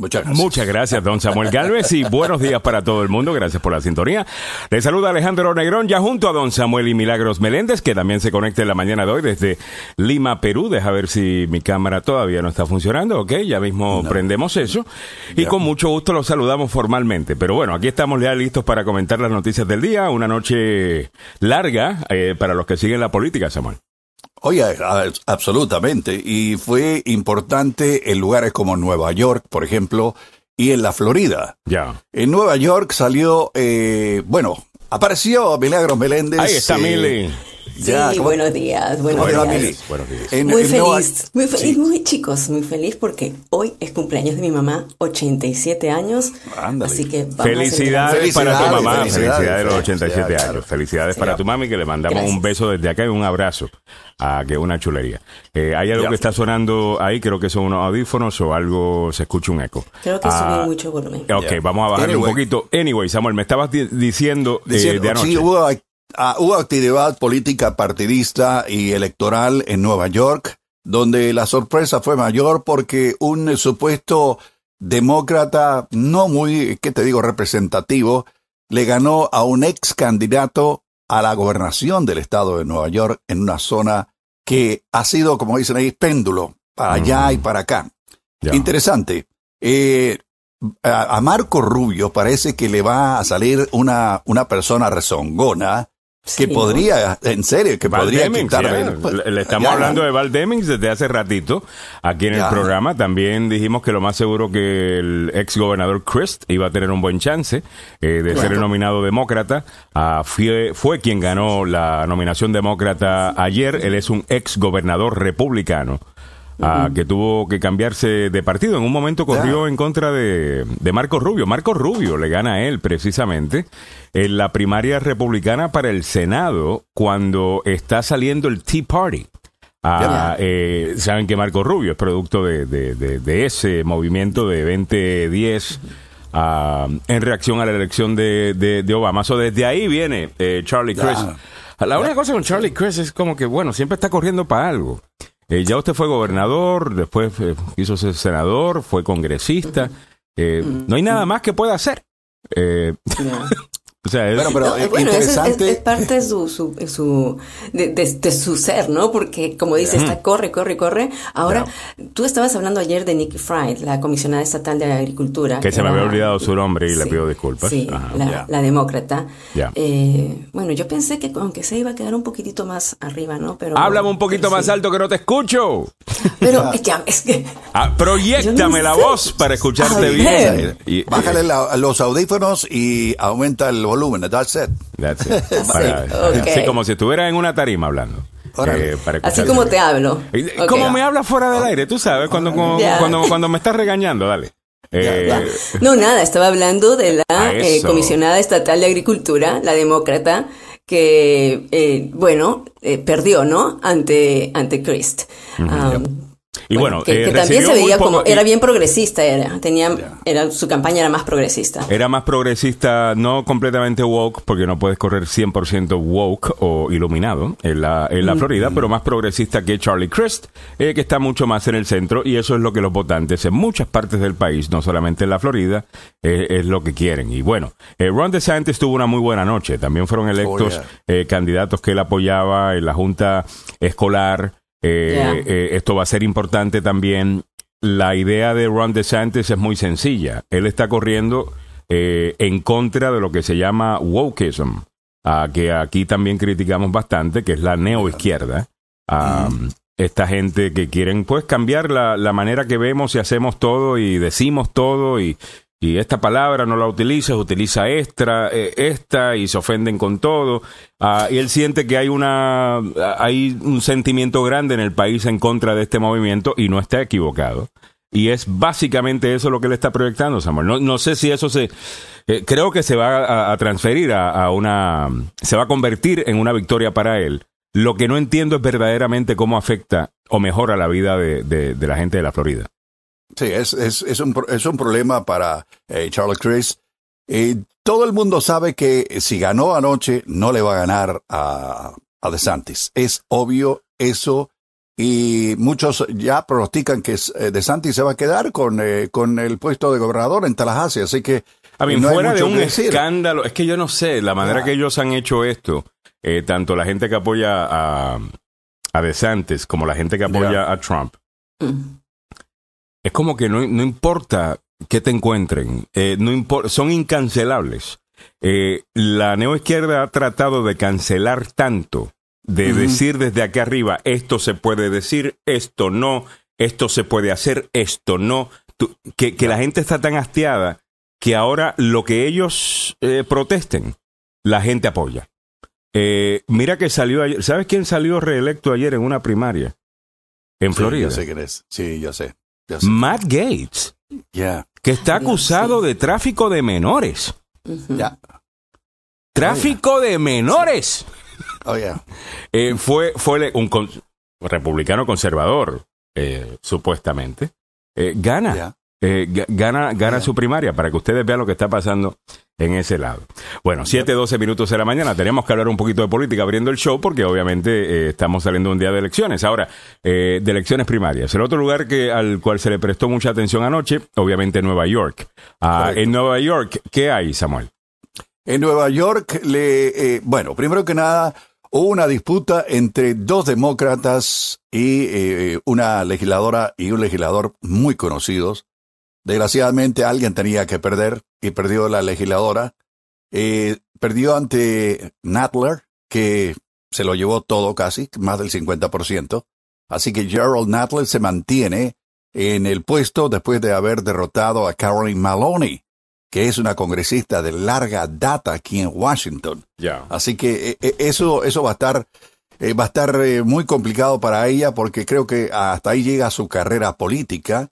Muchas gracias. Muchas gracias, don Samuel Galvez, y buenos días para todo el mundo. Gracias por la sintonía. Le saluda Alejandro Negrón, ya junto a don Samuel y Milagros Meléndez, que también se conecta en la mañana de hoy desde Lima, Perú. Deja ver si mi cámara todavía no está funcionando, ¿ok? Ya mismo prendemos eso. Y con mucho gusto los saludamos formalmente. Pero bueno, aquí estamos ya listos para comentar las noticias del día. Una noche larga eh, para los que siguen la política, Samuel. Oye, absolutamente. Y fue importante en lugares como Nueva York, por ejemplo, y en la Florida. Ya. En Nueva York salió, eh, bueno, apareció Milagros Meléndez. Ahí está, eh, Mili. Sí, buenos días, buenos ¿Cómo te va, días. Buenos días. En- Muy en feliz, muy feliz, Sí. muy chicos, muy feliz porque hoy es cumpleaños de mi mamá, 87 años. Ándale. Así que vamos a Felicidades para tu Felicidades, mamá, felicidades, felicidades de los felicidades, 87 claro. años, felicidades Sí. para tu mami que le mandamos Gracias. un beso desde acá y un abrazo, a que una chulería. Eh, hay algo Ya. que está sonando ahí, creo que son unos audífonos o algo, se escucha un eco. Creo que Ah, subí mucho volumen. Ok, Ya. vamos a bajarle un Anyway. poquito. Anyway, Samuel, me estabas di- diciendo, eh, Diciendo, de anoche. sí, hubo, ah, hubo actividad política partidista y electoral en Nueva York, donde la sorpresa fue mayor porque un supuesto demócrata no muy, ¿qué te digo?, representativo, le ganó a un ex candidato a la gobernación del estado de Nueva York en una zona que ha sido, como dicen ahí, péndulo, para allá y para acá. Interesante. Eh, a, a Marco Rubio parece que le va a salir una, una persona rezongona que Sí, ¿no? podría, en serio, que Val podría Demings, ya. le, le estamos ya, hablando de Val Demings desde hace ratito aquí en el programa. También dijimos que lo más seguro que el ex gobernador Christ iba a tener un buen chance eh, de ser el nominado demócrata. Ah, fue, fue quien ganó la nominación demócrata ayer. Él es un ex gobernador republicano. Ah, que tuvo que cambiarse de partido. En un momento corrió en contra de, de Marco Rubio. Marco Rubio le gana a él precisamente en la primaria republicana para el Senado cuando está saliendo el Tea Party. Ah, eh, Saben que Marco Rubio es producto de, de- de- de ese movimiento de 2010 ah, en reacción a la elección de, Obama. So, desde ahí viene eh, Charlie. Crist. La única cosa con Charlie Crist es como que, bueno, siempre está corriendo para algo. Eh, ya usted fue gobernador, después eh, quiso ser senador, fue congresista. Eh, No hay nada más que pueda hacer. No. O sea, es- Bueno, pero No, eh, bueno, eso es, es- interesante. es parte de su, su, su- de, de- de su ser, ¿no? Porque, como dice, está corre, corre, corre. Ahora, tú estabas hablando ayer de Nikki Fried, la comisionada estatal de Agricultura. Que se me había olvidado su nombre y le Sí, pido disculpas. Sí, Ajá. la, Ya. la demócrata. Eh, bueno, yo pensé que aunque se iba a quedar un poquitito más arriba, ¿no? Pero Háblame un poquito pero más sí. alto que no te escucho. Pero ya, es que... Ah, proyectame no la sé. voz para escucharte A bien. Y- Bájale la- los audífonos y aumenta el volumen. That's it. That's it. Para- sí, como si estuviera en una tarima hablando. Eh, para Así como te hablo. Y- Ok. ¿Cómo me hablas fuera del aire? Tú sabes, cuando, cuando, cuando, cuando me estás regañando, dale. Eh, Ya. No, nada, estaba hablando de la eh, comisionada estatal de agricultura, la demócrata, que, eh, bueno, eh, perdió, ¿no? Ante, ante Christ. Um, Y bueno, que, eh, que también se veía poco- como, y- era bien progresista, era, tenía, era, su campaña era más progresista. Era más progresista, no completamente woke, porque no puedes correr 100% woke o iluminado en la, en la Florida, pero más progresista que Charlie Crist, eh, que está mucho más en el centro, y eso es lo que los votantes en muchas partes del país, no solamente en la Florida, eh, es lo que quieren. Y bueno, eh, Ron DeSantis tuvo una muy buena noche, también fueron electos yeah. eh, candidatos que él apoyaba en la Junta Escolar. Eh, Yeah. eh, esto va a ser importante también. La idea de Ron DeSantis es muy sencilla. Él está corriendo eh, en contra de lo que se llama wokeism, que aquí también criticamos bastante, que es la neoizquierda. Ah, Esta gente que quieren pues cambiar la, la manera que vemos y hacemos todo y decimos todo y, y esta palabra no la utilizas, utiliza esta, eh, esta y se ofenden con todo. Ah, y él siente que hay una hay un sentimiento grande en el país en contra de este movimiento y no está equivocado. Y es básicamente eso lo que le está proyectando, Samuel. No, no sé si eso se... eh, creo que se va a, transferir a, una... Se va a convertir en una victoria para él. Lo que no entiendo es verdaderamente cómo afecta o mejora la vida de la gente de la Florida. Sí, es, es, es, un, pro- es un problema para eh, Charles Chris. Eh, todo el mundo sabe que si ganó anoche, no le va a ganar a, a DeSantis. Es obvio eso. y muchos ya pronostican que eh, DeSantis se va a quedar con, eh, con el puesto de gobernador en Tallahassee, así que a mí, fuera de un escándalo, es que yo no sé, la manera que ellos han hecho esto, eh, tanto la gente que apoya a, a DeSantis como la gente que apoya a Trump, mm. Es como que no, no importa que te encuentren, eh, no son incancelables. Eh, la neoizquierda ha tratado de cancelar tanto, de decir desde aquí arriba, esto se puede decir, esto no, esto se puede hacer, esto no, que, que la gente está tan hastiada que ahora lo que ellos eh, protesten, la gente apoya. Eh, mira que salió ayer, ¿sabes quién salió reelecto ayer en una primaria? En Florida. Sí, yo sé quién es. Sí, yo sé. Matt Gates. Que está acusado de tráfico de menores. Tráfico de menores. Oh, yeah. Eh, fue, fue un republicano conservador, supuestamente. gana. Eh, gana, gana su primaria para que ustedes vean lo que está pasando en ese lado. Bueno, 7, 12 minutos de la mañana. Tenemos que hablar un poquito de política abriendo el show porque obviamente eh, estamos saliendo un día de elecciones. Ahora, eh, de elecciones primarias. El otro lugar que, al cual se le prestó mucha atención anoche, obviamente Nueva York. Ah, en Nueva York, ¿qué hay, Samuel? En Nueva York, le, bueno, primero que nada, hubo una disputa entre dos demócratas y una legisladora y un legislador muy conocidos Desgraciadamente alguien tenía que perder y perdió la legisladora. Eh, perdió ante Natler, que se lo llevó todo casi, más del 50%. Así que Gerald Natler se mantiene en el puesto después de haber derrotado a Caroline Maloney, que es una congresista de larga data aquí en Washington. Así que eh, eh, eso, eso va a estar, va a estar muy complicado para ella porque creo que hasta ahí llega su carrera política.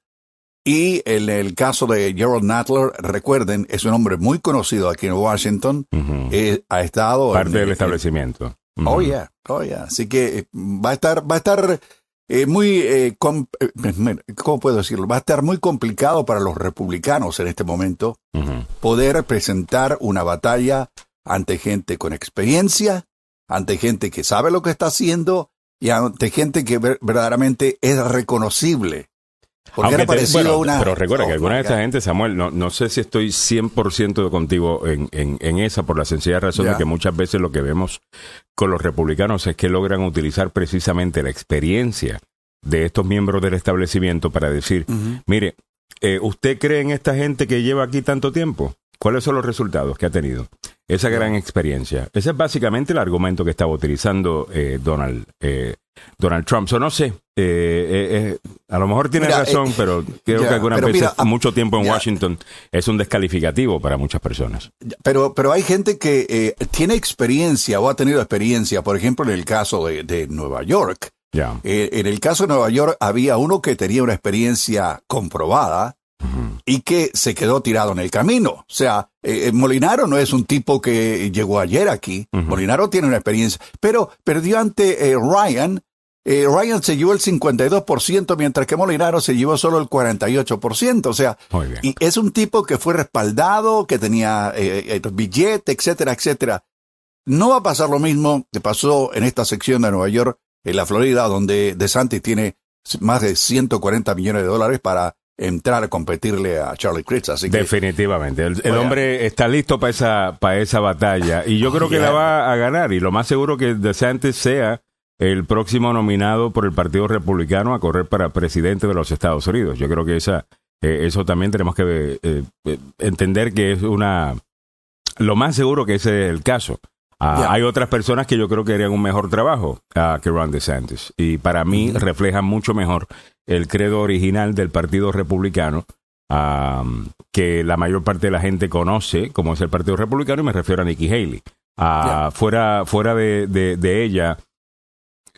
Y en el caso de Gerald Nadler, recuerden, es un hombre muy conocido aquí en Washington. Eh, ha estado parte del establecimiento. Oh yeah, oh yeah. Así que eh, va a estar, va a estar eh, muy, ¿cómo puedo decirlo? Va a estar muy complicado para los republicanos en este momento poder presentar una batalla ante gente con experiencia, ante gente que sabe lo que está haciendo y ante gente que verdaderamente es reconocible pero recuerda que alguna de esta gente, Samuel, no, no sé si estoy 100% contigo en, en, esa por la sencilla razón de que muchas veces lo que vemos con los republicanos es que logran utilizar precisamente la experiencia de estos miembros del establecimiento para decir, mire, eh, ¿usted cree en esta gente que lleva aquí tanto tiempo? ¿Cuáles son los resultados que ha tenido? Esa gran experiencia. Ese es básicamente el argumento que estaba utilizando eh, Donald, eh, Donald Trump. O no sé, eh, a lo mejor tiene razón, pero creo que algunas veces mucho tiempo en Washington es un descalificativo para muchas personas. Pero, pero hay gente que tiene experiencia o ha tenido experiencia, por ejemplo, en el caso de, Nueva York. en el caso de Nueva York había uno que tenía una experiencia comprobada y que se quedó tirado en el camino. O sea, eh, eh, Molinaro no es un tipo que llegó ayer aquí. Molinaro tiene una experiencia, pero perdió ante eh, Ryan. Ryan se llevó el 52%, mientras que Molinaro se llevó solo el 48%. O sea, y es un tipo que fue respaldado, que tenía billete, etcétera, etcétera. No va a pasar lo mismo que pasó en esta sección de Nueva York, en la Florida, donde DeSantis tiene más de 140 millones de dólares para entrar a competirle a Charlie Critz. Así Definitivamente. El, hombre está listo para esa, para esa batalla. Y yo creo que la va a ganar. Y lo más seguro que DeSantis sea el próximo nominado por el Partido Republicano a correr para presidente de los Estados Unidos. Yo creo que esa, eh, eso también tenemos que eh, eh, entender que es una... Lo más seguro que ese es el caso. Ah, hay otras personas que yo creo que harían un mejor trabajo uh, que Ron DeSantis. Y para mí reflejan mucho mejor el credo original del Partido Republicano, que la mayor parte de la gente conoce como es el Partido Republicano, y me refiero a Nikki Haley. Ah, fuera fuera de, de ella,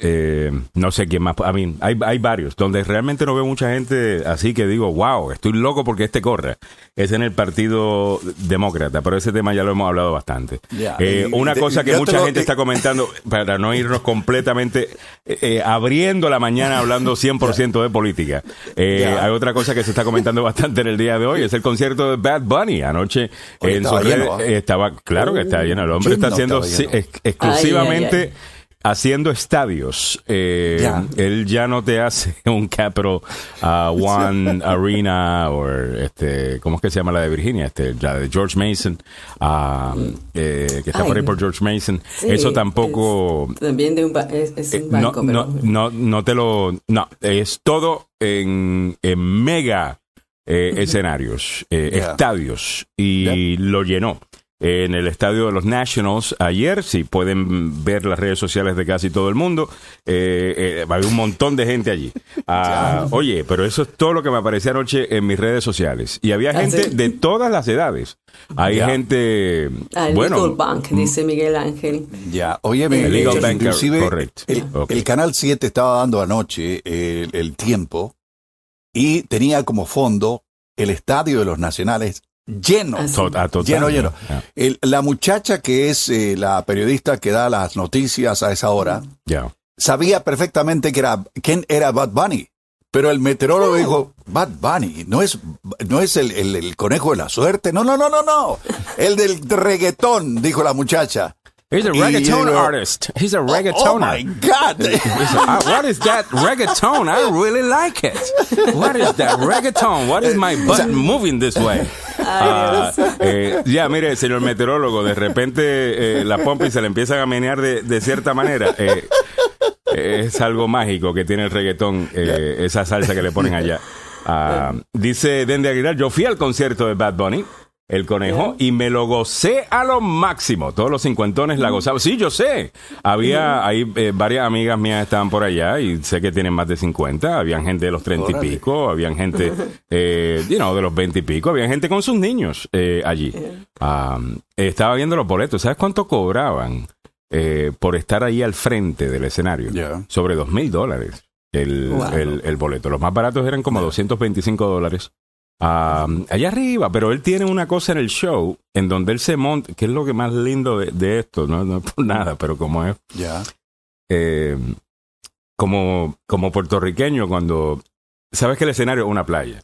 eh, no sé quién más. A mí, hay, hay varios donde realmente no veo mucha gente así que digo, wow, estoy loco porque este corre. Es en el Partido Demócrata, pero ese tema ya lo hemos hablado bastante. Eh, una cosa que mucha gente está comentando, para no irnos completamente eh, abriendo la mañana hablando 100% de política, hay otra cosa que se está comentando bastante en el día de hoy, es el concierto de Bad Bunny. Anoche en su estaba, claro que está lleno, el hombre está haciendo exclusivamente haciendo estadios. Eh, él ya no te hace un Capital uh, One Arena o este, ¿cómo es que se llama la de Virginia? Este, la de George Mason, um, eh, que está por ahí por George Mason. Eso tampoco. también de un, es, un banco, no, no, no, te lo, no, es todo en, en mega escenarios, estadios y lo llenó en el estadio de los Nationals ayer. Si pueden ver las redes sociales de casi todo el mundo, eh, eh, un montón de gente allí. Ah, oye, pero eso es todo lo que me aparecía anoche en mis redes sociales. Y había ah, gente de todas las edades. Hay gente. Ah, bueno. Bank, dice Miguel Ángel. Ya, oye, el Legal Bank, correcto. El, Canal 7 estaba dando anoche el tiempo y tenía como fondo el estadio de los Nacionales lleno. lleno, lleno. la muchacha que es eh, la periodista que da las noticias a esa hora, sabía perfectamente que era, quién era Bad Bunny. Pero el meteorólogo dijo, Bad Bunny, no es, no es el, el, conejo de la suerte. No, no, no, no, no. El del reggaetón, dijo la muchacha. He's a reggaeton artist. He's a reggaetoner. Oh, oh my God! what is that reggaeton? I really like it. What is that reggaeton? What is my button moving this way? Uh, eh, ya, mire, señor meteorólogo, de repente eh, la pompa se le empiezan a menear de, cierta manera. Eh, es algo mágico que tiene el reggaetón, eh, esa salsa que le ponen allá. Uh, dice Dende Aguilar, yo fui al concierto de Bad Bunny el conejo y me lo gocé a lo máximo. Todos los cincuentones la gozaban. Sí, yo sé. Había ahí eh, varias amigas mías estaban por allá y sé que tienen más de 50. Habían gente de los treinta y pico, habían gente, eh, you know, de los veinte y pico, había gente con sus niños eh, allí. estaba viendo los boletos. ¿Sabes cuánto cobraban eh, por estar ahí al frente del escenario? Sobre dos mil dólares. El, el, boleto. Los más baratos eran como 225 dólares allá arriba, pero él tiene una cosa en el show en donde él se monta, que es lo que más lindo de, esto, no, no, es por nada, pero como es. Ya. Eh, como, como puertorriqueño, cuando. Sabes que el escenario es una playa.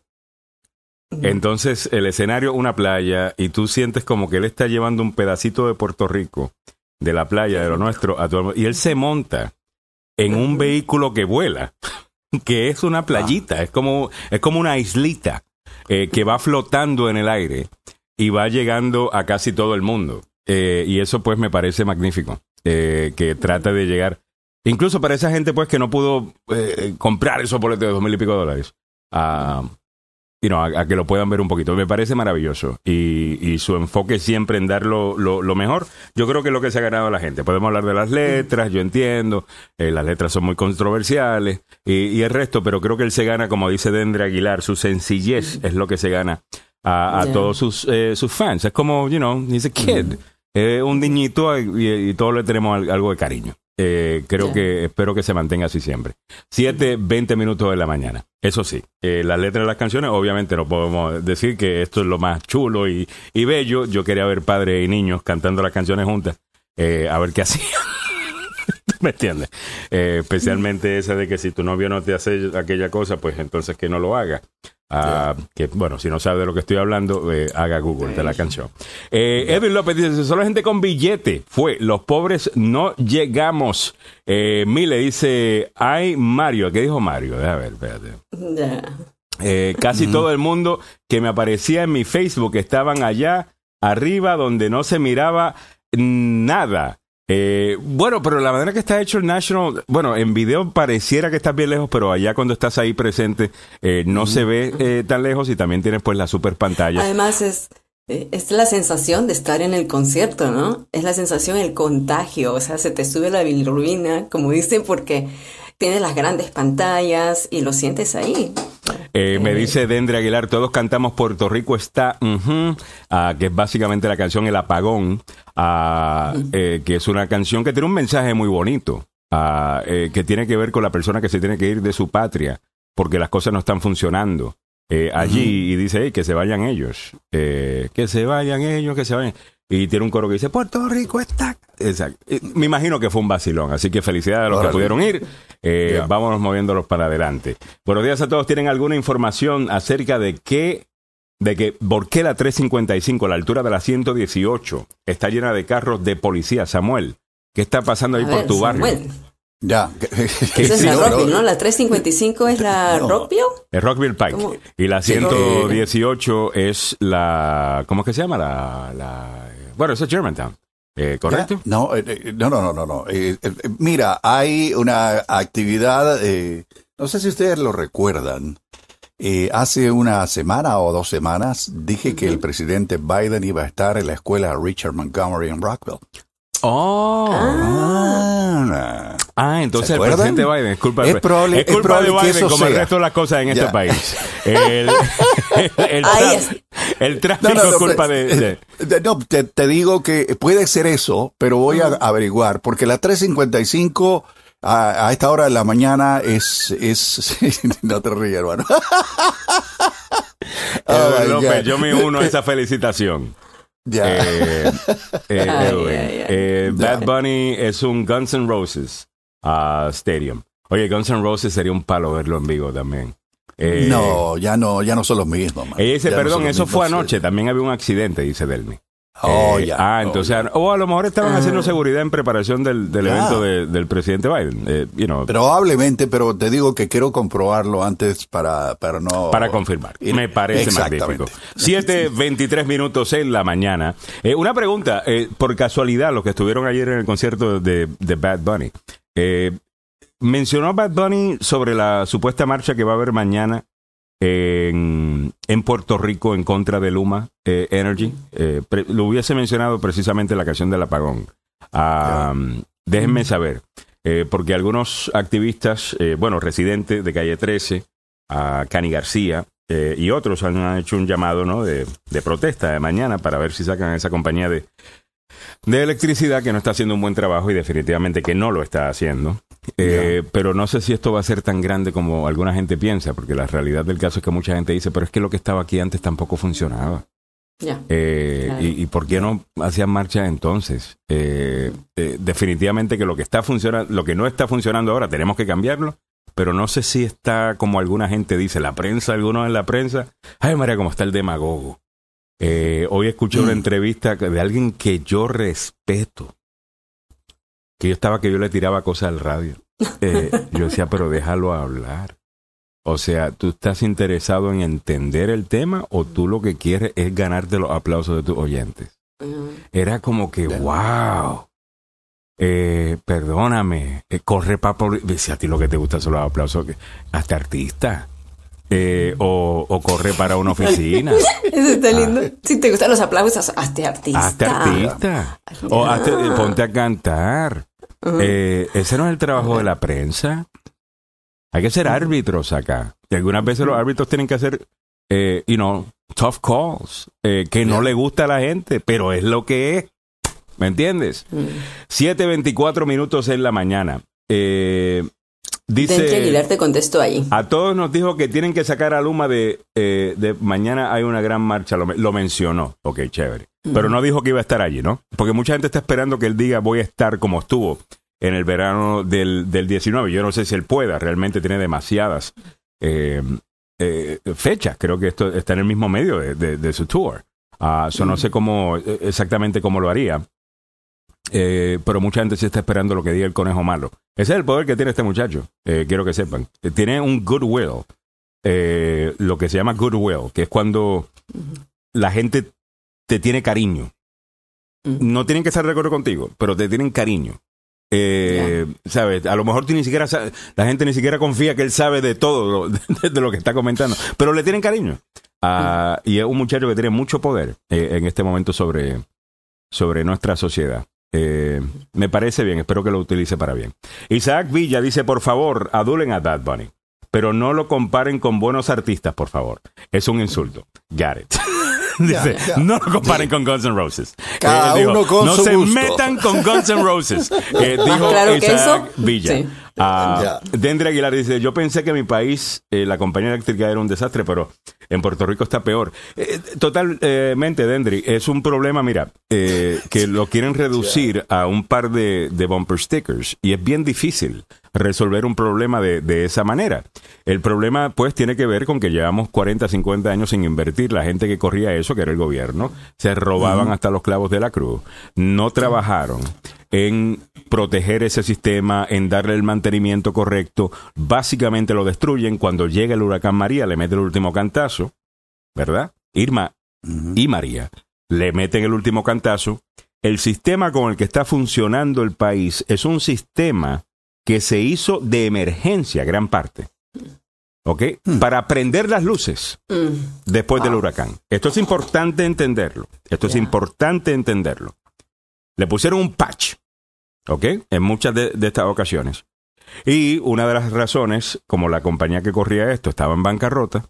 Entonces, el escenario es una playa y tú sientes como que él está llevando un pedacito de Puerto Rico, de la playa, de lo nuestro, a todo Y él se monta en un vehículo que vuela, que es una playita, es, como, es como una islita. Eh, que va flotando en el aire y va llegando a casi todo el mundo. Eh, y eso pues me parece magnífico, eh, que trata de llegar, incluso para esa gente pues que no pudo comprar esos boletos de dos mil y pico dólares, a, a, que lo puedan ver un poquito. Me parece maravilloso y, y su enfoque siempre en dar lo, lo, mejor, yo creo que es lo que se ha ganado la gente. Podemos hablar de las letras, yo entiendo, las letras son muy controversiales, y, el resto, pero creo que él se gana, como dice Dendre Aguilar, su sencillez es lo que se gana a, todos sus, eh, sus fans. Es como, you know, he's a kid, un niñito y, todos le tenemos algo de cariño. Eh, creo que espero que se mantenga así siempre. Siete, veinte minutos de la mañana. Eso sí, eh, las letras de las canciones, obviamente no podemos decir que esto es lo más chulo y, y bello. Yo quería ver padres y niños cantando las canciones juntas, a ver qué hacían. ¿Me entiendes? Eh, especialmente esa de que si tu novio no te hace aquella cosa, pues entonces que no lo haga. Ah, que bueno, si no sabe de lo que estoy hablando, eh, haga Google de la canción. Eh, Edwin López dice: Solo gente con billete fue. Los pobres no llegamos. Eh, Mile dice: Ay, Mario. ¿Qué dijo Mario? Déjame ver, espérate. casi todo el mundo que me aparecía en mi Facebook estaban allá arriba donde no se miraba nada. Eh, bueno, pero la manera que está hecho el National, bueno, en video pareciera que estás bien lejos, pero allá cuando estás ahí presente eh, no se ve eh, tan lejos y también tienes pues la super pantalla. Además es, es la sensación de estar en el concierto, ¿no? Es la sensación, el contagio, o sea, se te sube la bilirrubina, como dicen, porque tienes las grandes pantallas y lo sientes ahí. Eh, me dice Dendre Aguilar, todos cantamos Puerto Rico está, ah, que es básicamente la canción El Apagón, eh, que es una canción que tiene un mensaje muy bonito, ah, eh, que tiene que ver con la persona que se tiene que ir de su patria porque las cosas no están funcionando. allí y dice que se vayan ellos, que se vayan ellos, que se vayan. Y tiene un coro que dice, Puerto Rico está... Me imagino que fue un vacilón, así que felicidades a los que pudieron ir. Eh, vámonos moviéndolos para adelante. Buenos días a todos. ¿Tienen alguna información acerca de qué, de que, por qué la 355, a la altura de la 118, está llena de carros de policía? Samuel, ¿Qué está pasando ahí por tu barrio? Ya. Esa es la Rockville, ¿no? La 355 es la Rockville. Es Rockville Pike. Y la 118 es la. ¿Cómo es que se llama? La. la bueno, eso es Germantown. Eh, ¿Correcto? No, no, no, no, no. mira, hay una actividad, no sé si ustedes lo recuerdan. hace una semana o dos semanas dije que el presidente Biden iba a estar en la escuela Richard Montgomery en Rockville. Oh. Ah, ah entonces el presidente Biden es culpa, es probable, es culpa de Biden como el resto de las cosas en este país. El, el, tráfico es culpa de... No, te, te, digo que puede ser eso, pero voy a averiguar, porque la 355 a, a esta hora de la mañana es... es no te ríes, hermano. oh López, yo me uno a esa felicitación. Eh, eh, eh, Bad Bunny es un Guns N' Roses uh, Stadium. Oye, Guns N' Roses sería un palo verlo en vivo también. no, ya no, ya no son los mismos. dice, perdón, eso fue anoche. También había un accidente, dice Delmi. Oh, ya. Ah, entonces, o a lo mejor estaban haciendo seguridad en preparación del, evento del presidente Biden. Eh, Probablemente, pero te digo que quiero comprobarlo antes para, para no. Para confirmar. Me parece magnífico. Siete, veintitrés minutos en la mañana. Eh, una pregunta, eh, por casualidad, los que estuvieron ayer en el concierto de, de Bad Bunny. mencionó Bad Bunny sobre la supuesta marcha que va a haber mañana en, en Puerto Rico en contra de Luma eh, Energy. Eh, lo hubiese mencionado precisamente la canción del apagón. déjenme saber, eh, porque algunos activistas, bueno, residentes de calle 13, a Cani García y otros han hecho un llamado ¿no? de, de protesta de mañana para ver si sacan esa compañía de, de electricidad que no está haciendo un buen trabajo y definitivamente que no lo está haciendo. Eh, pero no sé si esto va a ser tan grande como alguna gente piensa, porque la realidad del caso es que mucha gente dice, pero es que lo que estaba aquí antes tampoco funcionaba. Eh, y, por qué no hacían marcha entonces? Eh, definitivamente que lo que está funcionando, lo que no está funcionando ahora, tenemos que cambiarlo. Pero no sé si está como alguna gente dice, la prensa, algunos en la prensa. Ay, María, cómo está el demagogo. hoy escuché una mm. entrevista de alguien que yo respeto que yo estaba que yo le tiraba cosas al radio. Eh, yo decía, pero déjalo hablar. O sea, ¿tú estás interesado en entender el tema o tú lo que quieres es ganarte los aplausos de tus oyentes? Era como que, wow. Eh, perdóname, eh, corre para... Si a ti lo que te gusta son los aplausos, hasta artista. Eh, o, corre para una oficina. Eso está lindo. Ah. Si te gustan los aplausos, hazte artista. Hazte artista. o hazte, ponte a cantar. Eh, ese no es el trabajo de la prensa. Hay que ser árbitros acá. Y algunas veces los árbitros tienen que hacer, eh, you know, tough calls, eh, que no le gusta a la gente, pero es lo que es. ¿Me entiendes? 7.24 minutos en la mañana. Eh, Dice, Aguilar te contestó ahí. A todos nos dijo que tienen que sacar a Luma de, eh, de mañana hay una gran marcha, lo, mencionó. Ok, chévere. Pero no dijo que iba a estar allí, ¿no? Porque mucha gente está esperando que él diga voy a estar como estuvo en el verano del, del 19. Yo no sé si él pueda, realmente tiene demasiadas eh, eh, fechas. Creo que esto está en el mismo medio de, su tour. Uh, no sé cómo exactamente cómo lo haría. Eh, pero mucha gente sí está esperando lo que diga el conejo malo. Ese es el poder que tiene este muchacho, eh, quiero que sepan. Eh, tiene un goodwill, lo que se llama goodwill, que es cuando la gente te tiene cariño. No tienen que estar de acuerdo contigo, pero te tienen cariño. ¿Sabes? A lo mejor ni siquiera la gente ni siquiera confía que él sabe de todo lo, de, lo que está comentando, pero le tienen cariño. Ah, y es un muchacho que tiene mucho poder en este momento sobre, sobre nuestra sociedad. Eh, me parece bien, espero que lo utilice para bien. Isaac Villa dice, por favor, adulen a Bad Bunny, pero no lo comparen con buenos artistas, por favor. Es un insulto. Got it. dice, no lo comparen con Guns N' Roses. Cada eh, uno con no se metan con Guns N' Roses. Eh, dijo Isaac Villa. Uh, Dendre Aguilar dice, yo pensé que mi país, eh, la compañía eléctrica era un desastre, pero en Puerto Rico está peor. Eh, totalmente, Dendry, es un problema, mira, eh, que lo quieren reducir a un par de, de bumper stickers y es bien difícil resolver un problema de, de, esa manera. El problema, pues, tiene que ver con que llevamos 40, 50 años sin invertir. La gente que corría eso, que era el gobierno, se robaban hasta los clavos de la cruz. No trabajaron en proteger ese sistema, en darle el mantenimiento correcto. Básicamente lo destruyen. Cuando llega el huracán María, le mete el último cantazo, ¿verdad? Irma y María le meten el último cantazo. El sistema con el que está funcionando el país es un sistema que se hizo de emergencia, gran parte. ¿Ok? Hmm. Para prender las luces Mm. después del huracán. Esto es importante entenderlo. Esto es importante entenderlo. Le pusieron un patch, ¿ok? En muchas de, de estas ocasiones. Y una de las razones, como la compañía que corría esto estaba en bancarrota,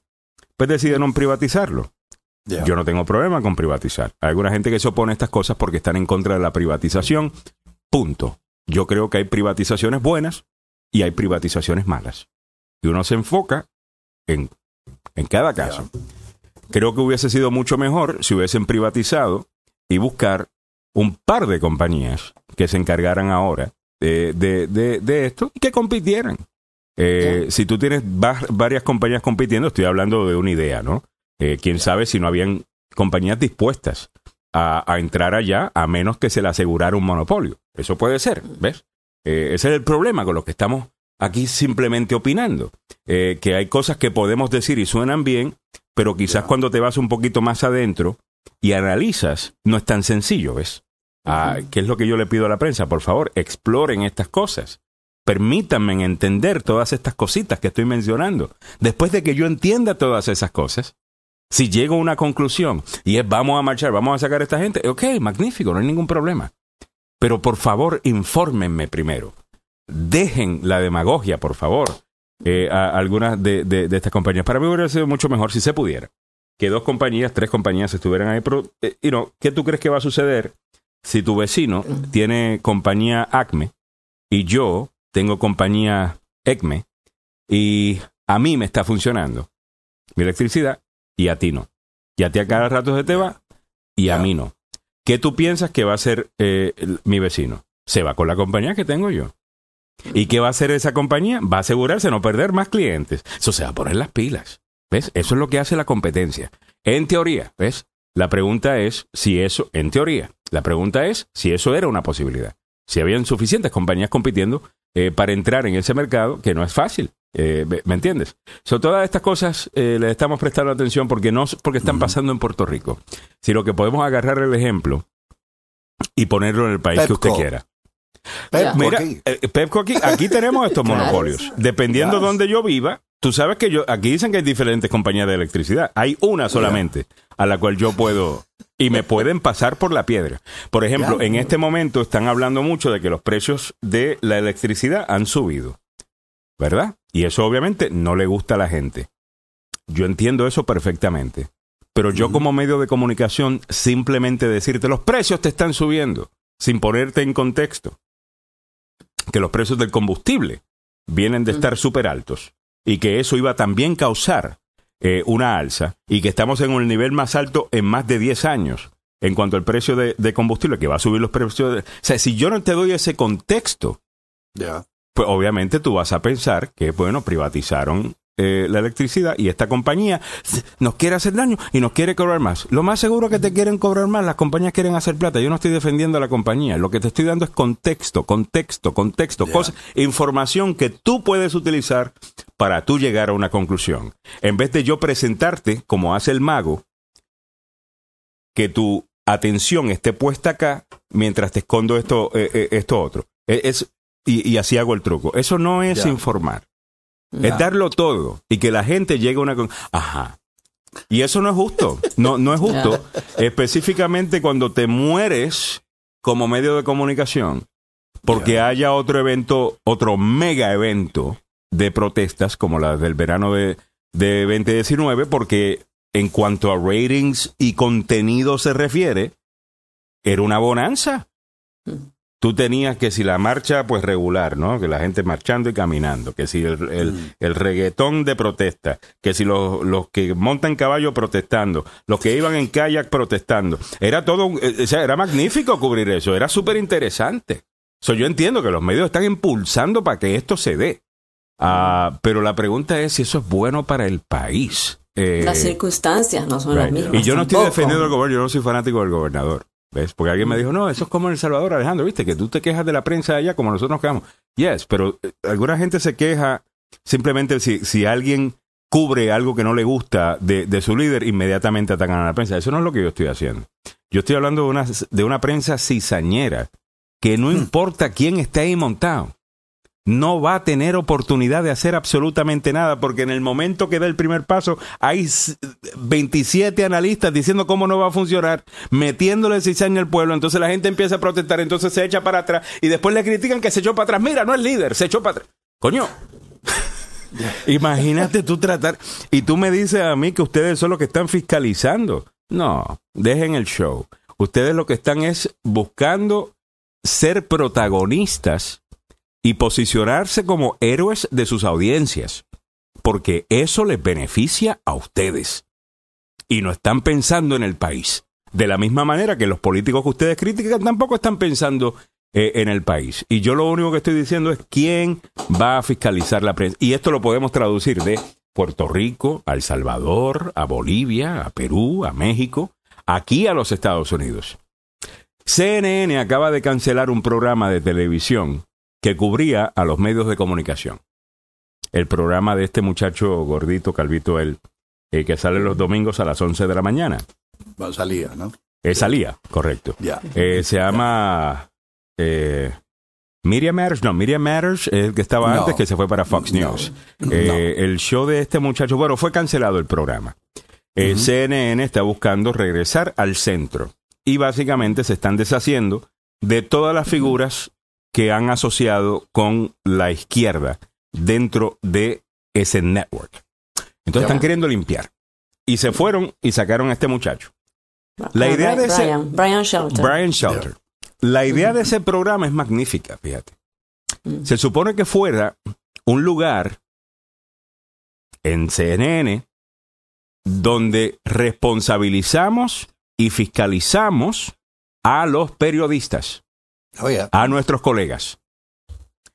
pues decidieron privatizarlo. Yo no tengo problema con privatizar. Hay alguna gente que se opone a estas cosas porque están en contra de la privatización. Punto. Yo creo que hay privatizaciones buenas y hay privatizaciones malas. Y uno se enfoca en, en cada caso. Creo que hubiese sido mucho mejor si hubiesen privatizado y buscar un par de compañías que se encargaran ahora de, de- de- de esto y que compitieran. Eh, Si tú tienes va- varias compañías compitiendo, estoy hablando de una idea, ¿no? Eh, Quién sabe si no habían compañías dispuestas a, a entrar allá a menos que se le asegurara un monopolio. Eso puede ser, ¿ves? Eh, ese es el problema con los que estamos aquí simplemente opinando. Que hay cosas que podemos decir y suenan bien, pero quizás cuando te vas un poquito más adentro y analizas, no es tan sencillo, ¿ves? Ah, ¿Qué es lo que yo le pido a la prensa? Por favor, exploren estas cosas. Permítanme entender todas estas cositas que estoy mencionando. Después de que yo entienda todas esas cosas, si llego a una conclusión y es vamos a marchar, vamos a sacar a esta gente, ok, magnífico, no hay ningún problema. Pero por favor, infórmenme primero. Dejen la demagogia, por favor, eh, a algunas de, de- de estas compañías. Para mí hubiera sido mucho mejor si se pudiera. Que dos compañías, tres compañías estuvieran ahí. Pero, eh, you know, ¿qué tú crees que va a suceder si tu vecino tiene compañía Acme y yo tengo compañía ECME y a mí me está funcionando mi electricidad y a ti no? Y a ti a cada rato se te va y a mí no. ¿Qué tú piensas que va a hacer eh, el- mi vecino? Se va con la compañía que tengo yo. ¿Y qué va a hacer esa compañía? Va a asegurarse de no perder más clientes. Eso se va a poner las pilas. ¿Ves? Eso es lo que hace la competencia. En teoría, ¿ves? La pregunta es si eso, en teoría, la pregunta es si eso era una posibilidad. Si habían suficientes compañías compitiendo eh, para entrar en ese mercado, que no es fácil. Eh, ¿me- ¿Me entiendes? So, todas estas cosas eh, le estamos prestando atención porque no porque están pasando en Puerto Rico, sino que podemos agarrar el ejemplo y ponerlo en el país que usted quiera. Pepco Mira, aquí. eh, Pepco aquí, aquí tenemos estos monopolios. Dependiendo Claro. donde yo viva, tú sabes que yo, aquí dicen que hay diferentes compañías de electricidad. Hay una solamente a la cual yo puedo, y me pueden pasar por la piedra. Por ejemplo, en este momento están hablando mucho de que los precios de la electricidad han subido. ¿Verdad? Y eso obviamente no le gusta a la gente. Yo entiendo eso perfectamente. Pero yo como medio de comunicación simplemente decirte los precios te están subiendo sin ponerte en contexto que los precios del combustible vienen de estar súper altos y que eso iba a también causar eh, una alza y que estamos en un nivel más alto en más de 10 años en cuanto al precio de, de combustible, que va a subir los precios. De, o sea, si yo no te doy ese contexto, pues obviamente tú vas a pensar que, bueno, privatizaron eh, la electricidad y esta compañía nos quiere hacer daño y nos quiere cobrar más. Lo más seguro que te quieren cobrar más, las compañías quieren hacer plata. Yo no estoy defendiendo a la compañía, lo que te estoy dando es contexto, contexto, contexto, cosas, información que tú puedes utilizar para tú llegar a una conclusión. En vez de yo presentarte, como hace el mago, que tu atención esté puesta acá mientras te escondo esto, eh, eh, esto otro. Eh, Es, y, y así hago el truco. Eso no es informar. Es darlo todo y que la gente llegue a una... con- Ajá. Y eso no es justo. No, no es justo. Específicamente cuando te mueres como medio de comunicación porque Ya. haya otro evento, otro mega evento de protestas como la del verano de, de 2019, porque en cuanto a ratings y contenido se refiere, era una bonanza. Tú tenías que si la marcha, pues regular, ¿no? Que la gente marchando y caminando, que si el, el, Mm. el reggaetón de protesta, que si los, los que montan caballo protestando, los que iban en kayak protestando. Era todo, eh, o sea, era magnífico cubrir eso, era súper interesante. So, yo entiendo que los medios están impulsando para que esto se dé. Ah, pero la pregunta es si eso es bueno para el país. Eh, Las circunstancias no son right. las mismas. Y yo no estoy defendiendo al gobernador, yo no soy fanático del gobernador. ¿Ves? Porque alguien me dijo, no, eso es como en El Salvador, Alejandro, ¿viste? Que tú te quejas de la prensa allá como nosotros nos quejamos. Yes, pero eh, alguna gente se queja simplemente si, si alguien cubre algo que no le gusta de, de, su líder, inmediatamente atacan a la prensa. Eso no es lo que yo estoy haciendo. Yo estoy hablando de una, de una prensa cizañera, que no importa quién esté ahí montado, no va a tener oportunidad de hacer absolutamente nada, porque en el momento que da el primer paso, hay 27 analistas diciendo cómo no va a funcionar, metiéndole cizaña al pueblo, entonces la gente empieza a protestar, entonces se echa para atrás y después le critican que se echó para atrás. Mira, no es líder, se echó para atrás. Coño. Imagínate tú tratar y tú me dices a mí que ustedes son los que están fiscalizando. No, dejen el show. Ustedes lo que están es buscando ser protagonistas y posicionarse como héroes de sus audiencias, porque eso les beneficia a ustedes. Y no están pensando en el país. De la misma manera que los políticos que ustedes critican tampoco están pensando eh, en el país. Y yo lo único que estoy diciendo es quién va a fiscalizar la prensa. Y esto lo podemos traducir de Puerto Rico a El Salvador, a Bolivia, a Perú, a México, aquí a los Estados Unidos. CNN acaba de cancelar un programa de televisión que cubría a los medios de comunicación. El programa de este muchacho gordito, calvito él, eh, que sale los domingos a las 11 de la mañana. Salía, ¿no? Eh, salía, correcto. Ya. Eh, se llama eh, Miriam Matters, no, Miriam Matters es el que estaba No. antes, que se fue para Fox No. News. El show de este muchacho, bueno, fue cancelado el programa. CNN está buscando regresar al centro y básicamente se están deshaciendo de todas las figuras que han asociado con la izquierda dentro de ese network. Entonces están queriendo limpiar. Y se fueron y sacaron a este muchacho. La idea de ese- Brian, Brian Shelton. Brian Shelter. La idea de ese programa es magnífica, fíjate. Mm. Se supone que fuera un lugar en CNN donde responsabilizamos y fiscalizamos a los periodistas, Oye, a nuestros colegas.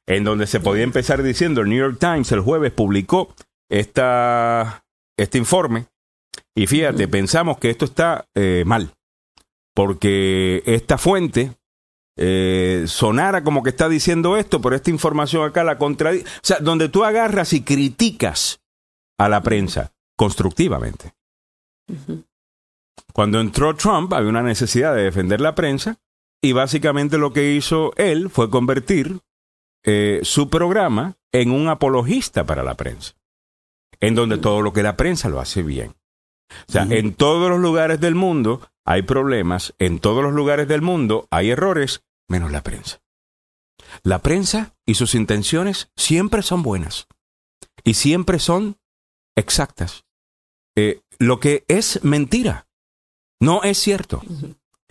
En donde se podía empezar diciendo, el New York Times el jueves publicó esta, este informe y fíjate, pensamos que esto está eh, mal, porque esta fuente eh, sonara como que está diciendo esto, pero esta información acá la contradice. O sea, donde tú agarras y criticas a la prensa constructivamente. Cuando entró Trump había una necesidad de defender la prensa y básicamente lo que hizo él fue convertir eh, su programa en un apologista para la prensa, en donde todo lo que la prensa lo hace bien. O sea, en todos los lugares del mundo hay problemas, en todos los lugares del mundo hay errores, menos la prensa. La prensa y sus intenciones siempre son buenas y siempre son exactas. Eh, lo que es mentira no es cierto.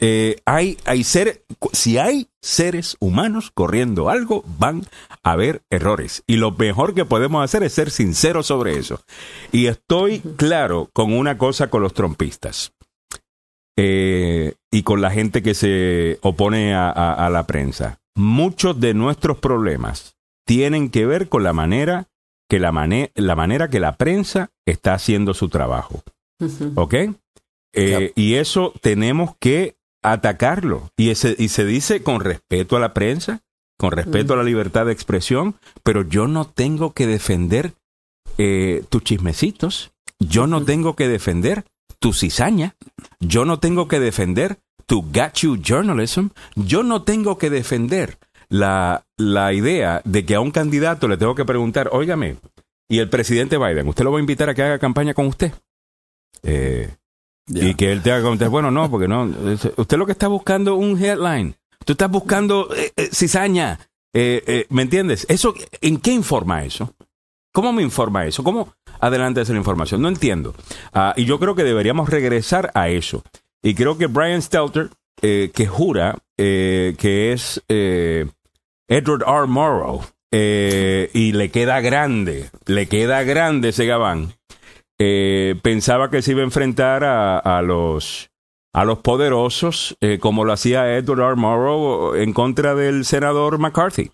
Eh, hay, hay ser, si hay seres humanos corriendo algo, van a haber errores. Y lo mejor que podemos hacer es ser sinceros sobre eso. Y estoy claro con una cosa con los trompistas. Eh, y con la gente que se opone a, a- a la prensa. Muchos de nuestros problemas tienen que ver con la manera que la, mane- la manera que la prensa está haciendo su trabajo. ¿Ok? Eh, Y eso tenemos que atacarlo. Y, ese, y se dice con respeto a la prensa, con respeto a la libertad de expresión, pero yo no tengo que defender eh, tus chismecitos, yo no tengo que defender tu cizaña, yo no tengo que defender tu got you journalism, yo no tengo que defender la, la idea de que a un candidato le tengo que preguntar, óigame, y el presidente Biden, ¿usted lo va a invitar a que haga campaña con usted? Eh, y que él te haga contestar, bueno, no, porque no. Usted lo que está buscando un headline. Tú estás buscando eh, eh, cizaña. Eh, eh, ¿Me entiendes? Eso, ¿En qué informa eso? ¿Cómo me informa eso? ¿Cómo adelanta esa información? No entiendo. Ah, y yo creo que deberíamos regresar a eso. Y creo que Brian Stelter, que jura que es Edward R. Morrow, y le queda grande, le queda grande ese gabán eh, pensaba que se iba a enfrentar a, a los a los poderosos eh, como lo hacía Edward R. Morrow en contra del senador McCarthy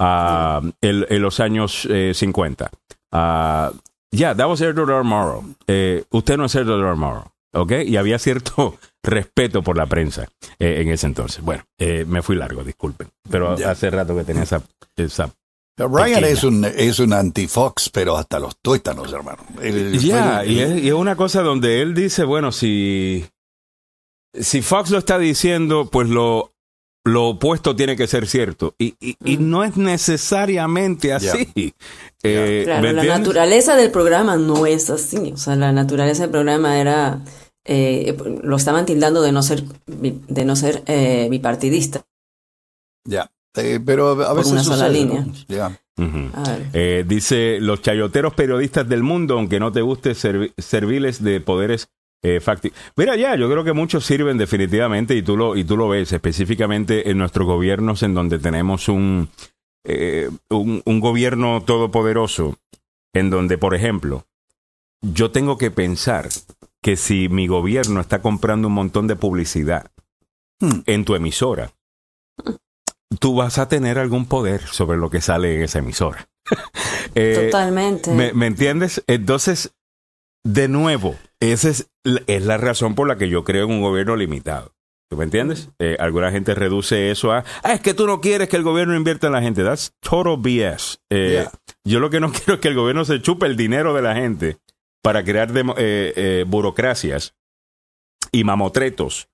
ah, en, en los años eh, 50. Ah, Ya, that was Edward R. Morrow. Eh, usted no es Edward R. Morrow, ¿ok? Y había cierto respeto por la prensa eh, en ese entonces. Bueno, eh, me fui largo, disculpen, pero Ya. hace rato que tenía esa... esa Ryan es un, es un anti-Fox, pero hasta los tuétanos, hermano. Ya, y, es, y es una cosa donde él dice, bueno, si, si Fox lo está diciendo, pues lo, lo opuesto tiene que ser cierto. Y, y, y no es necesariamente así. Eh, Claro, ¿me la entiendes? naturaleza del programa no es así. O sea, la naturaleza del programa era, eh, lo estaban tildando de no ser, de no ser eh, bipartidista. Ya. Eh, pero a veces una sola sucede, línea. Eh, dice, los chayoteros periodistas del mundo, aunque no te guste, servi- serviles de poderes eh, facti- Mira, ya, yo creo que muchos sirven definitivamente y tú lo, y tú lo ves, específicamente en nuestros gobiernos en donde tenemos un, eh, un, un gobierno todopoderoso, en donde, por ejemplo, yo tengo que pensar que si mi gobierno está comprando un montón de publicidad Hmm. en tu emisora, tú vas a tener algún poder sobre lo que sale en esa emisora. Eh, Totalmente. ¿me, me entiendes? Entonces, de nuevo, esa es, la- es la razón por la que yo creo en un gobierno limitado. ¿Tú me entiendes? Eh, alguna gente reduce eso a, ah, es que tú no quieres que el gobierno invierta en la gente. That's total BS. Eh, Yeah. Yo lo que no quiero es que el gobierno se chupe el dinero de la gente para crear eh, burocracias y mamotretos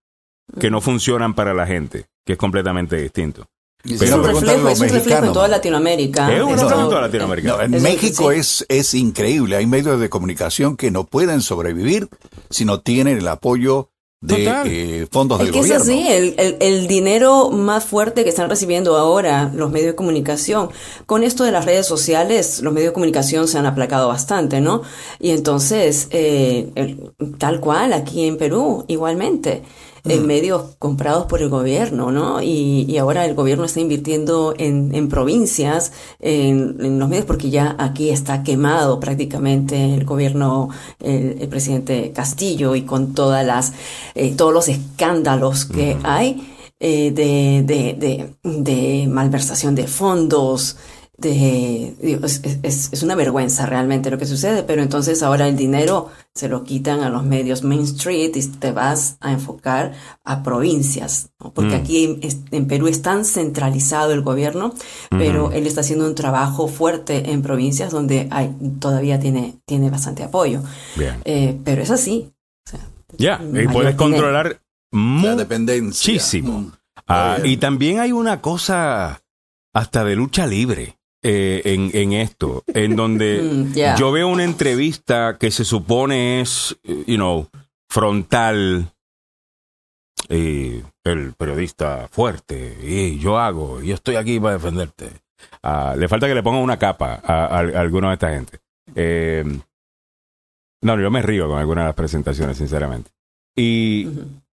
que no funcionan para la gente, que es completamente distinto. Es un reflejo, es un reflejo en toda Latinoamérica. Es un reflejo en toda Latinoamérica. No, en México sí. es, es increíble. Hay medios de comunicación que no pueden sobrevivir si no tienen el apoyo de eh, fondos Es del que es así, el, el- el dinero más fuerte que están recibiendo ahora los medios de comunicación. Con esto de las redes sociales, los medios de comunicación se han aplacado bastante, ¿no? Y entonces, eh, el- tal cual, aquí en Perú, igualmente, en medios comprados por el gobierno, ¿no? Y, y ahora el gobierno está invirtiendo en, en provincias, en, en los medios, porque ya aquí está quemado prácticamente el gobierno, el, el presidente Castillo y con todas las, eh, todos los escándalos que hay eh, de, de, de, de malversación de fondos, de, digo, es, es- es una vergüenza realmente lo que sucede, pero entonces ahora el dinero se lo quitan a los medios Main Street y te vas a enfocar a provincias, ¿no? porque Mm. aquí es- en Perú es tan centralizado el gobierno, pero él está haciendo un trabajo fuerte en provincias donde hay, todavía tiene, tiene bastante apoyo. Bien. Eh, pero es así. O sea, Ya, y mayor puedes controlar La dependencia. muchísimo. Mm. Ah, Está bien. y también hay una cosa hasta de lucha libre eh, en, en esto, en donde Mm, yo veo una entrevista que se supone es, eh, you know, frontal. Y el periodista fuerte, y yo hago, y yo estoy aquí para defenderte. Ah, le falta que le ponga una capa a, a, a alguno de esta gente. Eh, no, yo me río con algunas de las presentaciones, sinceramente. Y,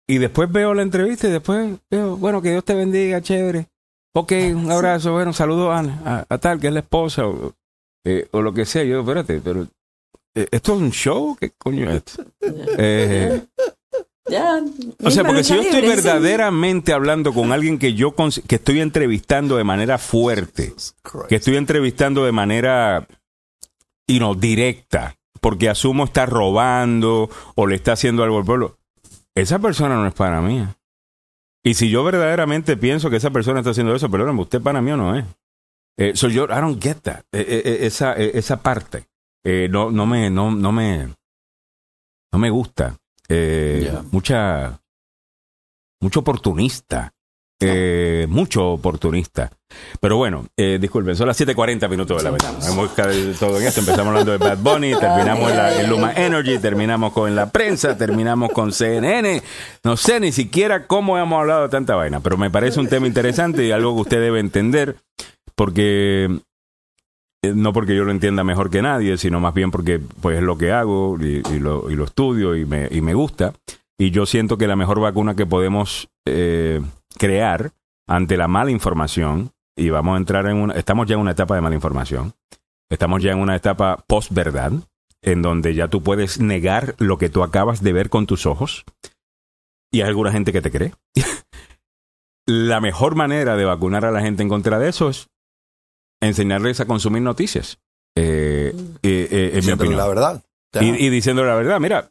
y después veo la entrevista y después veo, bueno, que Dios te bendiga, chévere. Ok, un abrazo, bueno, saludo a, a, a tal, que es la esposa, o, eh, o lo que sea. Yo, espérate, pero eh, ¿esto es un show? ¿Qué coño es esto? Eh, Ya, o sea, porque si yo estoy verdaderamente hablando con alguien que yo que estoy entrevistando de manera fuerte, que estoy entrevistando de manera you know, directa, porque asumo está robando o le está haciendo algo al pueblo, esa persona no es para mí. Y si yo verdaderamente pienso que esa persona está haciendo eso, perdóname, usted para mí o no es. Eh, so yo, I don't get that. Eh, eh, eh, esa, eh, esa parte. Eh, no, no me, no, no me, no me gusta. Eh. Mucha, mucho oportunista. Eh, mucho oportunista. Pero bueno, eh, disculpen, son las 7:40 minutos de la vamos. Hemos todo en esto. Empezamos hablando de Bad Bunny, terminamos en, la, en Luma Energy, terminamos con la prensa, terminamos con CNN. No sé ni siquiera cómo hemos hablado de tanta vaina, pero me parece un tema interesante y algo que usted debe entender, porque eh, no porque yo lo entienda mejor que nadie, sino más bien porque pues es lo que hago y, y lo, y lo estudio y me, y me gusta. Y yo siento que la mejor vacuna que podemos eh, crear ante la mala información, y vamos a entrar en una, estamos ya en una etapa de mala información, estamos ya en una etapa post-verdad, en donde ya tú puedes negar lo que tú acabas de ver con tus ojos, y hay alguna gente que te cree. la mejor manera de vacunar a la gente en contra de eso es enseñarles a consumir noticias. Eh, eh, eh, en mi opinión. la verdad. Y, y diciéndole la verdad, mira,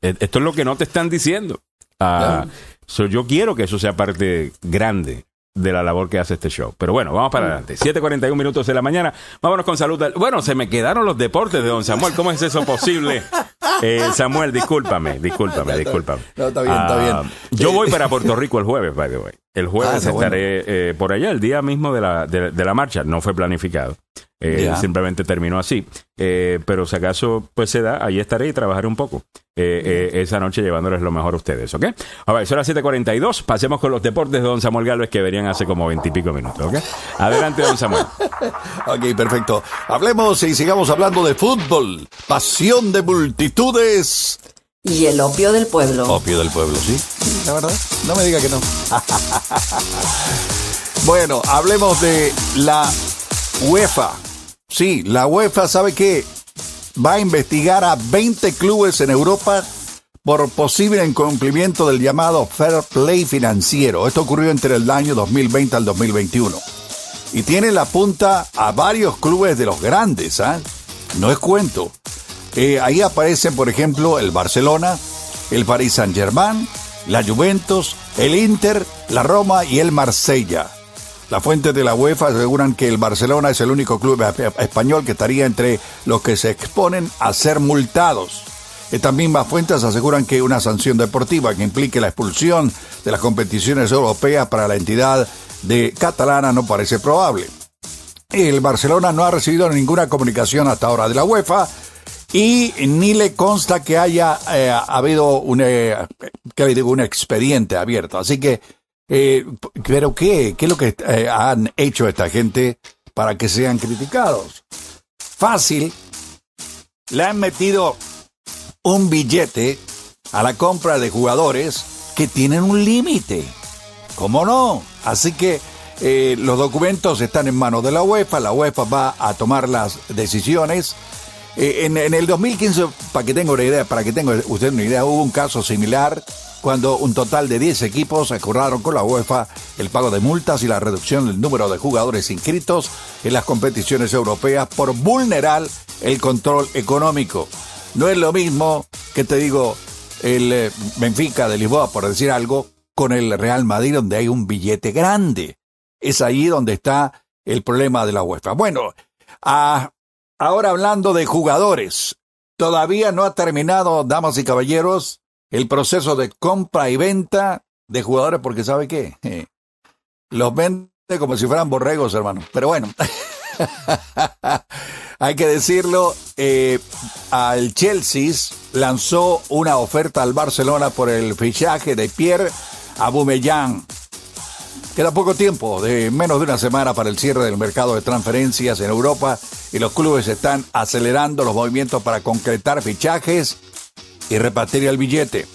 esto es lo que no te están diciendo. Ah, so yo quiero que eso sea parte grande de la labor que hace este show. Pero bueno, vamos para adelante. 7.41 minutos de la mañana. Vámonos con salud. Bueno, se me quedaron los deportes de don Samuel. ¿Cómo es eso posible? Eh, Samuel, discúlpame, discúlpame, discúlpame. No, está bien, está bien. Ah, yo voy para Puerto Rico el jueves, by the way. El jueves Ah, estaré eh, por allá, el día mismo de la, de, de la marcha. No fue planificado. Eh. Simplemente terminó así. Eh, pero si acaso pues se da, ahí estaré y trabajaré un poco. Eh, eh, esa noche llevándoles lo mejor a ustedes, ¿ok? A ver, son las 7.42. Pasemos con los deportes de don Samuel Galvez que venían hace como veintipico minutos, ¿ok? Adelante, don Samuel. Ok, perfecto. Hablemos y sigamos hablando de fútbol. Pasión de multitudes. Y el opio del pueblo. Opio del pueblo, ¿sí? La verdad, no me diga que no. bueno, hablemos de la UEFA. Sí, la UEFA sabe que va a investigar a 20 clubes en Europa por posible incumplimiento del llamado fair play financiero. Esto ocurrió entre el año 2020 al 2021. Y tiene la punta a varios clubes de los grandes, ¿ah? No es cuento. Eh, ahí aparecen, por ejemplo, el Barcelona, el Paris Saint-Germain, la Juventus, el Inter, la Roma y el Marsella. Las fuentes de la UEFA aseguran que el Barcelona es el único club esp- español que estaría entre los que se exponen a ser multados. Estas mismas fuentes aseguran que una sanción deportiva que implique la expulsión de las competiciones europeas para la entidad de catalana no parece probable. El Barcelona no ha recibido ninguna comunicación hasta ahora de la UEFA y ni le consta que haya eh, habido un, eh, que un expediente abierto. Así que, eh, pero ¿qué? ¿Qué es lo que eh, han hecho esta gente para que sean criticados? Fácil. Le han metido un billete a la compra de jugadores que tienen un límite. ¿Cómo no? Así que eh, los documentos están en manos de la UEFA, la UEFA va a tomar las decisiones. Eh, en, en el 2015, para que tenga una idea, para que tenga usted una idea, hubo un caso similar cuando un total de 10 equipos acordaron con la UEFA el pago de multas y la reducción del número de jugadores inscritos en las competiciones europeas por vulnerar el control económico. No es lo mismo que te digo el eh, Benfica de Lisboa, por decir algo, con el Real Madrid, donde hay un billete grande. Es ahí donde está el problema de la UEFA. Bueno, ah, ahora hablando de jugadores, todavía no ha terminado, damas y caballeros, el proceso de compra y venta de jugadores, porque ¿sabe qué? Los vende como si fueran borregos, hermano. Pero bueno, hay que decirlo, eh, al Chelsea lanzó una oferta al Barcelona por el fichaje de Pierre Aubameyang. Queda poco tiempo, de menos de una semana para el cierre del mercado de transferencias en Europa y los clubes están acelerando los movimientos para concretar fichajes y repartir el billete.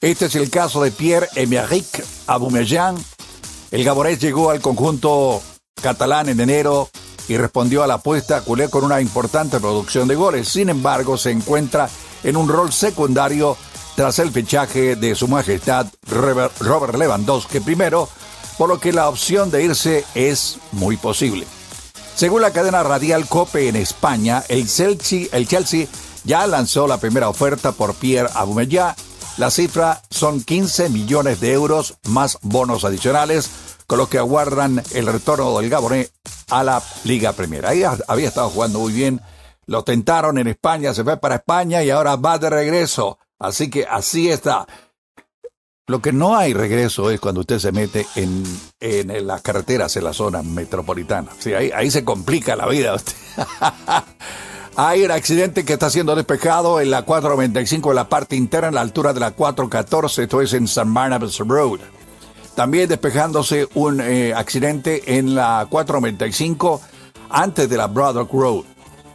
Este es el caso de Pierre-Emerick Aubameyang. El gabonés llegó al conjunto catalán en enero y respondió a la apuesta culé con una importante producción de goles. Sin embargo, se encuentra en un rol secundario tras el fichaje de su majestad Robert Lewandowski primero, por lo que la opción de irse es muy posible. Según la cadena radial Cope en España, el Chelsea, el Chelsea ya lanzó la primera oferta por Pierre Aubameyang. La cifra son 15 millones de euros más bonos adicionales, con los que aguardan el retorno del Gabonés a la Liga Premier. Ahí había estado jugando muy bien, lo tentaron en España, se fue para España y ahora va de regreso. Así que así está. Lo que no hay regreso es cuando usted se mete en, en las carreteras en la zona metropolitana. Sí, ahí, ahí se complica la vida. Hay un accidente que está siendo despejado en la 495 en la parte interna, a la altura de la 414, esto es en San Barnabas Road. También despejándose un eh, accidente en la 495 antes de la Braddock Road.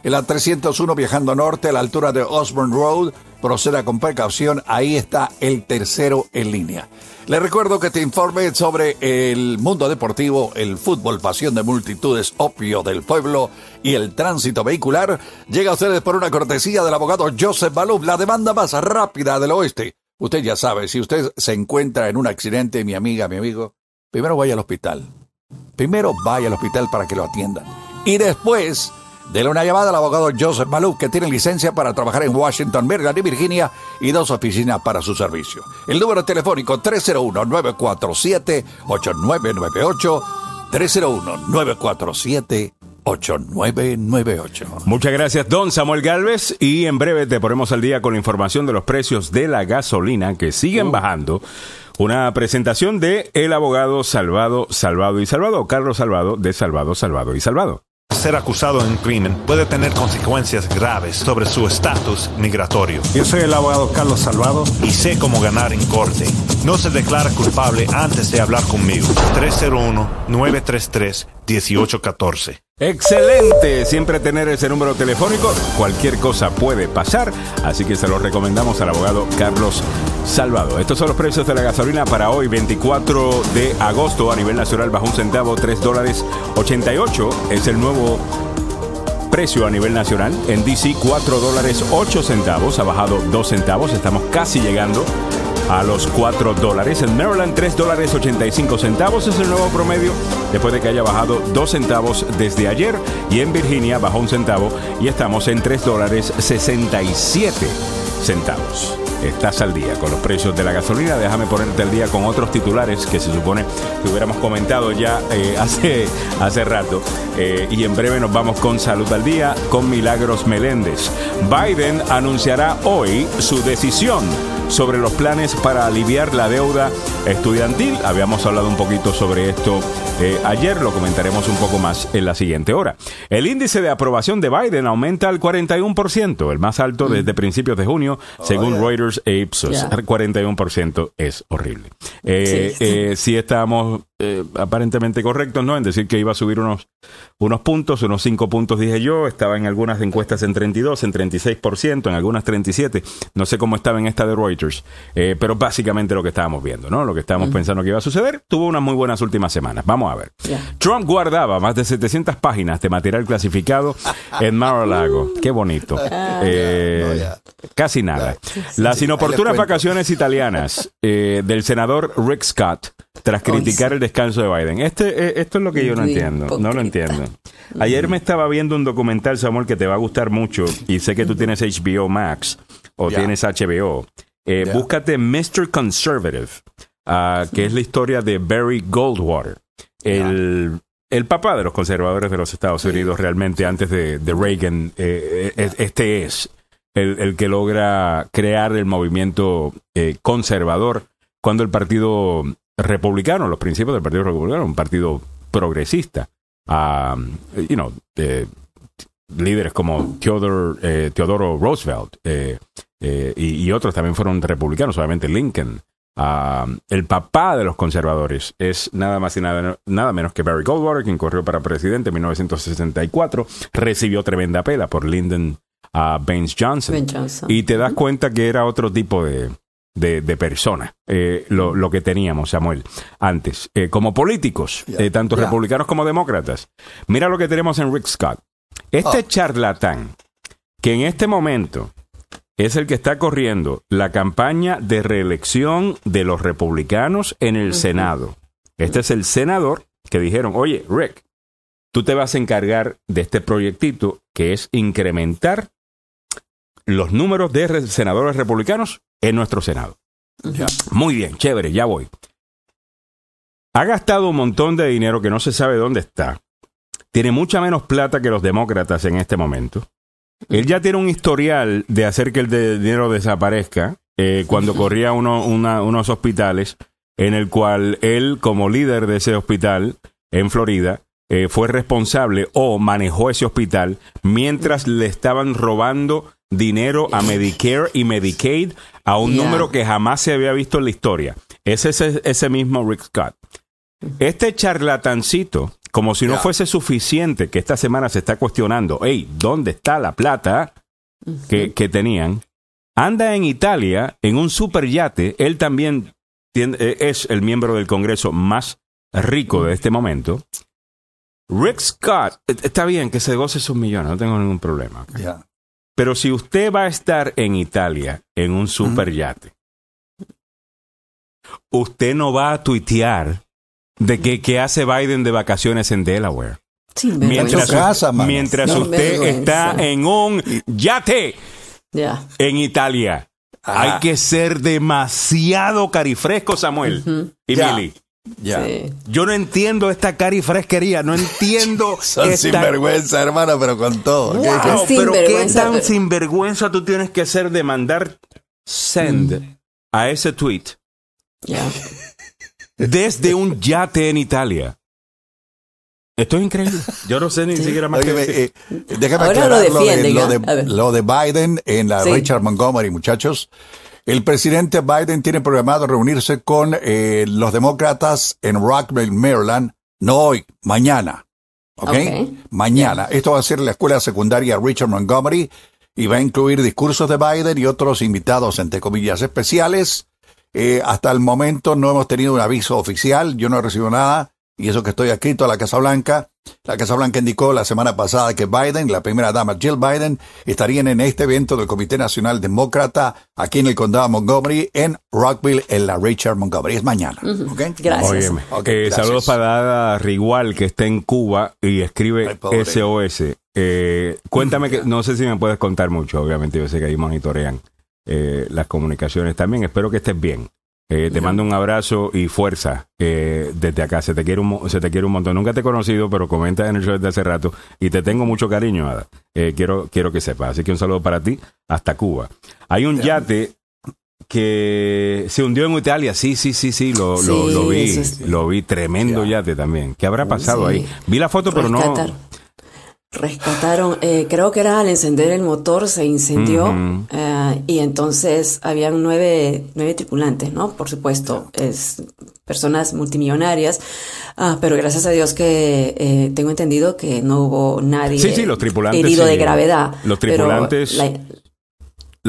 En la 301 viajando norte a la altura de Osborne Road, proceda con precaución, ahí está el tercero en línea. Le recuerdo que te informe sobre el mundo deportivo, el fútbol, pasión de multitudes, opio del pueblo y el tránsito vehicular. Llega a ustedes por una cortesía del abogado Joseph Balub, la demanda más rápida del oeste. Usted ya sabe, si usted se encuentra en un accidente, mi amiga, mi amigo, primero vaya al hospital. Primero vaya al hospital para que lo atiendan. Y después Dele una llamada al abogado Joseph Malou, que tiene licencia para trabajar en Washington, Maryland y Virginia y dos oficinas para su servicio. El número telefónico 301-947-8998. 301-947-8998. Muchas gracias, don Samuel Galvez. Y en breve te ponemos al día con la información de los precios de la gasolina que siguen bajando. Una presentación de el abogado Salvado, Salvado y Salvado, Carlos Salvado de Salvado, Salvado y Salvado. Ser acusado de un crimen puede tener consecuencias graves sobre su estatus migratorio. Yo soy el abogado Carlos Salvado. Y sé cómo ganar en corte. No se declara culpable antes de hablar conmigo. 301-933-1814. Excelente, siempre tener ese número telefónico. Cualquier cosa puede pasar, así que se lo recomendamos al abogado Carlos Salvado. Estos son los precios de la gasolina para hoy, 24 de agosto, a nivel nacional bajo un centavo, 3 dólares 88 es el nuevo precio a nivel nacional. En DC, 4 dólares 8 centavos, ha bajado 2 centavos, estamos casi llegando a los 4 dólares. En Maryland, 3 dólares 85 centavos es el nuevo promedio después de que haya bajado 2 centavos desde ayer. Y en Virginia bajó un centavo y estamos en 3 dólares 67 centavos. Estás al día con los precios de la gasolina. Déjame ponerte al día con otros titulares que se supone que hubiéramos comentado ya eh, hace, hace rato. Eh, y en breve nos vamos con Salud al Día con Milagros Meléndez. Biden anunciará hoy su decisión sobre los planes para aliviar la deuda estudiantil. Habíamos hablado un poquito sobre esto eh, ayer, lo comentaremos un poco más en la siguiente hora. El índice de aprobación de Biden aumenta al 41%, el más alto desde principios de junio, según Reuters e Ipsos. Yeah. 41% es horrible. Eh, Sí. eh, sí estamos eh, aparentemente correctos, ¿no? En decir que iba a subir unos, unos puntos, unos 5 puntos, dije yo. Estaba en algunas encuestas en 32, en 36%, en algunas 37. No sé cómo estaba en esta de Reuters. Eh, pero básicamente lo que estábamos viendo, ¿no? Lo que estábamos pensando que iba a suceder. Tuvo unas muy buenas últimas semanas. Vamos a ver. Trump guardaba más de 700 páginas de material clasificado en Mar-a-Lago. Qué bonito. Eh, No, ya. casi nada. Las inoportunas vacaciones italianas eh, del senador Rick Scott tras criticar el descanso de Biden. Este, eh, esto es lo que yo no Muy entiendo. No lo entiendo. Ayer me estaba viendo un documental, Samuel, que te va a gustar mucho y sé que tú tienes HBO Max o tienes HBO. Eh. Búscate Mr. Conservative, ah, que es la historia de Barry Goldwater, el, el papá de los conservadores de los Estados Unidos realmente antes de, de Reagan. eh, eh, este es el, el que logra crear el movimiento eh, conservador cuando el partido republicano, los principios del partido republicano, un partido progresista, ah, you know, líderes como Theodore, eh, Teodoro Roosevelt eh, eh, y, y otros también fueron republicanos, obviamente Lincoln. Ah, el papá de los conservadores es nada más y nada, nada menos que Barry Goldwater, quien corrió para presidente en 1964, recibió tremenda pela por Lyndon ah, Baines Johnson. Ben Johnson. Y te das cuenta que era otro tipo de, de, de persona, eh, lo, lo que teníamos, Samuel, antes. Eh, como políticos, eh, tanto republicanos como demócratas. Mira lo que tenemos en Rick Scott. Este Oh. charlatán, que en este momento es el que está corriendo la campaña de reelección de los republicanos en el Senado. Este es el senador que dijeron, oye, Rick, tú te vas a encargar de este proyectito que es incrementar los números de re- senadores republicanos en nuestro Senado. Ya. Muy bien, chévere, ya voy. Ha gastado un montón de dinero que no se sabe dónde está. Tiene mucha menos plata que los demócratas en este momento. Él ya tiene un historial de hacer que el de- dinero desaparezca eh, cuando corría uno- una- unos hospitales en el cual él, como líder de ese hospital en Florida, eh, fue responsable o manejó ese hospital mientras le estaban robando dinero a Medicare y Medicaid a un Yeah. número que jamás se había visto en la historia. Es ese, ese mismo Rick Scott. Este charlatancito, como si no Yeah. fuese suficiente que esta semana se está cuestionando, hey, ¿dónde está la plata que, que tenían? Anda en Italia en un superyate. Él también tiene- eh, es el miembro del Congreso más rico de este momento. Rick Scott, eh, está bien que se goce sus millones, no tengo ningún problema. Pero si usted va a estar en Italia en un superyate, usted no va a tuitear de que, que hace Biden de vacaciones en Delaware. mientras, casa, mientras usted está en un yate en Italia. Hay que ser demasiado carifresco, Samuel y Mili. Ya. Yo no entiendo esta carifresquería, no entiendo. Son esta... sinvergüenza, hermano, pero con todo. Wow, pero qué tan sinvergüenza tú tienes que ser de mandar send mm. a ese tweet. Ya. Desde un yate en Italia. Esto es increíble. Yo no sé ni siquiera más que eh, déjame Ahora lo, defiende, lo, de, lo, de, Biden en la Richard Montgomery, muchachos. El presidente Biden tiene programado reunirse con eh, los demócratas en Rockville, Maryland, no hoy, mañana. ¿Ok? Mañana. Esto va a ser la escuela secundaria Richard Montgomery y va a incluir discursos de Biden y otros invitados, entre comillas, especiales. Eh, hasta el momento no hemos tenido un aviso oficial, yo no he recibido nada y eso que estoy escrito a la Casa Blanca. La Casa Blanca indicó la semana pasada que Biden, la primera dama Jill Biden, estarían en este evento del Comité Nacional Demócrata aquí en el condado de Montgomery, en Rockville, en la Richard Montgomery. Es mañana. Gracias. Eh, saludos para Rigual, que está en Cuba y escribe SOS. Eh, cuéntame, que no sé si me puedes contar mucho, obviamente, yo sé que ahí monitorean eh, las comunicaciones también. Espero que estés bien. Eh, te mando un abrazo y fuerza eh, desde acá. Se te, quiere un, se te quiere un montón. Nunca te he conocido, pero comenta en el show desde hace rato y te tengo mucho cariño, Ada. Eh, quiero, quiero que sepas. Así que un saludo para ti hasta Cuba. Hay un yate que se hundió en Italia. Sí, sí, sí, sí, lo, lo, vi. Lo vi. Tremendo yate también. ¿Qué habrá pasado ahí? Vi la foto, pero no rescataron, eh, creo que era al encender el motor se incendió eh, y entonces habían nueve, nueve tripulantes, ¿no? Por supuesto, es personas multimillonarias, ah, pero gracias a Dios que eh, tengo entendido que no hubo nadie herido de gravedad. Los tripulantes la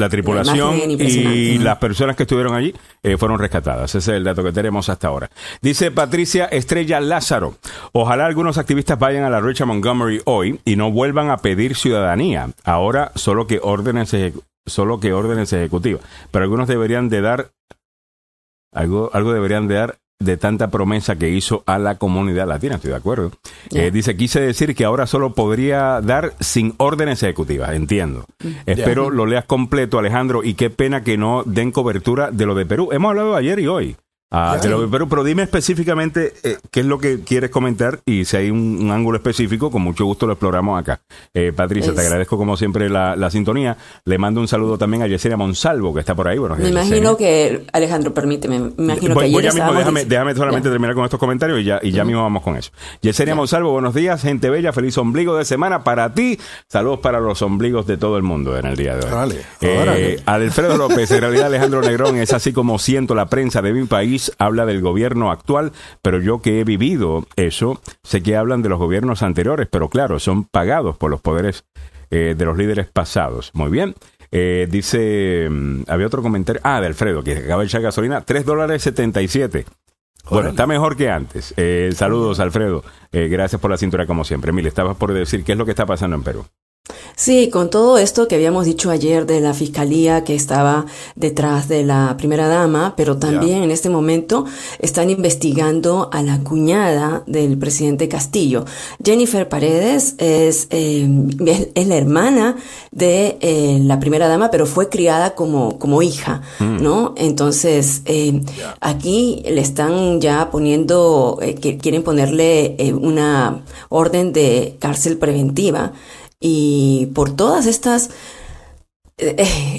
tripulación y las personas que estuvieron allí eh, fueron rescatadas. Ese es el dato que tenemos hasta ahora. Dice Patricia Estrella Lázaro, ojalá algunos activistas vayan a la Richard Montgomery hoy y no vuelvan a pedir ciudadanía. Ahora solo que órdenes, solo que órdenes ejecutivas. Pero algunos deberían de dar algo, algo deberían de dar de tanta promesa que hizo a la comunidad latina, estoy de acuerdo. Eh, dice, quise decir que ahora solo podría dar sin órdenes ejecutivas, entiendo. Mm. Espero lo leas completo, Alejandro, y qué pena que no den cobertura de lo de Perú. Hemos hablado ayer y hoy. Ah, pero, dime específicamente eh, qué es lo que quieres comentar y si hay un, ángulo específico, con mucho gusto lo exploramos acá. Eh, Patricia, te agradezco como siempre la, sintonía. Le mando un saludo también a Yesenia Monsalvo, que está por ahí. Bueno, me imagino que, Alejandro, permíteme, me imagino que ayer mismo, déjame, déjame, solamente terminar con estos comentarios y ya, y ya mismo vamos con eso. Yesenia Monsalvo, buenos días, gente bella, feliz ombligo de semana para ti. Saludos para los ombligos de todo el mundo en el día de hoy. Eh, Alfredo López, en realidad Alejandro Negrón es así como siento la prensa de mi país habla del gobierno actual, pero yo que he vivido eso, sé que hablan de los gobiernos anteriores, pero claro, son pagados por los poderes eh, de los líderes pasados. Muy bien. Eh, dice, mm, había otro comentario, ah, de Alfredo, que acaba de echar gasolina, 3 dólares 77. Bueno, está mejor que antes. Eh, saludos, Alfredo. gracias por la cintura como siempre. Mire, estabas por decir qué es lo que está pasando en Perú. Sí, con todo esto que habíamos dicho ayer de la fiscalía que estaba detrás de la primera dama, pero también en este momento están investigando a la cuñada del presidente Castillo. Jennifer Paredes es, eh, es, la hermana de eh, la primera dama, pero fue criada como, como hija, mm. ¿no? Entonces, eh, aquí le están ya poniendo, que quieren ponerle una orden de cárcel preventiva y por todas estas eh,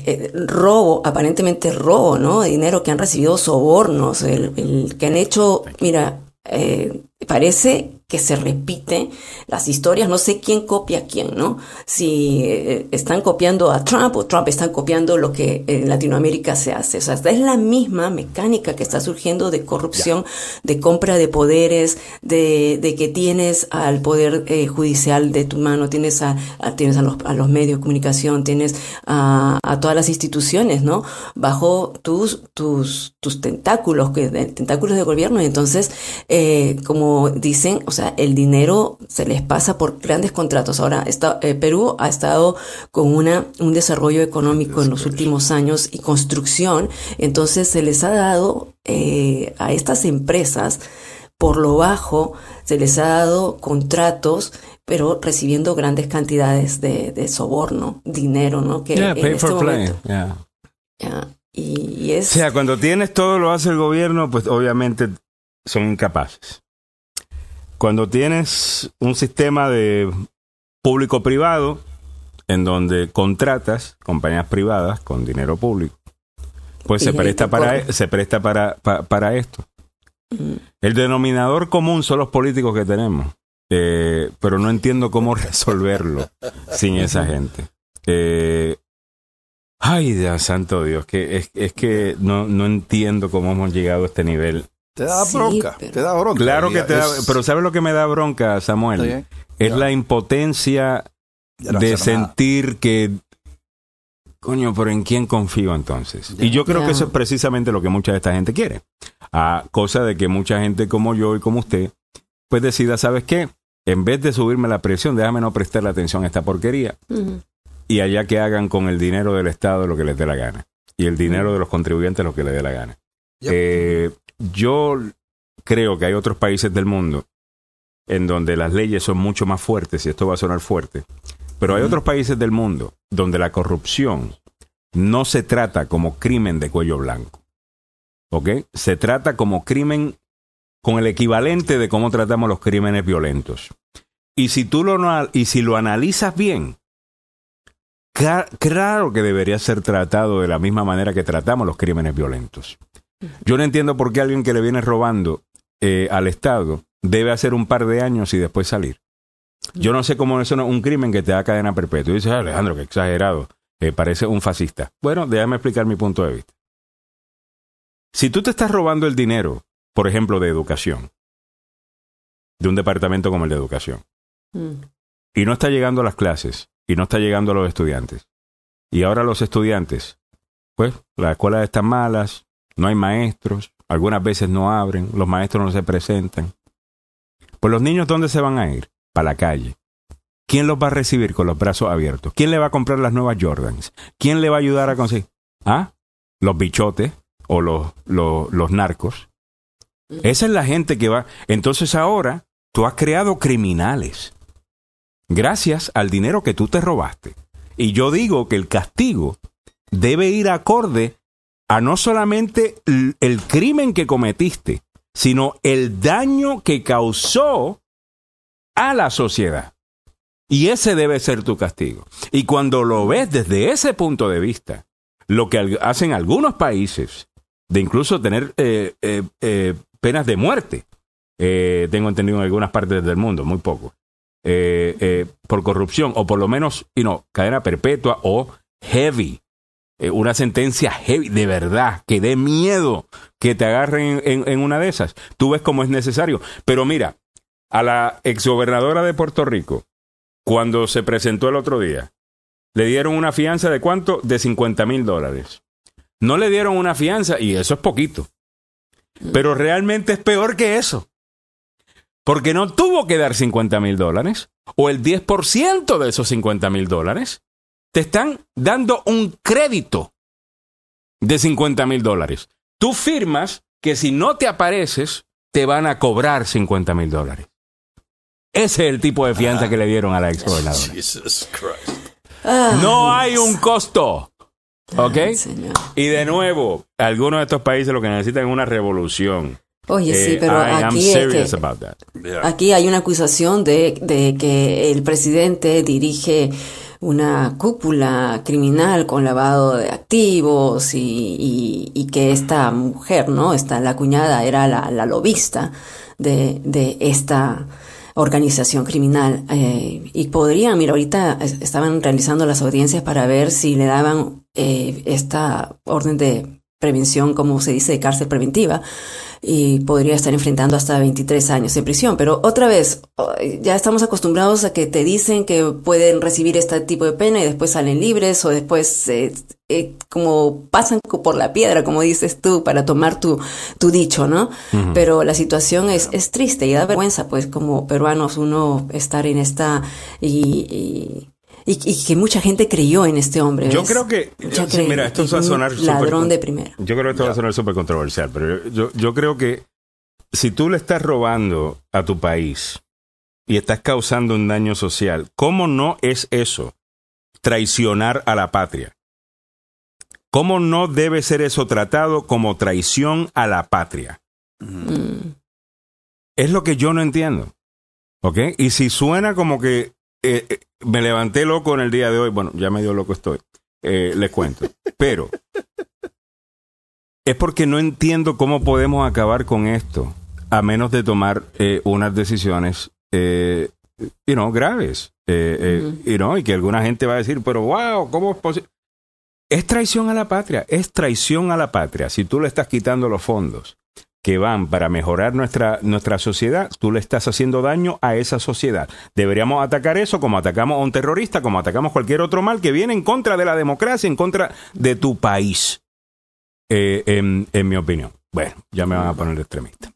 eh, robo, aparentemente robo, ¿no? Dinero que han recibido sobornos, el, el que han hecho, mira, eh, parece que se repite las historias, no sé quién copia a quién, ¿no? Si eh, están copiando a Trump o Trump están copiando lo que en Latinoamérica se hace. O sea, es la misma mecánica que está surgiendo de corrupción, de compra de poderes, de, de que tienes al poder eh, judicial de tu mano, tienes a, tienes a los, a los, medios de comunicación, tienes a, a, todas las instituciones, ¿no? Bajo tus, tus, tus tentáculos, que, tentáculos de gobierno. Y entonces, eh, como dicen, o sea, el dinero se les pasa por grandes contratos. Ahora, eh, Perú ha estado con una, un desarrollo económico en los últimos años y construcción, entonces se les ha dado eh, a estas empresas por lo bajo se les ha dado contratos, pero recibiendo grandes cantidades de, de soborno, dinero, ¿no? Que Yeah, en pay este for play. momento- yeah. ya, y, y O es sea, cuando tienes todo lo hace el gobierno, pues obviamente son incapaces. Cuando tienes un sistema de público-privado, en donde contratas compañías privadas con dinero público, pues Y se presta para, corre. se presta para, pa- para esto. Mm. El denominador común son los políticos que tenemos, eh, pero no entiendo cómo resolverlo sin esa gente. Eh, ay, Dios santo Dios, que es, es que no, no entiendo cómo hemos llegado a este nivel. Te da Sí, bronca, pero- te da bronca. Claro que te da, es- pero ¿sabes lo que me da bronca, Samuel? Es Ya. la impotencia no de nada. sentir que, coño, pero ¿en quién confío entonces? Ya. Y yo creo Ya. que eso es precisamente lo que mucha de esta gente quiere. A cosa de que mucha gente como yo y como usted, pues decida, ¿sabes qué? En vez de subirme la presión, déjame no prestarle atención a esta porquería y allá que hagan con el dinero del Estado lo que les dé la gana y el dinero de los contribuyentes lo que les dé la gana. Yep. Eh, yo creo que hay otros países del mundo en donde las leyes son mucho más fuertes y esto va a sonar fuerte, pero hay otros países del mundo donde la corrupción no se trata como crimen de cuello blanco. ¿Ok? Se trata como crimen con el equivalente de cómo tratamos los crímenes violentos. Y si tú lo, y si lo analizas bien, claro que debería ser tratado de la misma manera que tratamos los crímenes violentos. Yo no entiendo por qué alguien que le viene robando eh, al Estado debe hacer un par de años y después salir. Yo no sé cómo eso no es un crimen que te da cadena perpetua. Y dices, "Ah, Alejandro, qué exagerado. Eh, parece un fascista. Bueno, déjame explicar mi punto de vista. Si tú te estás robando el dinero, por ejemplo, de educación, de un departamento como el de educación, Mm. y no está llegando a las clases, y no está llegando a los estudiantes, y ahora los estudiantes, pues las escuelas están malas, no hay maestros, algunas veces no abren, los maestros no se presentan. Pues los niños, ¿dónde se van a ir? Para la calle. ¿Quién los va a recibir con los brazos abiertos? ¿Quién le va a comprar las nuevas Jordans? ¿Quién le va a ayudar a conseguir? ¿Ah? Los bichotes o los, los, los narcos. Esa es la gente que va. Entonces ahora tú has creado criminales. Gracias al dinero que tú te robaste. Y yo digo que el castigo debe ir acorde a no solamente el crimen que cometiste, sino el daño que causó a la sociedad. Y ese debe ser tu castigo. Y cuando lo ves desde ese punto de vista, lo que hacen algunos países, de incluso tener eh, eh, eh, penas de muerte, tengo entendido en algunas partes del mundo, muy poco, por corrupción, o por lo menos, y no, cadena perpetua o heavy, eh, una sentencia heavy, de verdad, que dé miedo que te agarren en, en una de esas. Tú ves cómo es necesario. Pero mira, a la exgobernadora de Puerto Rico, cuando se presentó el otro día, le dieron una fianza de cuánto? De 50 mil dólares. No le dieron una fianza, y eso es poquito. Pero realmente es peor que eso. Porque no tuvo que dar 50 mil dólares, o el 10% de esos 50 mil dólares. Te están dando un crédito de 50 mil dólares. Tú firmas que si no te apareces, te van a cobrar 50 mil dólares. Ese es el tipo de fianza que le dieron a la ex gobernadora. Jesus Christ. Ah, No hay un costo. ¿Ok? ay. Y de nuevo, algunos de estos países lo que necesitan es una revolución. Oye, sí, Eh, pero I aquí es que hay una acusación de, de que el presidente dirige una cúpula criminal con lavado de activos y, y- y que esta mujer, ¿no? Esta, la cuñada era la, la lobista de, de esta organización criminal. eh, y podrían, mira, ahorita es- estaban realizando las audiencias para ver si le daban eh, esta orden de prevención, como se dice, de cárcel preventiva, y podría estar enfrentando hasta 23 años de prisión. Pero otra vez, ya estamos acostumbrados a que te dicen que pueden recibir este tipo de pena y después salen libres o después eh, eh, como pasan por la piedra, como dices tú, para tomar tu, tu dicho, ¿no? Pero la situación es, es triste y da vergüenza, pues como peruanos, uno estar en esta y... y y, y que mucha gente creyó en este hombre. Yo creo que- cre- mira, esto es va a sonar súper ladrón de primera. Yo creo que esto va a sonar súper controversial, pero yo, yo creo que si tú le estás robando a tu país y estás causando un daño social, ¿cómo no es eso traicionar a la patria? ¿Cómo no debe ser eso tratado como traición a la patria? Mm. Es lo que yo no entiendo. ¿Ok? Y si suena como que eh, eh, me levanté loco en el día de hoy, bueno, ya medio loco estoy, eh, les cuento. Pero es porque no entiendo cómo podemos acabar con esto a menos de tomar eh, unas decisiones eh, you know, graves. Eh, you know, y que alguna gente va a decir, pero wow, ¿cómo es posible? Es traición a la patria, es traición a la patria. Si tú le estás quitando los fondos que van para mejorar nuestra, nuestra sociedad, tú le estás haciendo daño a esa sociedad. Deberíamos atacar eso como atacamos a un terrorista, como atacamos cualquier otro mal que viene en contra de la democracia, en contra de tu país, eh, en, en mi opinión. Bueno, ya me van a poner extremista.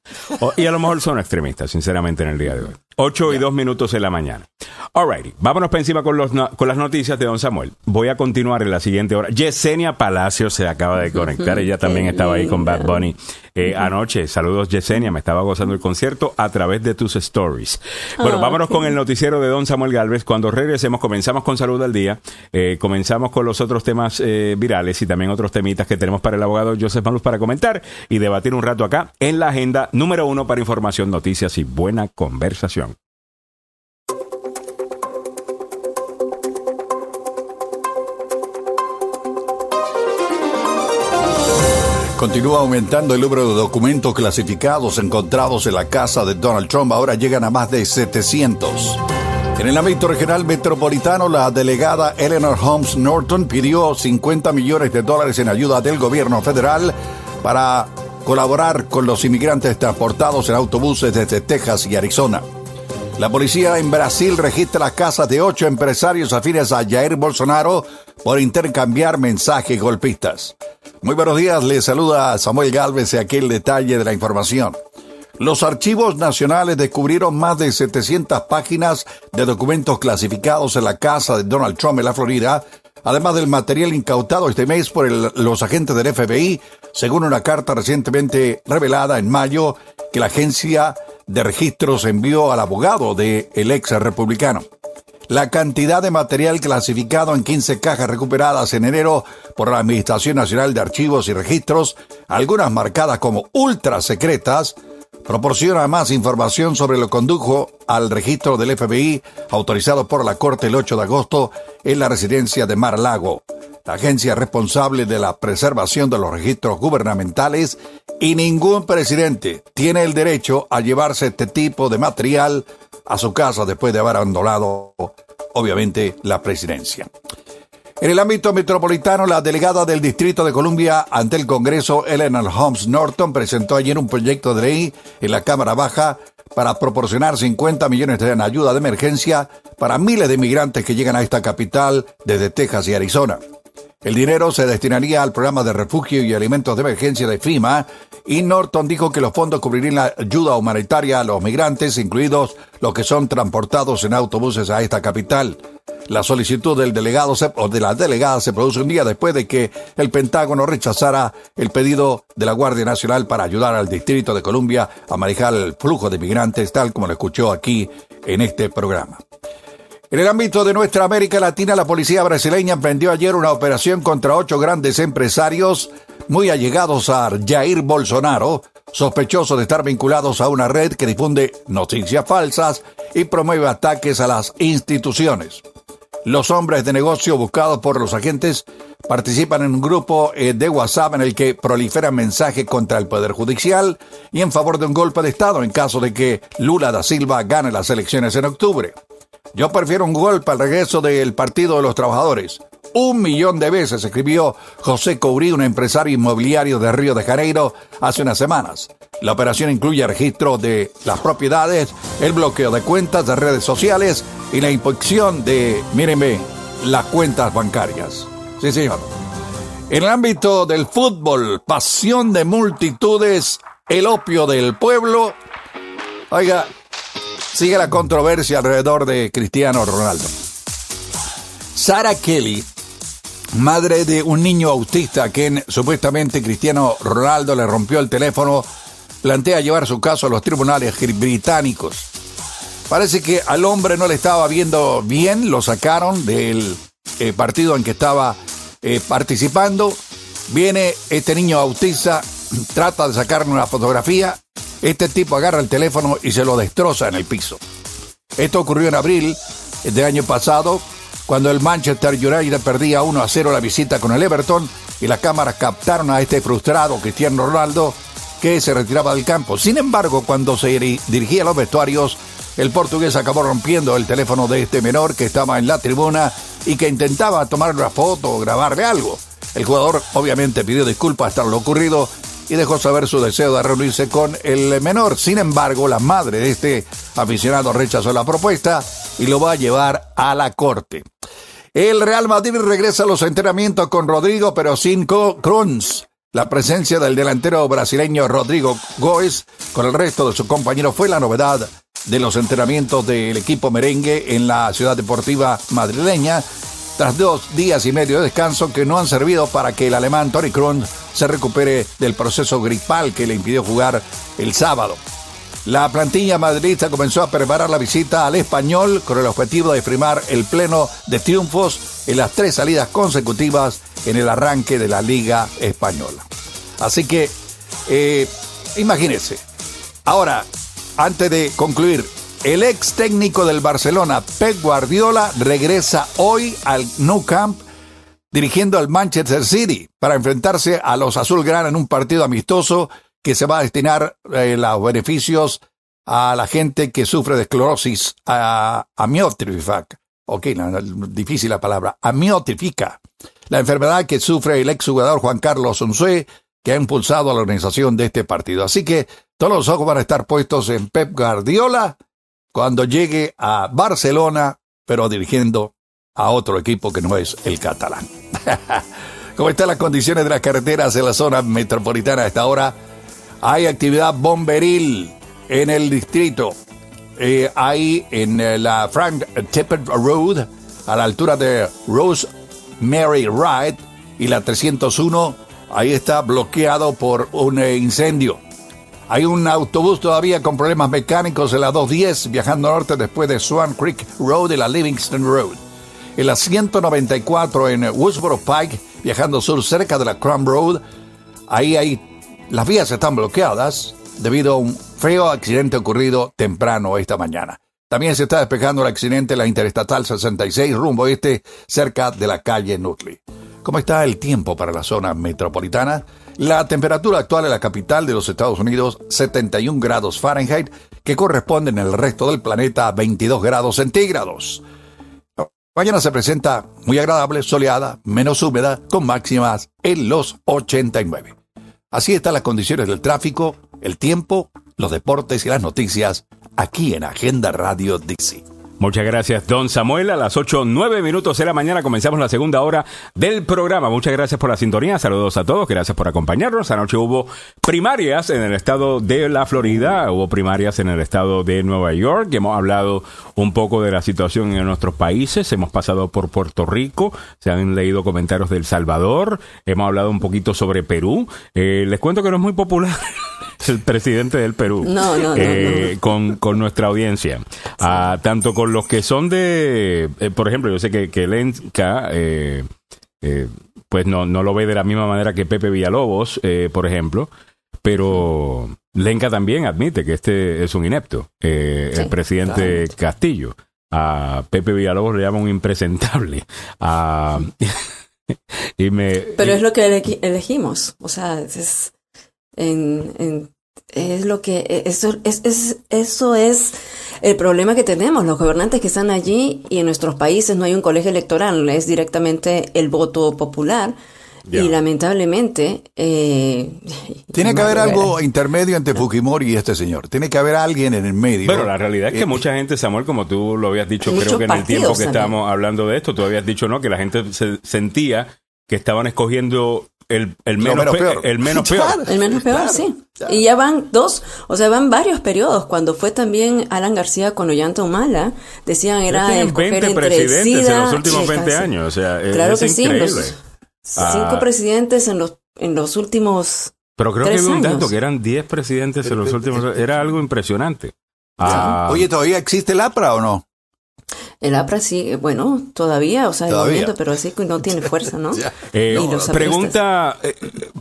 Y a lo mejor son extremistas, sinceramente, en el día de hoy. 8 y 2 minutos en la mañana. Alrighty, vámonos para encima con, los no- con las noticias de Don Samuel. Voy a continuar en la siguiente hora. Yesenia Palacio se acaba de conectar. Ella también estaba ahí con Bad Bunny eh, anoche. Saludos, Yesenia. Me estaba gozando el concierto a través de tus stories. Bueno, Ah, vámonos con el noticiero de Don Samuel Galvez. Cuando regresemos, comenzamos con Salud al Día. eh, comenzamos con los otros temas eh, virales y también otros temitas que tenemos para el abogado Joseph Maluz para comentar y debatir un rato acá en la agenda número uno para información, noticias y buena conversación. Continúa aumentando el número de documentos clasificados encontrados en la casa de Donald Trump. Ahora llegan a más de 700. En el ámbito regional metropolitano, la delegada Eleanor Holmes Norton pidió 50 millones de dólares en ayuda del gobierno federal para colaborar con los inmigrantes transportados en autobuses desde Texas y Arizona. La policía en Brasil registra las casas de ocho empresarios afines a Jair Bolsonaro por intercambiar mensajes golpistas. Muy buenos días, les saluda Samuel Galvez y aquí el detalle de la información. Los archivos nacionales descubrieron más de 700 páginas de documentos clasificados en la casa de Donald Trump en la Florida, además del material incautado este mes por los agentes del FBI, según una carta recientemente revelada en mayo que la agencia de registros envió al abogado del el ex republicano. La cantidad de material clasificado en 15 cajas recuperadas en enero por la Administración Nacional de Archivos y Registros, algunas marcadas como ultra secretas, proporciona más información sobre lo condujo al registro del FBI autorizado por la Corte el 8 de agosto en la residencia de Mar Lago, la agencia responsable de la preservación de los registros gubernamentales y ningún presidente tiene el derecho a llevarse este tipo de material a su casa después de haber abandonado, obviamente, la presidencia. En el ámbito metropolitano, la delegada del Distrito de Columbia ante el Congreso, Eleanor Holmes Norton, presentó ayer un proyecto de ley en la Cámara Baja para proporcionar 50 millones de en ayuda de emergencia para miles de inmigrantes que llegan a esta capital desde Texas y Arizona. El dinero se destinaría al programa de refugio y alimentos de emergencia de FIMA y Norton dijo que los fondos cubrirían la ayuda humanitaria a los migrantes, incluidos los que son transportados en autobuses a esta capital. La solicitud del delegado o de la delegada se produce un día después de que el Pentágono rechazara el pedido de la Guardia Nacional para ayudar al Distrito de Columbia a manejar el flujo de migrantes, tal como lo escuchó aquí en este programa. En el ámbito de nuestra América Latina, la policía brasileña emprendió ayer una operación contra ocho grandes empresarios muy allegados a Jair Bolsonaro, sospechosos de estar vinculados a una red que difunde noticias falsas y promueve ataques a las instituciones. Los hombres de negocio buscados por los agentes participan en un grupo eh, de WhatsApp en el que proliferan mensajes contra el Poder Judicial y en favor de un golpe de Estado en caso de que Lula da Silva gane las elecciones en octubre. Yo prefiero un golpe al regreso del Partido de los Trabajadores. Un millón de veces escribió José Courí, un empresario inmobiliario de Río de Janeiro, hace unas semanas. La operación incluye registro de las propiedades, el bloqueo de cuentas de redes sociales y la inspección de, mírenme, las cuentas bancarias. Sí, señor. En el ámbito del fútbol, pasión de multitudes, el opio del pueblo. Oiga, sigue la controversia alrededor de Cristiano Ronaldo. Sarah Kelly, madre de un niño autista a quien supuestamente Cristiano Ronaldo le rompió el teléfono plantea llevar su caso a los tribunales británicos. Parece que al hombre no le estaba viendo bien, lo sacaron del eh, partido en que estaba eh, participando. Viene este niño autista, trata de sacarle una fotografía. Este tipo agarra el teléfono y se lo destroza en el piso. Esto ocurrió en abril del año pasado, cuando el Manchester United perdía 1 a 0 la visita con el Everton y las cámaras captaron a este frustrado Cristiano Ronaldo que se retiraba del campo. Sin embargo, cuando se dirigía a los vestuarios, el portugués acabó rompiendo el teléfono de este menor que estaba en la tribuna y que intentaba tomar una foto o grabarle algo. El jugador obviamente pidió disculpas tras lo ocurrido y dejó saber su deseo de reunirse con el menor. Sin embargo, la madre de este aficionado rechazó la propuesta y lo va a llevar a la corte. El Real Madrid regresa a los entrenamientos con Rodrigo, pero sin Cruz. La presencia del delantero brasileño Rodrigo Góez con el resto de sus compañeros fue la novedad de los entrenamientos del equipo merengue en la ciudad deportiva madrileña, tras dos días y medio de descanso que no han servido para que el alemán Tony Kroos se recupere del proceso gripal que le impidió jugar el sábado. La plantilla madridista comenzó a preparar la visita al español con el objetivo de firmar el pleno de triunfos en las tres salidas consecutivas en el arranque de la Liga Española. Así que, eh, imagínense. Ahora, antes de concluir, el ex técnico del Barcelona, Pep Guardiola, regresa hoy al Nou Camp dirigiendo al Manchester City para enfrentarse a los Azulgrana en un partido amistoso que se va a destinar eh, los beneficios a la gente que sufre de esclerosis amiotrífica. Ok, difícil la palabra. Amiotrifica. La enfermedad que sufre el exjugador Juan Carlos Unzué, que ha impulsado a la organización de este partido. Así que todos los ojos van a estar puestos en Pep Guardiola cuando llegue a Barcelona, pero dirigiendo a otro equipo que no es el catalán. ¿Cómo están las condiciones de las carreteras en la zona metropolitana a esta hora? Hay actividad bomberil en el distrito. Eh, hay en eh, la Frank Tippett Road, a la altura de Rosemary Ride y la 301, ahí está bloqueado por un eh, incendio. Hay un autobús todavía con problemas mecánicos en la 210 viajando norte después de Swan Creek Road y la Livingston Road. En la 194 en Woodsboro Pike, viajando sur cerca de la Crum Road, ahí hay las vías están bloqueadas debido a un feo accidente ocurrido temprano esta mañana. También se está despejando el accidente en la Interestatal 66 rumbo este cerca de la calle Nutley. ¿Cómo está el tiempo para la zona metropolitana? La temperatura actual en la capital de los Estados Unidos, 71 grados Fahrenheit, que corresponde en el resto del planeta a 22 grados centígrados. Mañana se presenta muy agradable, soleada, menos húmeda, con máximas en los 89. Así están las condiciones del tráfico, el tiempo, los deportes y las noticias aquí en Agenda Radio DC. Muchas gracias, don Samuel. A las 8, 9 minutos de la mañana comenzamos la segunda hora del programa. Muchas gracias por la sintonía. Saludos a todos. Gracias por acompañarnos. Anoche hubo primarias en el estado de la Florida, hubo primarias en el estado de Nueva York. Hemos hablado un poco de la situación en nuestros países. Hemos pasado por Puerto Rico. Se han leído comentarios del Salvador. Hemos hablado un poquito sobre Perú. Eh, les cuento que no es muy popular el presidente del Perú. No, no, no, eh, Con, con, nuestra audiencia. Ah, tanto con los que son de, eh, por ejemplo, yo sé que, que Lenca, eh, eh, pues no, no lo ve de la misma manera que Pepe Villalobos, por ejemplo, pero Lenca también admite que este es un inepto, el presidente Castillo. A Pepe Villalobos le llama un impresentable. y me, pero es lo que elegimos, o sea, es en, en es lo que, e, eso es, es, eso es el problema que tenemos, los gobernantes que están allí y en nuestros países no hay un colegio electoral, es directamente el voto popular. Y lamentablemente... Eh, Tiene que haber algo intermedio entre Fujimori y este señor. Tiene que haber alguien en el medio. Pero la realidad es que eh, mucha gente, Samuel, como tú lo habías dicho, creo que en el tiempo que estábamos hablando de esto, tú habías dicho, ¿no? Que la gente se sentía que estaban escogiendo el, el, menos, peor. El menos peor. el menos peor, sí. Y ya van dos, o sea, van varios periodos. Cuando fue también Alan García con Ollanta Humala, decían era escoger 20 presidentes en los últimos 20 años. O sea, claro es que increíble. sí. cinco ah. presidentes en los, en los últimos Pero creo Tres que vi un dato que eran 10 presidentes en los últimos. Era algo impresionante. Ah, Oye, ¿todavía existe el APRA o no? El APRA sí, eh, bueno, todavía, o sea, el Todavía. movimiento, pero así que no tiene fuerza, ¿no? Eh, Y los pregunta, eh,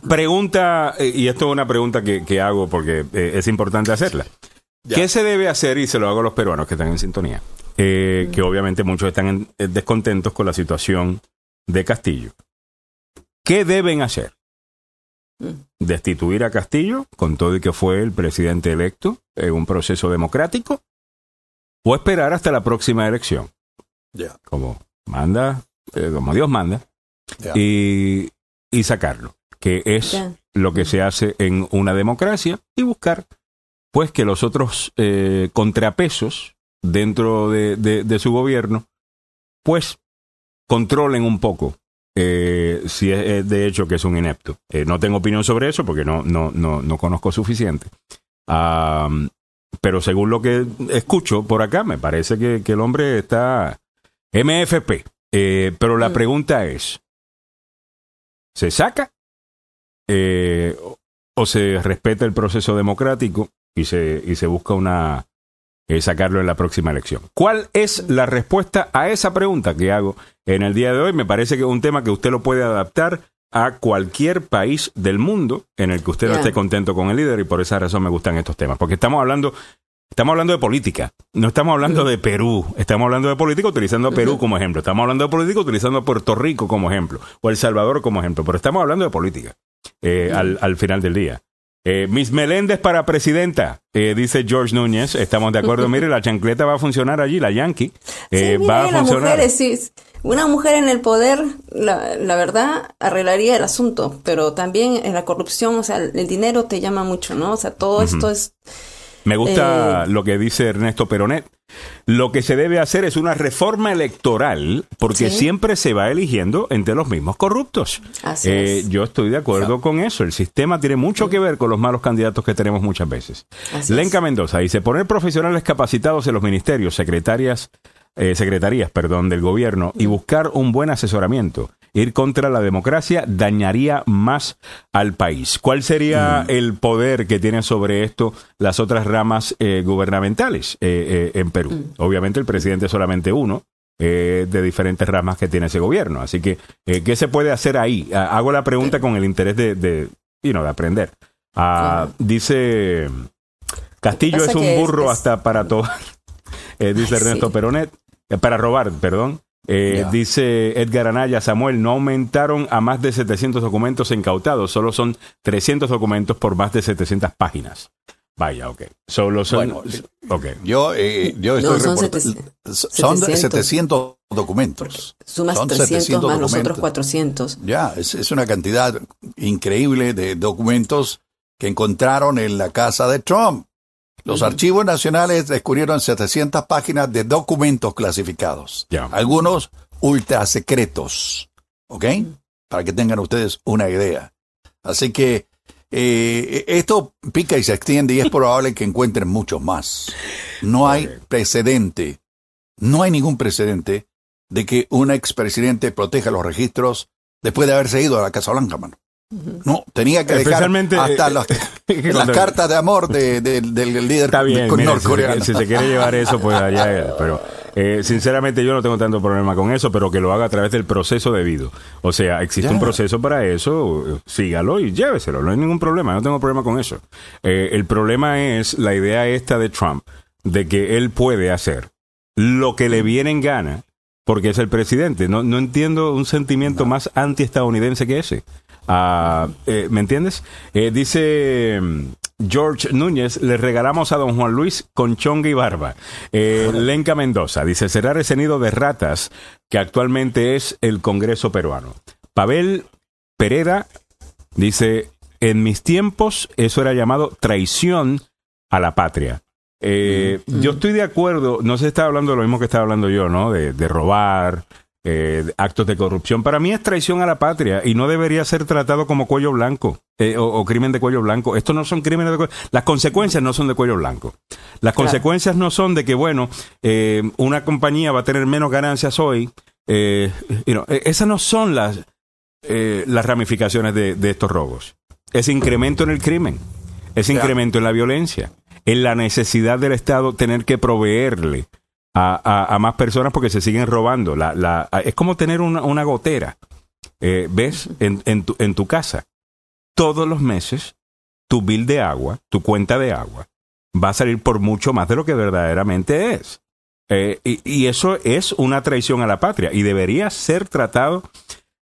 pregunta, eh, y esto es una pregunta que, que hago porque es importante hacerla. Ya. ¿Qué se debe hacer? Y se lo hago a los peruanos que están en sintonía. Eh, Que obviamente muchos están en- descontentos con la situación de Castillo. ¿Qué deben hacer? Mm. ¿Destituir a Castillo con todo y que fue el presidente electo en un proceso democrático? ¿O esperar hasta la próxima elección? Ya, Como manda, eh, como Dios manda ya. y, y sacarlo, que es lo que se hace en una democracia y buscar pues que los otros eh, contrapesos dentro de, de- de su gobierno pues controlen un poco eh, si es, es de hecho que es un inepto. Eh, no tengo opinión sobre eso porque no, no, no, no conozco suficiente. Am, pero según lo que escucho por acá, me parece que, que el hombre está MFP. Eh, pero la Mm. pregunta es, ¿se saca eh, o- o se respeta el proceso democrático y se, y se busca una eh, sacarlo en la próxima elección? ¿Cuál es la respuesta a esa pregunta que hago en el día de hoy? Me parece que es un tema que usted lo puede adaptar a cualquier país del mundo en el que usted no esté contento con el líder y por esa razón me gustan estos temas, porque estamos hablando Estamos hablando de política, no estamos hablando de Perú, estamos hablando de política utilizando a Perú como ejemplo, estamos hablando de política utilizando a Puerto Rico como ejemplo, o El Salvador como ejemplo, pero estamos hablando de política eh, al, al final del día. Eh, Miss Meléndez para presidenta, eh, dice George Núñez, estamos de acuerdo, mire, la chancleta va a funcionar allí, la Yankee, Sí, va a funcionar. mujeres, sí. Una mujer en el poder, la, la verdad, arreglaría el asunto, pero también en la corrupción, o sea, el dinero te llama mucho, ¿no? O sea, todo esto es... Me gusta Eh, lo que dice Ernesto Peronet. Lo que se debe hacer es una reforma electoral porque Sí. siempre se va eligiendo entre los mismos corruptos. Así Eh, es. Yo estoy de acuerdo con eso. El sistema tiene mucho que ver con los malos candidatos que tenemos muchas veces. Así es. Lenca Mendoza dice, poner profesionales capacitados en los ministerios, secretarias, eh, secretarías, perdón, del gobierno y buscar un buen asesoramiento. Ir contra la democracia dañaría más al país. ¿Cuál sería el poder que tienen sobre esto las otras ramas eh, gubernamentales eh, en Perú? Obviamente el presidente es solamente uno. eh, de diferentes ramas que tiene ese gobierno. Así que, eh, ¿qué se puede hacer ahí? Ah, hago la pregunta con el interés de, de, you know, de aprender. Ah, Dice Castillo es un es- burro es- hasta para todo. Eh, dice Ay, Ernesto sí. Peronet. Eh, para robar, perdón. Eh. Dice Edgar Anaya, Samuel, no aumentaron a más de 700 documentos incautados, solo son 300 documentos por más de 700 páginas. Vaya, ok. Solo son... Bueno, ok. Yo, eh, yo No, estoy son 700. son 700. 700 documentos. Sumas Son 300 700 más los documentos. otros 400. Ya, es, es una cantidad increíble de documentos que encontraron en la casa de Trump. Los archivos nacionales descubrieron 700 páginas de documentos clasificados. Algunos ultra secretos. ¿Ok? Para que tengan ustedes una idea. Así que eh, esto pica y se extiende y es probable que encuentren muchos más. No hay precedente, no hay ningún precedente de que un expresidente proteja los registros después de haberse ido a la Casa Blanca, mano. No, tenía que dejar hasta eh, las, que las cartas de amor de- de- del líder Está bien, si, norcoreano. se, si se quiere llevar eso, pues allá. Pero eh, sinceramente yo no tengo tanto problema con eso, pero que lo haga a través del proceso debido. O sea, existe Ya. un proceso para eso, eh, sígalo y lléveselo, no hay ningún problema, no tengo problema con eso. Eh, el problema es la idea esta de Trump, de que él puede hacer lo que le viene en gana, porque es el presidente. No, no entiendo un sentimiento más antiestadounidense que ese. Ah, eh, ¿Me entiendes? Eh, dice mm, George Núñez, le regalamos a don Juan Luis con chonga y barba. Eh, Lenca Mendoza dice, será ese nido de ratas que actualmente es el Congreso peruano. Pavel Pereda dice, en mis tiempos eso era llamado traición a la patria. Eh, Yo estoy de acuerdo, no se está hablando de lo mismo que estaba hablando yo, ¿no? De, de robar, eh, actos de corrupción. Para mí es traición a la patria y no debería ser tratado como cuello blanco eh, o, o crimen de cuello blanco. Estos no son crímenes de cuello Las consecuencias no son de cuello blanco. Las Claro. consecuencias no son de que, bueno, eh, una compañía va a tener menos ganancias hoy. Eh, you know, eh, esas no son las, las ramificaciones de, de estos robos. ese incremento en el crimen, ese incremento en la violencia, en la necesidad del Estado tener que proveerle a, más personas porque se siguen robando. La, la, es como tener una, una gotera, eh, ¿ves? En, en, tu, en tu casa. Todos los meses, tu bill de agua, tu cuenta de agua, va a salir por mucho más de lo que verdaderamente es. Eh, y, eso es una traición a la patria y debería ser tratado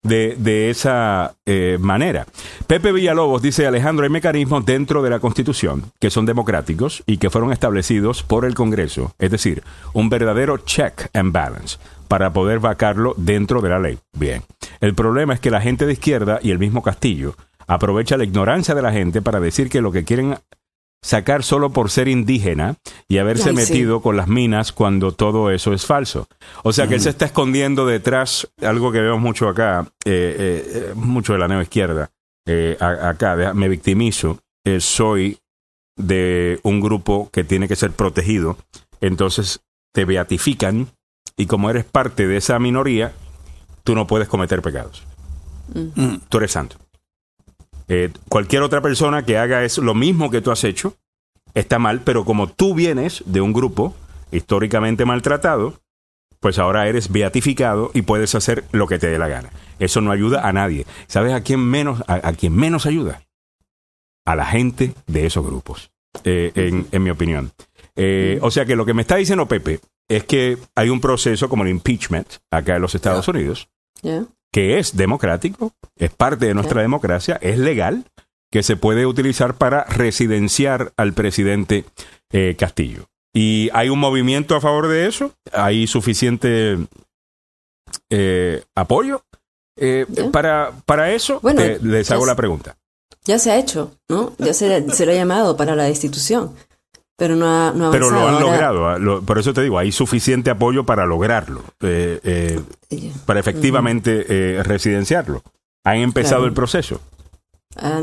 de, de esa eh, manera. Pepe Villalobos dice, Alejandro, hay mecanismos dentro de la Constitución que son democráticos y que fueron establecidos por el Congreso, es decir, un verdadero check and balance para poder vacarlo dentro de la ley. Bien, el problema es que la gente de izquierda y el mismo Castillo aprovecha la ignorancia de la gente para decir que lo que quieren sacar solo por ser indígena y haberse metido con las minas cuando todo eso es falso. O sea que él se está escondiendo detrás, algo que vemos mucho acá, eh, eh, eh, mucho de la neo izquierda, acá me victimizo, soy de un grupo que tiene que ser protegido, entonces te beatifican y como eres parte de esa minoría, tú no puedes cometer pecados. Mm. Tú eres santo. Eh, cualquier otra persona que haga es lo mismo que tú has hecho está mal, pero como tú vienes de un grupo históricamente maltratado, pues ahora eres beatificado y puedes hacer lo que te dé la gana. Eso no ayuda a nadie. ¿Sabes a quién menos, a, quién menos ayuda? A la gente de esos grupos, eh, en, mi opinión. Eh, o sea que lo que me está diciendo Pepe es que hay un proceso como el impeachment acá en los Estados Unidos, que es democrático, es parte de nuestra democracia, es legal, que se puede utilizar para residenciar al presidente eh, Castillo. ¿Y hay un movimiento a favor de eso? ¿Hay suficiente eh, apoyo eh, para, para eso? Bueno, les hago la pregunta. Ya se ha hecho, ¿no? Ya se, se le ha llamado para la destitución pero no ha, no Pero lo han logrado, ah, por eso te digo, hay suficiente apoyo para lograrlo, eh, eh, para efectivamente eh, residenciarlo. Han empezado el proceso. Ah,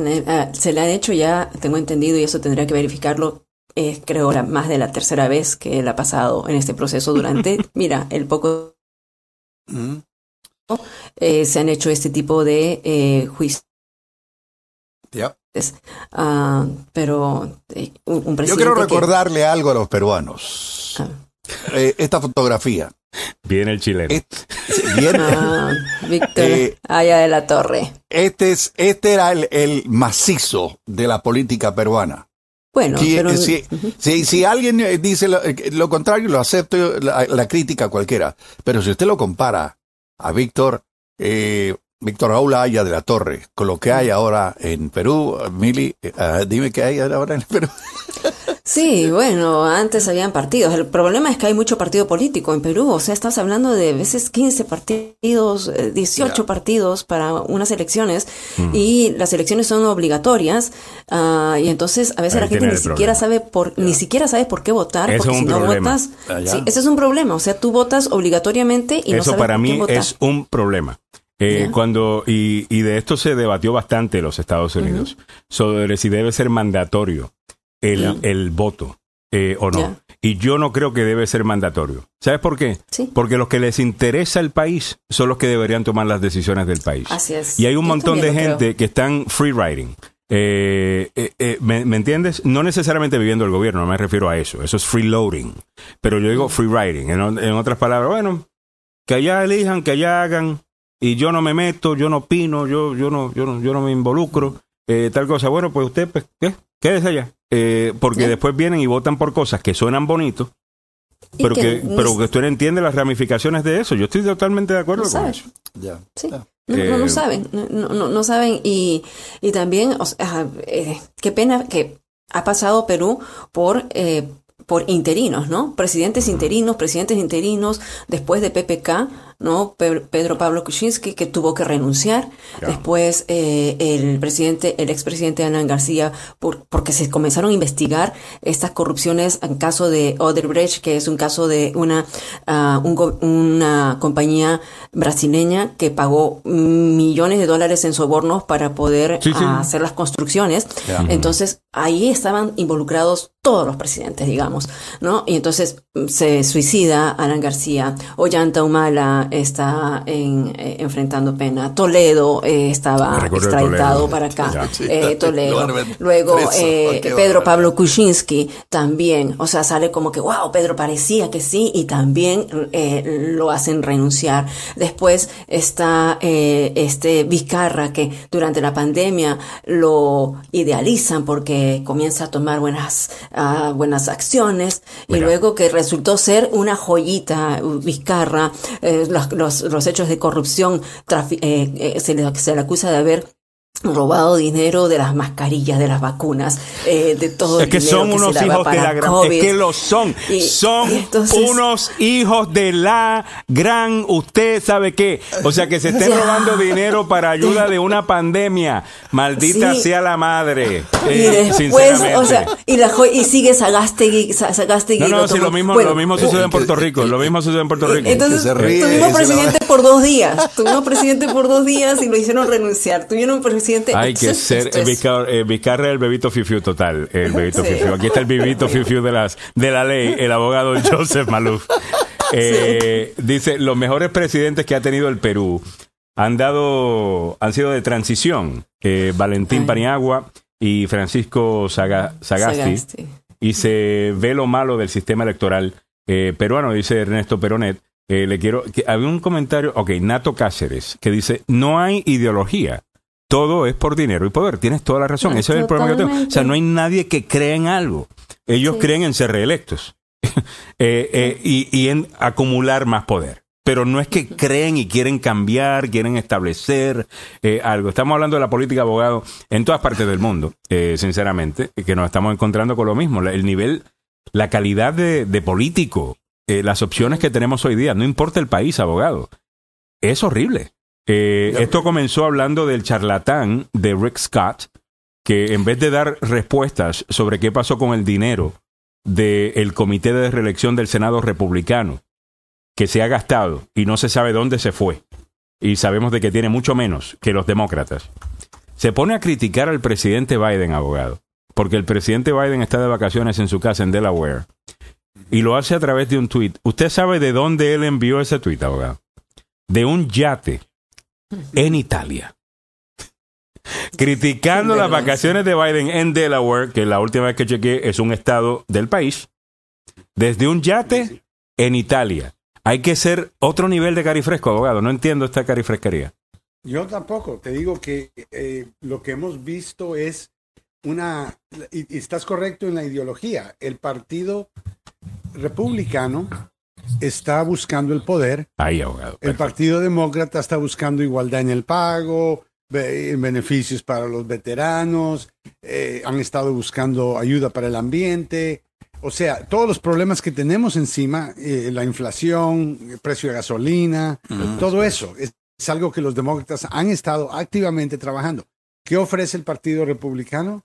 se le han hecho ya, tengo entendido, y eso tendría que verificarlo, es creo la, más de la tercera vez que él ha pasado en este proceso durante, mira, el poco... Se han hecho este tipo de juicios Ah, pero eh, un, Yo quiero recordarle algo a los peruanos. Ah. Eh, esta fotografía. Viene el chileno. viene. Ah, Víctor, eh, allá de la torre. Este, es, este era el, macizo de la política peruana. Bueno, si, si, alguien dice lo, contrario, lo acepto la, la, crítica cualquiera. Pero si usted lo compara a Víctor, eh, Víctor Raúl Haya de la Torre, con lo que hay ahora en Perú, Mili, eh, ah, dime qué hay ahora en Perú. Sí, bueno, antes habían partidos. El problema es que hay mucho partido político en Perú. O sea, estás hablando de veces 15 partidos, 18 eh, partidos para unas elecciones y las elecciones son obligatorias. Ah, y entonces a veces la gente ni siquiera sabe por ni siquiera sabe por qué votar porque si no votas, ah, sí, ese es un problema. O sea, tú votas obligatoriamente y no sabes para por mí qué votar. es un problema. Eh, cuando y, y, de esto se debatió bastante en los Estados Unidos sobre si debe ser mandatorio el, el voto eh, o no. Y yo no creo que debe ser mandatorio. ¿Sabes por qué? Porque los que les interesa el país son los que deberían tomar las decisiones del país. Así es. Y hay un montón de gente que están free riding. Eh, eh, eh, ¿me, ¿me, entiendes? No necesariamente viviendo el gobierno, no me refiero a eso. Eso es freeloading. Pero yo digo free riding. En, en otras palabras, bueno, que allá elijan, que allá hagan y yo no me meto, yo no opino, yo, yo, no, yo, no, yo no me involucro, eh, tal cosa. Bueno, pues usted, pues, ¿qué? Quédese allá. Eh, porque después vienen y votan por cosas que suenan bonitos, pero que, pero que usted entiende las ramificaciones de eso. Yo estoy totalmente de acuerdo con eso. Ya. Sí. No, no, eh, saben, no, no, no, saben. Y, y también, o sea, eh, qué pena que ha pasado Perú por, eh, por interinos, ¿no? Presidentes interinos, presidentes interinos, después de PPK, ¿no? Pedro Pablo Kuczynski, que tuvo que renunciar. Después eh, el presidente, el expresidente Alan García, por, porque se comenzaron a investigar estas corrupciones en caso de Odebrecht, que es un caso de una, uh, un, una compañía brasileña que pagó millones de dólares en sobornos para poder hacer las construcciones. Entonces, ahí estaban involucrados todos los presidentes, digamos, ¿no? Y entonces se suicida Alan García, Ollanta Humala, está en, eh, enfrentando pena. Toledo eh, estaba extraditado Toledo. para acá. Eh, Toledo. Luego eh, Pedro. Pablo Kuczynski también. O sea, sale como que, wow, Pedro parecía que sí y también eh, lo hacen renunciar. Después está eh, este Vizcarra que durante la pandemia lo idealizan porque comienza a tomar buenas, ah, buenas acciones y luego que resultó ser una joyita Vizcarra, eh, los, los, los hechos de corrupción, eh, eh, se, le, se le acusa de haber robado dinero de las mascarillas, de las vacunas, eh, de todo Es el que dinero son que se unos daba hijos de la gran. COVID. Es que lo son. Y- son y entonces- unos hijos de la gran. Usted sabe qué. O sea, que se estén Ya. robando dinero para ayuda de una pandemia. Maldita Sí. sea la madre. Y Eh, después, sinceramente. o sea, y la jo- y sigue Sagastegui, Sa- Sagastegui no, no, lo sí, lo mismo, Bueno, lo mismo sucede en Puerto Rico. Lo mismo sucede en Puerto Rico. Entonces, se tuvimos se presidente por dos días. Tuvimos presidente por dos días y lo hicieron renunciar. Tuvieron presidente. Hay que ser eh, eh, el bebito fifiu total, el bebito Sí. fifiu. Aquí está el bebito fifiu de las de la ley, el abogado Joseph Maluf. Eh, Dice los mejores presidentes que ha tenido el Perú han dado han sido de transición. Eh, Valentín Ay. Paniagua y Francisco Saga- Sagasti. Sagasti. Y se ve lo malo del sistema electoral peruano, dice Ernesto Peronet. Eh, le quiero que había un comentario, ok, Nato Cáceres, que dice no hay ideología. Todo es por dinero y poder. Tienes toda la razón. Ah, Ese es el problema que tengo. O sea, no hay nadie que crea en algo. Ellos Sí. creen en ser reelectos Eh, eh, y, y en acumular más poder. Pero no es que creen y quieren cambiar, quieren establecer eh, algo. Estamos hablando de la política abogado en todas partes del mundo, eh, sinceramente, que nos estamos encontrando con lo mismo. El nivel, la calidad de, de político, eh, las opciones que tenemos hoy día, no importa el país, abogado. Es horrible. Eh, esto comenzó hablando del charlatán de Rick Scott, que en vez de dar respuestas sobre qué pasó con el dinero del comité de reelección del Senado republicano, que se ha gastado y no se sabe dónde se fue, y sabemos de que tiene mucho menos que los demócratas, se pone a criticar al presidente Biden, abogado, porque el presidente Biden está de vacaciones en su casa en Delaware, y lo hace a través de un tweet. ¿Usted sabe de dónde él envió ese tweet, abogado? De un yate en Italia. Criticando las vacaciones de Biden en Delaware, que la última vez que chequeé es un estado del país, desde un yate en Italia. Hay que ser otro nivel de carifresco, abogado. No entiendo esta carifresquería. Yo tampoco. Te digo que eh, lo que hemos visto es una. Y estás correcto en la ideología. El partido republicano está buscando el poder. Ahí, abogado. El Partido Demócrata está buscando igualdad en el pago, be- beneficios para los veteranos, eh, han estado buscando ayuda para el ambiente. O sea, todos los problemas que tenemos encima, eh, la inflación, el precio de gasolina, todo eso es, es algo que los demócratas han estado activamente trabajando. ¿Qué ofrece el Partido Republicano?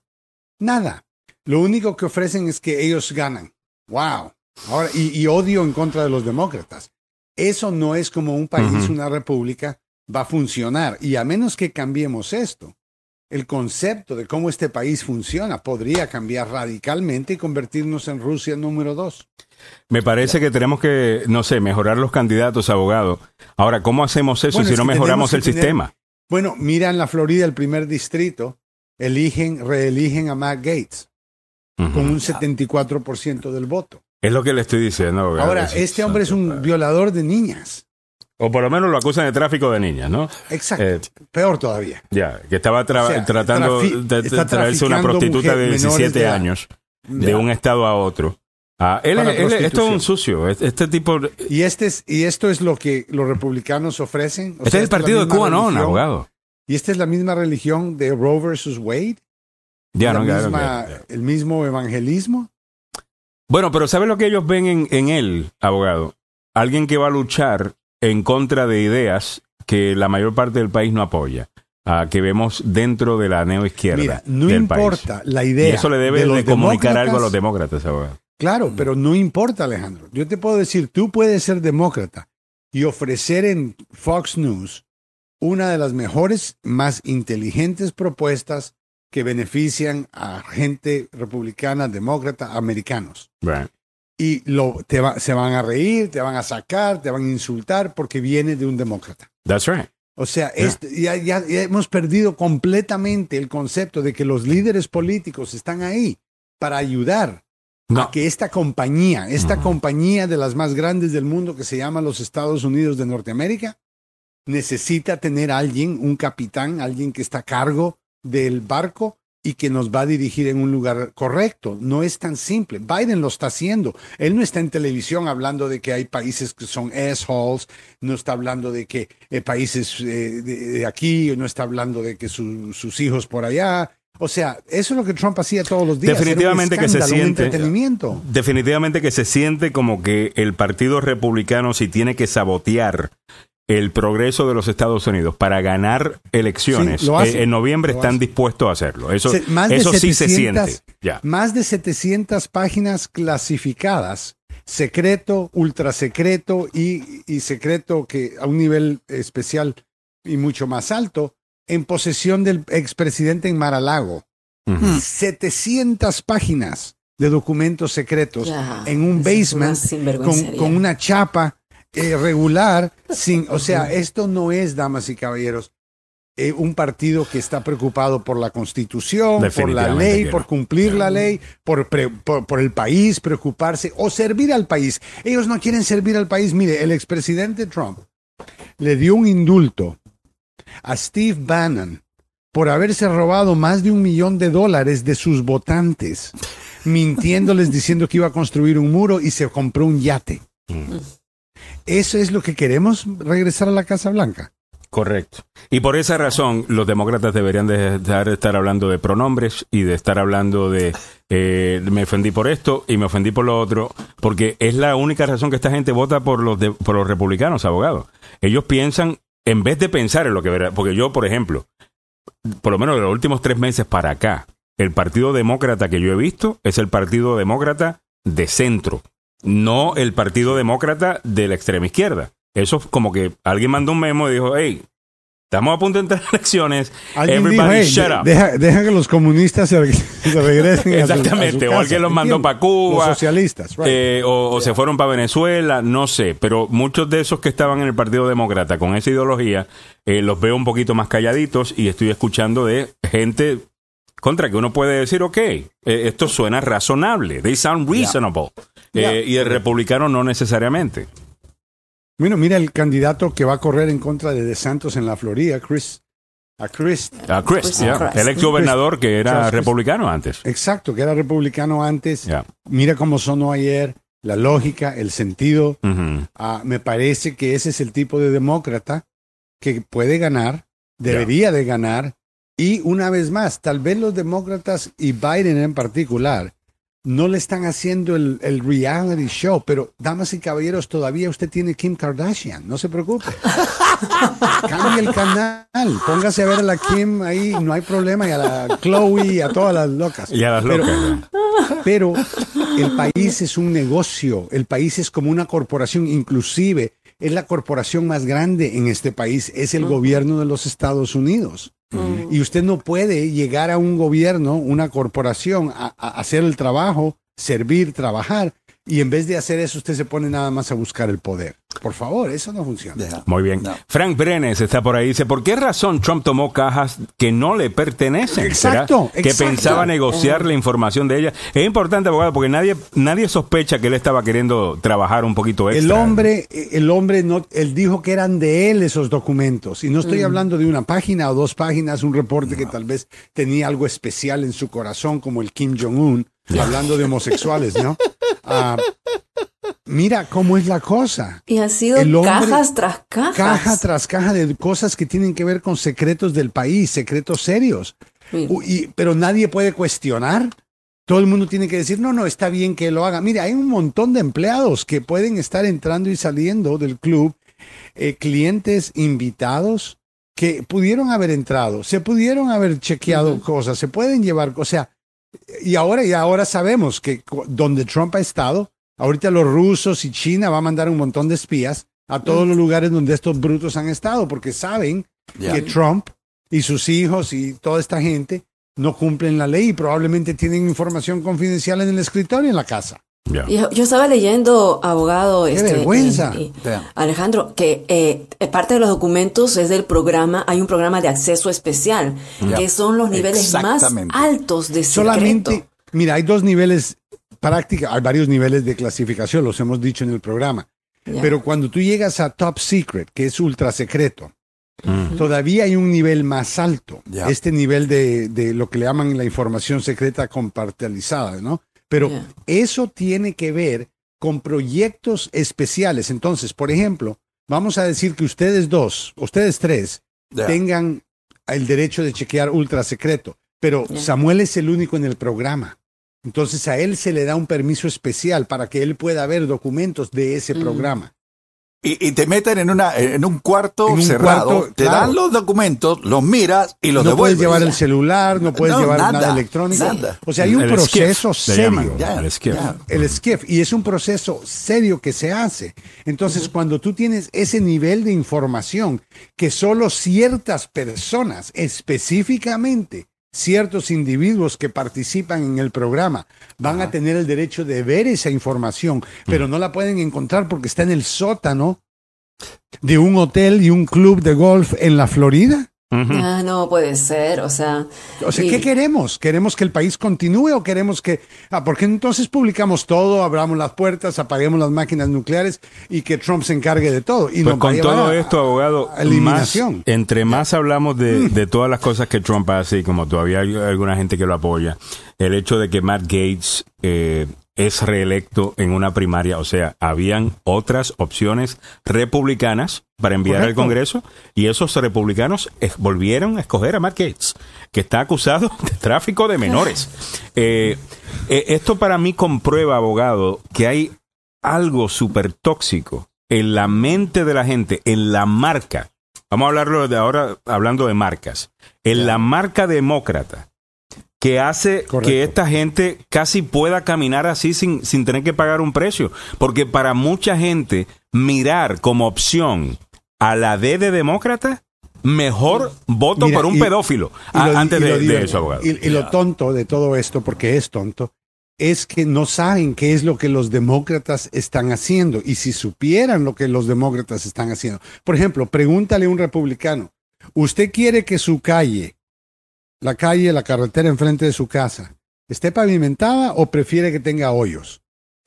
Nada. Lo único que ofrecen es que ellos ganan. ¡Wow! Ahora, y, y odio en contra de los demócratas. Eso no es como un país, una república, va a funcionar. Y a menos que cambiemos esto, el concepto de cómo este país funciona podría cambiar radicalmente y convertirnos en Rusia número dos. Me parece que tenemos que, no sé, mejorar los candidatos, abogado. Ahora, ¿cómo hacemos eso Bueno, si es no mejoramos el tener- sistema? Bueno, mira en la Florida, el primer distrito, eligen, reeligen a Matt Gates Ujú. con un 74% del voto. Es lo que le estoy diciendo, abogado. Ahora, este hombre es un violador de niñas. O por lo menos lo acusan de tráfico de niñas, ¿no? Exacto. Eh, Peor todavía. ya, que estaba tra- O sea, tratando de, traerse una prostituta de mujer- menores 17 de edad. años de un estado a otro. Ah, él, esto es un sucio. Es- Este tipo. Este Y, este es, y esto es lo que los republicanos ofrecen. O es sea, el partido de Cuba, no, religión. abogado. Y esta es la misma religión de Roe versus Wade. Ya, no, misma- ya, ya. El mismo evangelismo. Bueno, pero ¿sabe lo que ellos ven en, en él, abogado? Alguien que va a luchar en contra de ideas que la mayor parte del país no apoya, ah, que vemos dentro de la neoizquierda Mira, no del importa país. la Y idea. eso le debe de de, comunicar algo a los demócratas, abogado. Claro, pero no importa, Alejandro. Yo te puedo decir, tú puedes ser demócrata y ofrecer en Fox News una de las mejores, más inteligentes propuestas que benefician a gente republicana, demócrata, americanos. Right. y lo, te va- se van a reír, te van a sacar, te van a insultar porque viene de un demócrata. That's right. O sea, esto- ya, ya- ya hemos perdido completamente el concepto de que los líderes políticos están ahí para ayudar No. a que esta compañía, esta compañía de las más grandes del mundo que se llama los Estados Unidos de Norteamérica, necesita tener alguien, un capitán, alguien que está a cargo del barco y que nos va a dirigir en un lugar correcto. No es tan simple. Biden lo está haciendo. Él no está en televisión hablando de que hay países que son assholes, no está hablando de que eh, países eh, de, de aquí, no está hablando de que su- sus hijos por allá. O sea, eso es lo que Trump hacía todos los días. Definitivamente que se siente. entretenimiento. Definitivamente que se siente como que el Partido Republicano, si tiene que sabotear el progreso de los Estados Unidos para ganar elecciones, Sí, lo hace. eh, en noviembre están dispuestos a hacerlo. Eso, Se- más de eso sí se 700 siente. Ya. Más de 700 páginas clasificadas, secreto, ultra secreto y, y secreto que a un nivel especial y mucho más alto, en posesión del expresidente en Maralago. Ujú. 700 páginas de documentos secretos en un basement con, con una chapa eh, regular. Sin, o sea, esto no es, damas y caballeros, eh, un partido que está preocupado por la constitución, por la ley, por no. cumplir la ley, por, pre- por, por el país, preocuparse o servir al país. Ellos no quieren servir al país. Mire, el expresidente Trump le dio un indulto a Steve Bannon por haberse robado más de un millón de dólares de sus votantes, mintiéndoles diciendo que iba a construir un muro y se compró un yate. ¿Eso es lo que queremos regresar a la Casa Blanca? Correcto. Y por esa razón, los demócratas deberían de dejar de estar hablando de pronombres y de estar hablando de eh, me ofendí por esto y me ofendí por lo otro, porque es la única razón que esta gente vota por los, de- por los republicanos, abogados. Ellos piensan, en vez de pensar en lo que verá, porque yo, por ejemplo, por lo menos de los últimos tres meses para acá, el partido demócrata que yo he visto es el partido demócrata de centro, no el partido demócrata de la extrema izquierda. Eso es como que alguien mandó un memo y dijo, hey, estamos a punto de entrar en elecciones, everybody dijo, "Hey, shut up. Deja, deja que los comunistas se, se regresen a su- a su Exactamente, o casa", alguien los mandó ¿entiendes? pa' Cuba, Los socialistas, right. Eh, o, o se fueron para Venezuela, no sé, pero muchos de esos que estaban en el Partido Demócrata con esa ideología, eh, los veo un poquito más calladitos y estoy escuchando de gente contra que uno puede decir, ok, eh, esto suena razonable, they sound reasonable, Eh, y el republicano no necesariamente. Bueno, mira el candidato que va a correr en contra de DeSantos en la Florida, Chris. A Chris. A Chris, Chris el ex gobernador que era republicano antes. Exacto, que era republicano antes. Mira cómo sonó ayer, la lógica, el sentido. Ah, me parece que ese es el tipo de demócrata que puede ganar, debería de ganar. Y una vez más, tal vez los demócratas y Biden en particular no le están haciendo el, el reality show, pero damas y caballeros, todavía usted tiene Kim Kardashian, no se preocupe. Cambie el canal, póngase a ver a la Kim ahí, no hay problema, y a la Chloe y a todas las locas. Y a las Pero- locas. pero el país es un negocio, el país es como una corporación, inclusive es la corporación más grande en este país, es el gobierno de los Estados Unidos. Y usted no puede llegar a un gobierno, una corporación, a, hacer el trabajo, servir, trabajar, y en vez de hacer eso usted se pone nada más a buscar el poder. Por favor, eso no funciona. Muy bien. No. Frank Brenes está por ahí. Dice, ¿por qué razón Trump tomó cajas que no le pertenecen? Exacto, ¿Será Que exacto. pensaba negociar la información de ella. Es importante, abogado, porque nadie, nadie sospecha que él estaba queriendo trabajar un poquito extra. El hombre, el hombre no, él dijo que eran de él esos documentos. Y no estoy hablando de una página o dos páginas, un reporte que tal vez tenía algo especial en su corazón, como el Kim Jong-un, hablando de homosexuales, ¿no? Ah, mira cómo es la cosa. Y ha sido hombre- cajas tras cajas. Caja tras caja de cosas que tienen que ver con secretos del país, secretos serios. Sí. Y- pero nadie puede cuestionar. Todo el mundo tiene que decir, no, no, está bien que lo haga. Mire, hay un montón de empleados que pueden estar entrando y saliendo del club, eh, clientes invitados que pudieron haber entrado, se pudieron haber chequeado cosas, se pueden llevar, o sea, y ahora, y ahora sabemos que donde Trump ha estado, ahorita los rusos y China va a mandar un montón de espías a todos los lugares donde estos brutos han estado, porque saben que Trump y sus hijos y toda esta gente no cumplen la ley y probablemente tienen información confidencial en el escritorio en la casa. Yo, yo estaba leyendo, abogado, ¡Qué este, vergüenza! y- y- Ya. Alejandro, que eh, parte de los documentos es del programa, hay un programa de acceso especial, Ya. que son los niveles más altos de secreto. Solamente, mira, hay dos niveles práctica, hay varios niveles de clasificación, los hemos dicho en el programa. Pero cuando tú llegas a top secret, que es ultra secreto, Mm. todavía hay un nivel más alto. Este nivel de, de lo que le llaman la información secreta compartializada, ¿no? Pero eso tiene que ver con proyectos especiales. Entonces, por ejemplo, vamos a decir que ustedes dos, ustedes tres, tengan el derecho de chequear ultra secreto, pero. Samuel es el único en el programa. Entonces a él se le da un permiso especial para que él pueda ver documentos de ese Mm. programa. Y, y te meten en, una, en un cuarto En un cerrado, cuarto, te claro. dan los documentos, los miras y los no puedes devuelves. llevar el celular, no puedes No, llevar nada, nada, electrónico. nada. O sea, hay un El proceso skiff, serio. Ya, El skiff. ya. El SCIF, y es un proceso serio que se hace. Entonces, cuando tú tienes ese nivel de información que solo ciertas personas, específicamente ciertos individuos que participan en el programa, van a tener el derecho de ver esa información, pero no la pueden encontrar porque está en el sótano de un hotel y un club de golf en la Florida. Ah, no puede ser, o sea. O sea, y- ¿qué queremos? ¿Queremos que el país continúe o queremos que... Ah, porque entonces publicamos todo, abramos las puertas, apaguemos las máquinas nucleares y que Trump se encargue de todo? Y Pues con todo a- esto, abogado, a eliminación. más- entre más hablamos de, de todas las cosas que Trump hace, y como todavía hay alguna gente que lo apoya, el hecho de que Matt Gates eh, es reelecto en una primaria, o sea, habían otras opciones republicanas para enviar al. Congreso, y esos republicanos volvieron a escoger a Matt Gates, que está acusado de tráfico de menores. Eh, eh, esto para mí comprueba, abogado, que hay algo súper tóxico en la mente de la gente, en la marca. Vamos a hablarlo de ahora hablando de marcas. En la marca demócrata que hace Correcto. que esta gente casi pueda caminar así sin, sin tener que pagar un precio. Porque para mucha gente, mirar como opción a la D de demócrata, mejor voto Mira, por un y- pedófilo. y A- lo- antes de, digo, eso, abogado. Y, y lo tonto de todo esto, porque es tonto, es que no saben qué es lo que los demócratas están haciendo. Y si supieran lo que los demócratas están haciendo. Por ejemplo, pregúntale a un republicano, ¿usted quiere que su calle, la calle, la carretera enfrente de su casa, esté pavimentada o prefiere que tenga hoyos?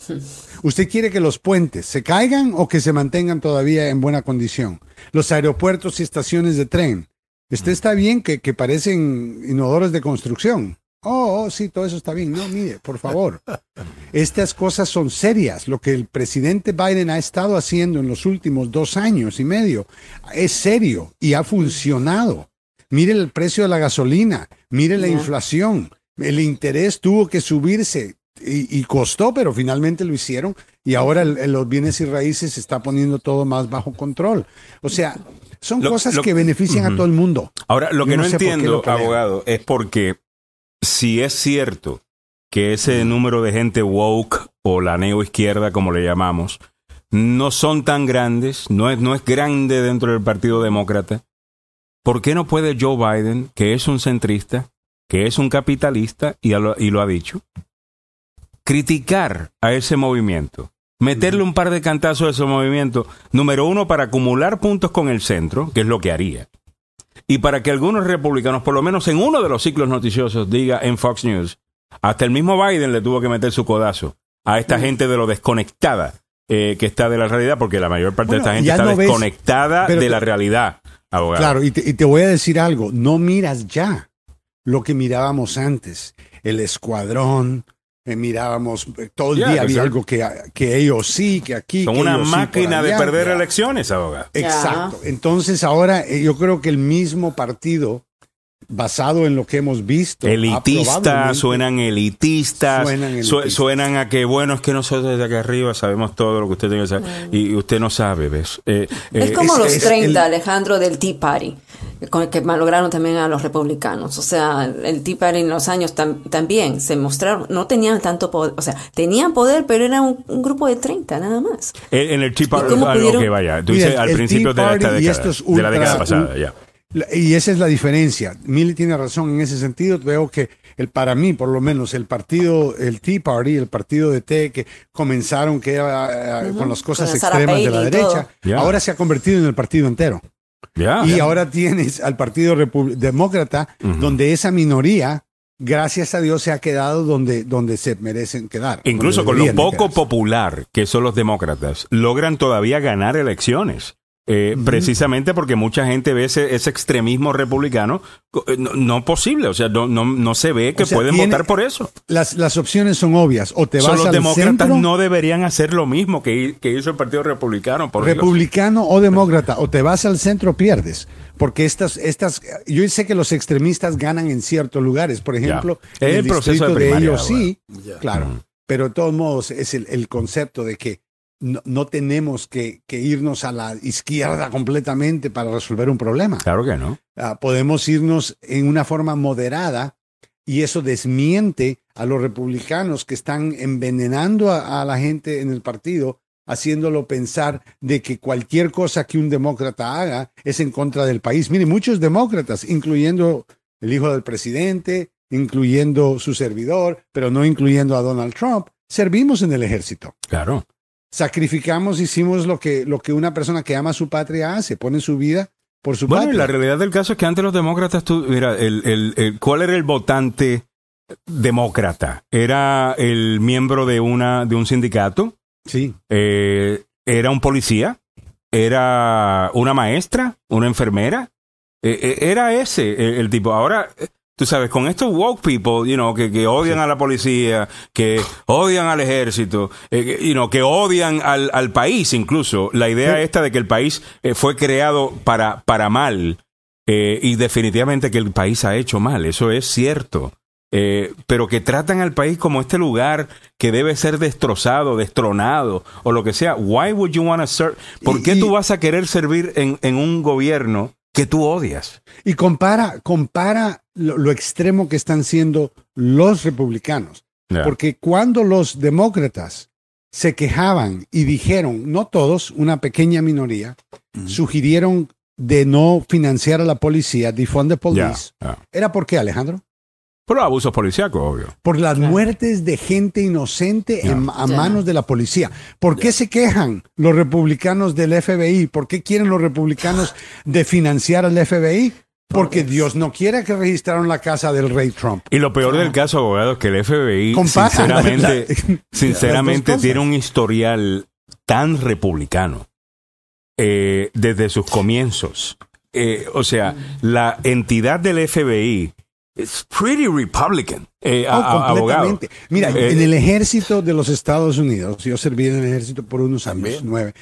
¿Usted quiere que los puentes se caigan o que se mantengan todavía en buena condición? Los aeropuertos y estaciones de tren. ¿Usted está bien que, que parecen inodoros de construcción? Oh, oh, sí, todo eso está bien. No, mire, por favor. Estas cosas son serias. Lo que el presidente Biden ha estado haciendo en los últimos dos años y medio es serio y ha funcionado. Mire el precio de la gasolina, mire la inflación. El interés tuvo que subirse y, y costó, pero finalmente lo hicieron y ahora el- el- los bienes y raíces se está poniendo todo más bajo control. O sea, son Lo- cosas lo- que benefician a todo el mundo. Ahora, lo Yo que no entiendo, abogado, es porque si es cierto que ese número de gente woke o la neoizquierda, como le llamamos, no son tan grandes, no es, no es grande dentro del Partido Demócrata, ¿por qué no puede Joe Biden, que es un centrista, que es un capitalista y lo, y lo ha dicho, criticar a ese movimiento? Meterle un par de cantazos a ese movimiento, número uno, para acumular puntos con el centro, que es lo que haría. Y para que algunos republicanos, por lo menos en uno de los ciclos noticiosos, diga en Fox News, hasta el mismo Biden le tuvo que meter su codazo a esta gente de lo desconectada eh, que está de la realidad, porque la mayor parte Bueno, de esta gente está no desconectada de la realidad, abogado. Claro, y te, y te voy a decir algo, no miras ya lo que mirábamos antes, el escuadrón, eh, mirábamos, eh, todo el día que había algo que, que ellos sí, que aquí. Son que una sí máquina de allá. perder Ya. elecciones, abogado. Exacto. Entonces ahora eh, yo creo que el mismo partido, basado en lo que hemos visto, Elitistas, suenan elitistas, Suenan su- elitistas. suenan a que, bueno, es que nosotros desde acá arriba sabemos todo lo que usted tiene que saber, y usted no sabe, ¿ves? Eh, Es eh, como es- los es 30, el- Alejandro, del Tea Party, con el que lograron también a los republicanos. O sea, el Tea Party en los años tam- también se mostraron, no tenían tanto poder, o sea, tenían poder, pero era un, un grupo de 30 nada más. En en el Tea Party, cómo algo pudieron- que vaya. Tú Mira, dices al principio de esta década, la década pasada, ya. Y esa es la diferencia. Milly tiene razón en ese sentido. Veo que el, para mí, por lo menos, el partido, el Tea Party, el partido de té que comenzaron que eh, con las cosas Con extremas de la derecha, ahora se ha convertido en el partido entero. Y ahora tienes al Partido Repu- Demócrata, donde esa minoría, gracias a Dios, se ha quedado donde, donde se merecen quedar. Incluso con lo poco quedarse. popular que son los demócratas, logran todavía ganar elecciones. Eh, Precisamente porque mucha gente ve ese, ese extremismo republicano eh, no, no posible, o sea, no, no, no se ve que O sea, pueden tiene- votar por eso. Las, las opciones son obvias. O te vas los al demócratas centro, no deberían hacer lo mismo que, que hizo el Partido Republicano. Por republicano o demócrata, o te vas al centro, pierdes. Porque estas, estas, yo sé que los extremistas ganan en ciertos lugares. Por ejemplo, en el proceso de ellos sí, claro. Pero de todos modos es el, el concepto de que no, no tenemos que, que irnos a la izquierda completamente para resolver un problema. Claro que no. Ah, podemos irnos en una forma moderada y eso desmiente a los republicanos que están envenenando a, a la gente en el partido, haciéndolo pensar de que cualquier cosa que un demócrata haga es en contra del país. Mire, muchos demócratas, incluyendo el hijo del presidente, incluyendo su servidor, pero no incluyendo a Donald Trump, servimos en el ejército Claro. Sacrificamos, hicimos lo que, lo que una persona que ama a su patria hace, pone su vida por su Bueno, y patria. la realidad del caso es que antes los demócratas, tú, mira, el, el- el- ¿cuál era el votante demócrata? ¿Era el miembro de, una, de un sindicato? Sí, Eh, ¿Era un policía? ¿Era una maestra? ¿Una enfermera? Eh, eh, era ese el tipo. Ahora, tú sabes, con estos woke people, you know, que, que odian a la policía, que odian al ejército, eh, que, you know, que odian al, al país incluso, la idea esta de que el país eh, fue creado para, para mal, eh, y definitivamente que el país ha hecho mal, eso es cierto. Eh, pero que tratan al país como este lugar que debe ser destrozado, destronado o lo que sea. Why would you want to serve? ¿Por qué y- tú vas a querer servir en, en un gobierno que tú odias? y compara, compara lo, lo extremo que están siendo los republicanos. Porque cuando los demócratas se quejaban y dijeron, no todos, una pequeña minoría, sugirieron de no financiar a la policía, defund the police. ¿Era por qué, Alejandro? Pero abusos policíacos, obvio. Por las Claro. muertes de gente inocente en- a manos de la policía. ¿Por qué se quejan los republicanos del FBI? ¿Por qué quieren los republicanos de financiar al FBI? Porque Dios no quiere que registraron la casa del rey Trump. Y lo peor del caso, abogado, es que el FBI, Compara sinceramente, la- la- sinceramente las dos tiene un historial tan republicano eh, desde sus comienzos. Eh, o sea, la entidad del FBI es pretty Republican, eh, Oh, a- abogado. completamente. Mira, Eh, en el ejército de los Estados Unidos, yo serví en el ejército por unos años, nueve,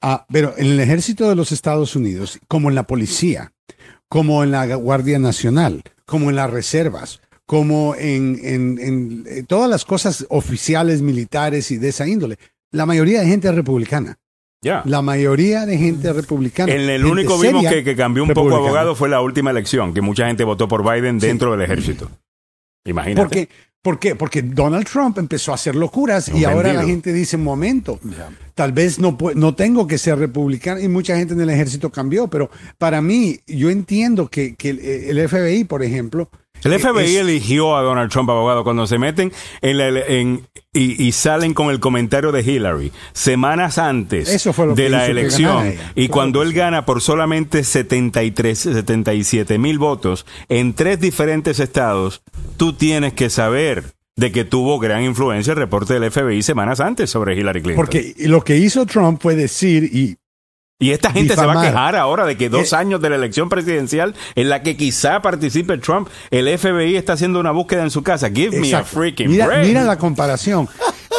Ah, pero en el ejército de los Estados Unidos, como en la policía, como en la Guardia Nacional, como en las reservas, como en, en- en, eh, todas las cosas oficiales, militares y de esa índole, la mayoría de gente es republicana. ya. La mayoría de gente es republicana. En el único vimos seria, que, que cambió un poco abogado fue la última elección, que mucha gente votó por Biden Sí. dentro del ejército. Imagínate. Porque, ¿Por qué? Porque Donald Trump empezó a hacer locuras y ahora la gente dice, momento, tal vez no, no tengo que ser republicano y mucha gente en el ejército cambió, pero para mí yo entiendo que, que el FBI, por ejemplo, El FBI es- eligió a Donald Trump, abogado, cuando se meten en la, en, y, y salen con el comentario de Hillary semanas antes Eso fue lo de la elección. Y cuando él gana por solamente 73, 77 mil votos en tres diferentes estados, tú tienes que saber de que tuvo gran influencia el reporte del FBI semanas antes sobre Hillary Clinton. porque lo que hizo Trump fue decir, y Y esta gente se va a quejar ahora de que dos Eh, años de la elección presidencial en la que quizá participe Trump, el FBI está haciendo una búsqueda en su casa. Give me a freaking mira, break. mira la comparación.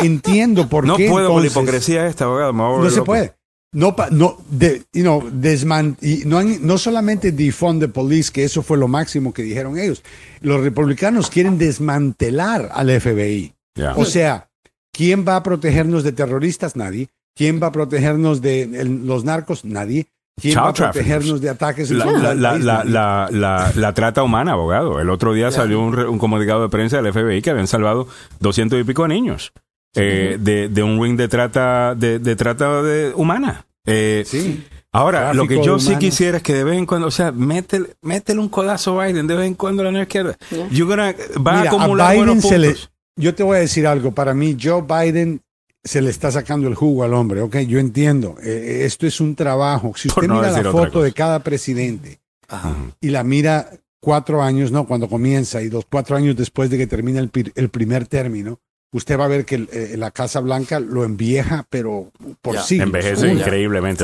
Entiendo por no qué. puedo con la hipocresía esta, abogado. No se puede. No, no, de, you know, desman- y no, no solamente defund the police, que eso fue lo máximo que dijeron ellos. Los republicanos quieren desmantelar al FBI. O sea, ¿quién va a protegernos de terroristas? Nadie. ¿Quién va a protegernos de el- los narcos? Nadie. ¿Quién Child va a traffickers. protegernos de ataques La, la, del la, país? la, Nadie. la, la- la trata humana, abogado. El otro día salió un, re- un comunicado de prensa del FBI que habían salvado doscientos y pico de niños eh, de, de un ring de trata de, de trata de, humana. Eh, Sí. Ahora, lo que yo sí quisiera es que de vez en cuando, o sea, métele, métele un codazo a Biden de vez en cuando a la izquierda. Yeah. You're gonna- va Mira, a acumular Biden buenos se le- puntos. Yo te voy a decir algo. Para mí, Joe Biden se le está sacando el jugo al hombre. Ok, yo entiendo. Eh, esto es un trabajo. Si usted no mira la foto de cada presidente Ajá. y la mira cuatro años, no, cuando comienza y los cuatro años después de que termina el, pir- el primer término, usted va a ver que el- eh, la Casa Blanca lo envieja, pero por siglos. Envejece Uy.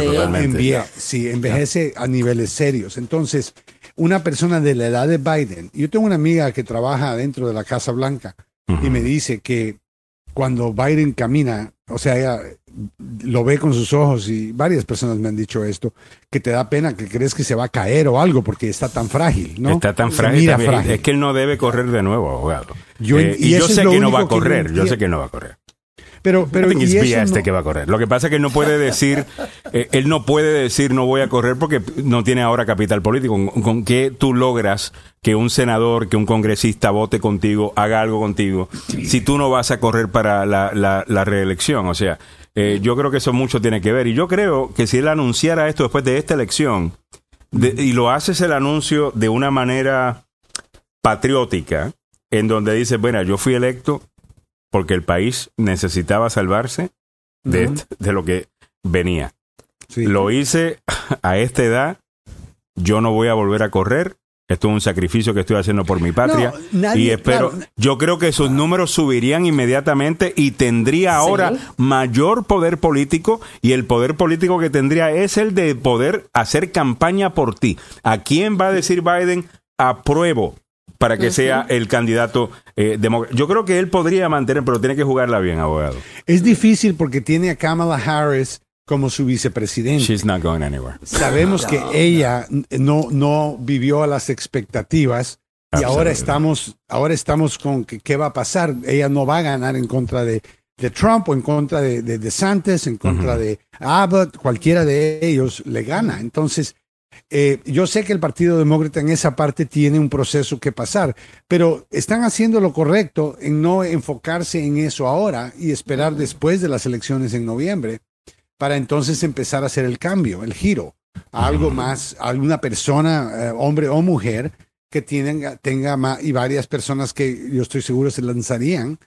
Sí. totalmente. Envie- sí, envejece a niveles serios. Entonces, una persona de la edad de Biden, yo tengo una amiga que trabaja dentro de la Casa Blanca y me dice que cuando Biden camina, o sea, ella lo ve con sus ojos y varias personas me han dicho esto, que te da pena, que crees que se va a caer o algo porque está tan frágil, ¿no? Está tan frágil, mira también. frágil. Es que él no debe correr de nuevo, abogado. Yo Eh, y y yo sé que no va a correr, yo sé que no va a correr. Pero, pero y eso no- de que va a correr. Lo que pasa es que él no puede decir, eh, él no puede decir no voy a correr porque no tiene ahora capital político. ¿Con, con qué tú logras que un senador, que un congresista vote contigo, haga algo contigo, si tú no vas a correr para la, la- la reelección? O sea, eh, yo creo que eso mucho tiene que ver. Y yo creo que si él anunciara esto después de esta elección, de- y lo haces el anuncio de una manera patriótica, en donde dice, bueno, yo fui electo porque el país necesitaba salvarse de, este- de lo que venía. Sí. Lo hice a esta edad, yo no voy a volver a correr, esto es un sacrificio que estoy haciendo por mi patria No, nadie- y espero, claro, yo creo que sus números subirían inmediatamente y tendría ahora mayor poder político y el poder político que tendría es el de poder hacer campaña por ti. ¿A quién va a decir Biden? Apruebo para que sea el candidato eh, demócrata. Yo creo que él podría mantener, pero tiene que jugarla bien, abogado. Es difícil porque tiene a Kamala Harris como su vicepresidente. She's not going anywhere. Sabemos que ella no, no vivió a las expectativas y ahora estamos, ahora estamos con que, qué va a pasar. Ella no va a ganar en contra de, de Trump o en contra de, de DeSantis, en contra de Abbott, cualquiera de ellos le gana. Entonces, eh, yo sé que el Partido Demócrata en esa parte tiene un proceso que pasar, pero están haciendo lo correcto en no enfocarse en eso ahora y esperar después de las elecciones en noviembre para entonces empezar a hacer el cambio, el giro, a algo más, a alguna persona, eh, hombre o mujer, que tienen, tenga más, y varias personas que yo estoy seguro se lanzarían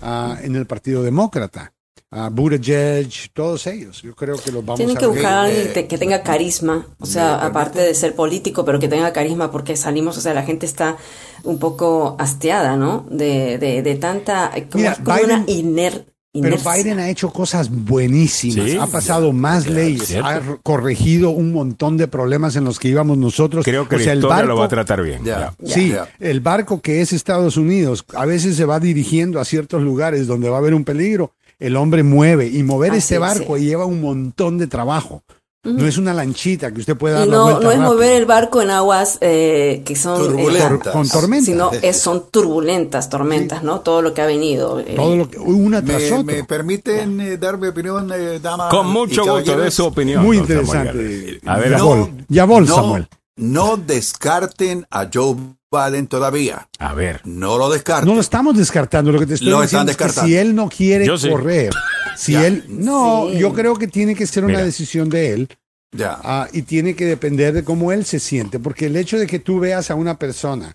ah, en el Partido Demócrata. Uh, Buttigieg, todos ellos. Yo creo que los vamos Tienen a que ver. buscar a alguien eh, que tenga carisma, o sea, aparte de ser político, pero que tenga carisma, porque salimos, o sea, la gente está un poco hastiada, ¿no? De, de, de tanta, como, Mira, como una Biden- iner, Pero. Biden ha hecho cosas buenísimas, Sí. ha pasado más leyes, cierto. ha corregido un montón de problemas en los que íbamos nosotros. Creo que O sea, la el historia lo barco- va a tratar bien. Ya. Ya. Sí, Ya. el barco que es Estados Unidos a veces se va dirigiendo a ciertos lugares donde va a haber un peligro. El hombre mueve y mover Así este es, barco sí. lleva un montón de trabajo. No es una lanchita que usted puede dar no, no es rápido. mover el barco en aguas eh, que son... eh, Turbulentas. con tormenta. sino es, son turbulentas tormentas, ¿no? Todo lo que ha venido. eh, Todo lo que una tras ¿Me, otra. me permiten eh, dar mi opinión, eh, dama? Con mucho gusto de su opinión. Muy interesante. A ver, Ya No, vol, ya vol, no, Samuel. No descarten a Joe Biden todavía. a ver. No lo descarten. No lo estamos descartando. Lo que te estoy Lo están diciendo es que descartando. si él no quiere Yo sí. correr, si Ya. él no, Sí. yo creo que tiene que ser una Mira. decisión de él. Ya. Ah, y tiene que depender de cómo él se siente, porque el hecho de que tú veas a una persona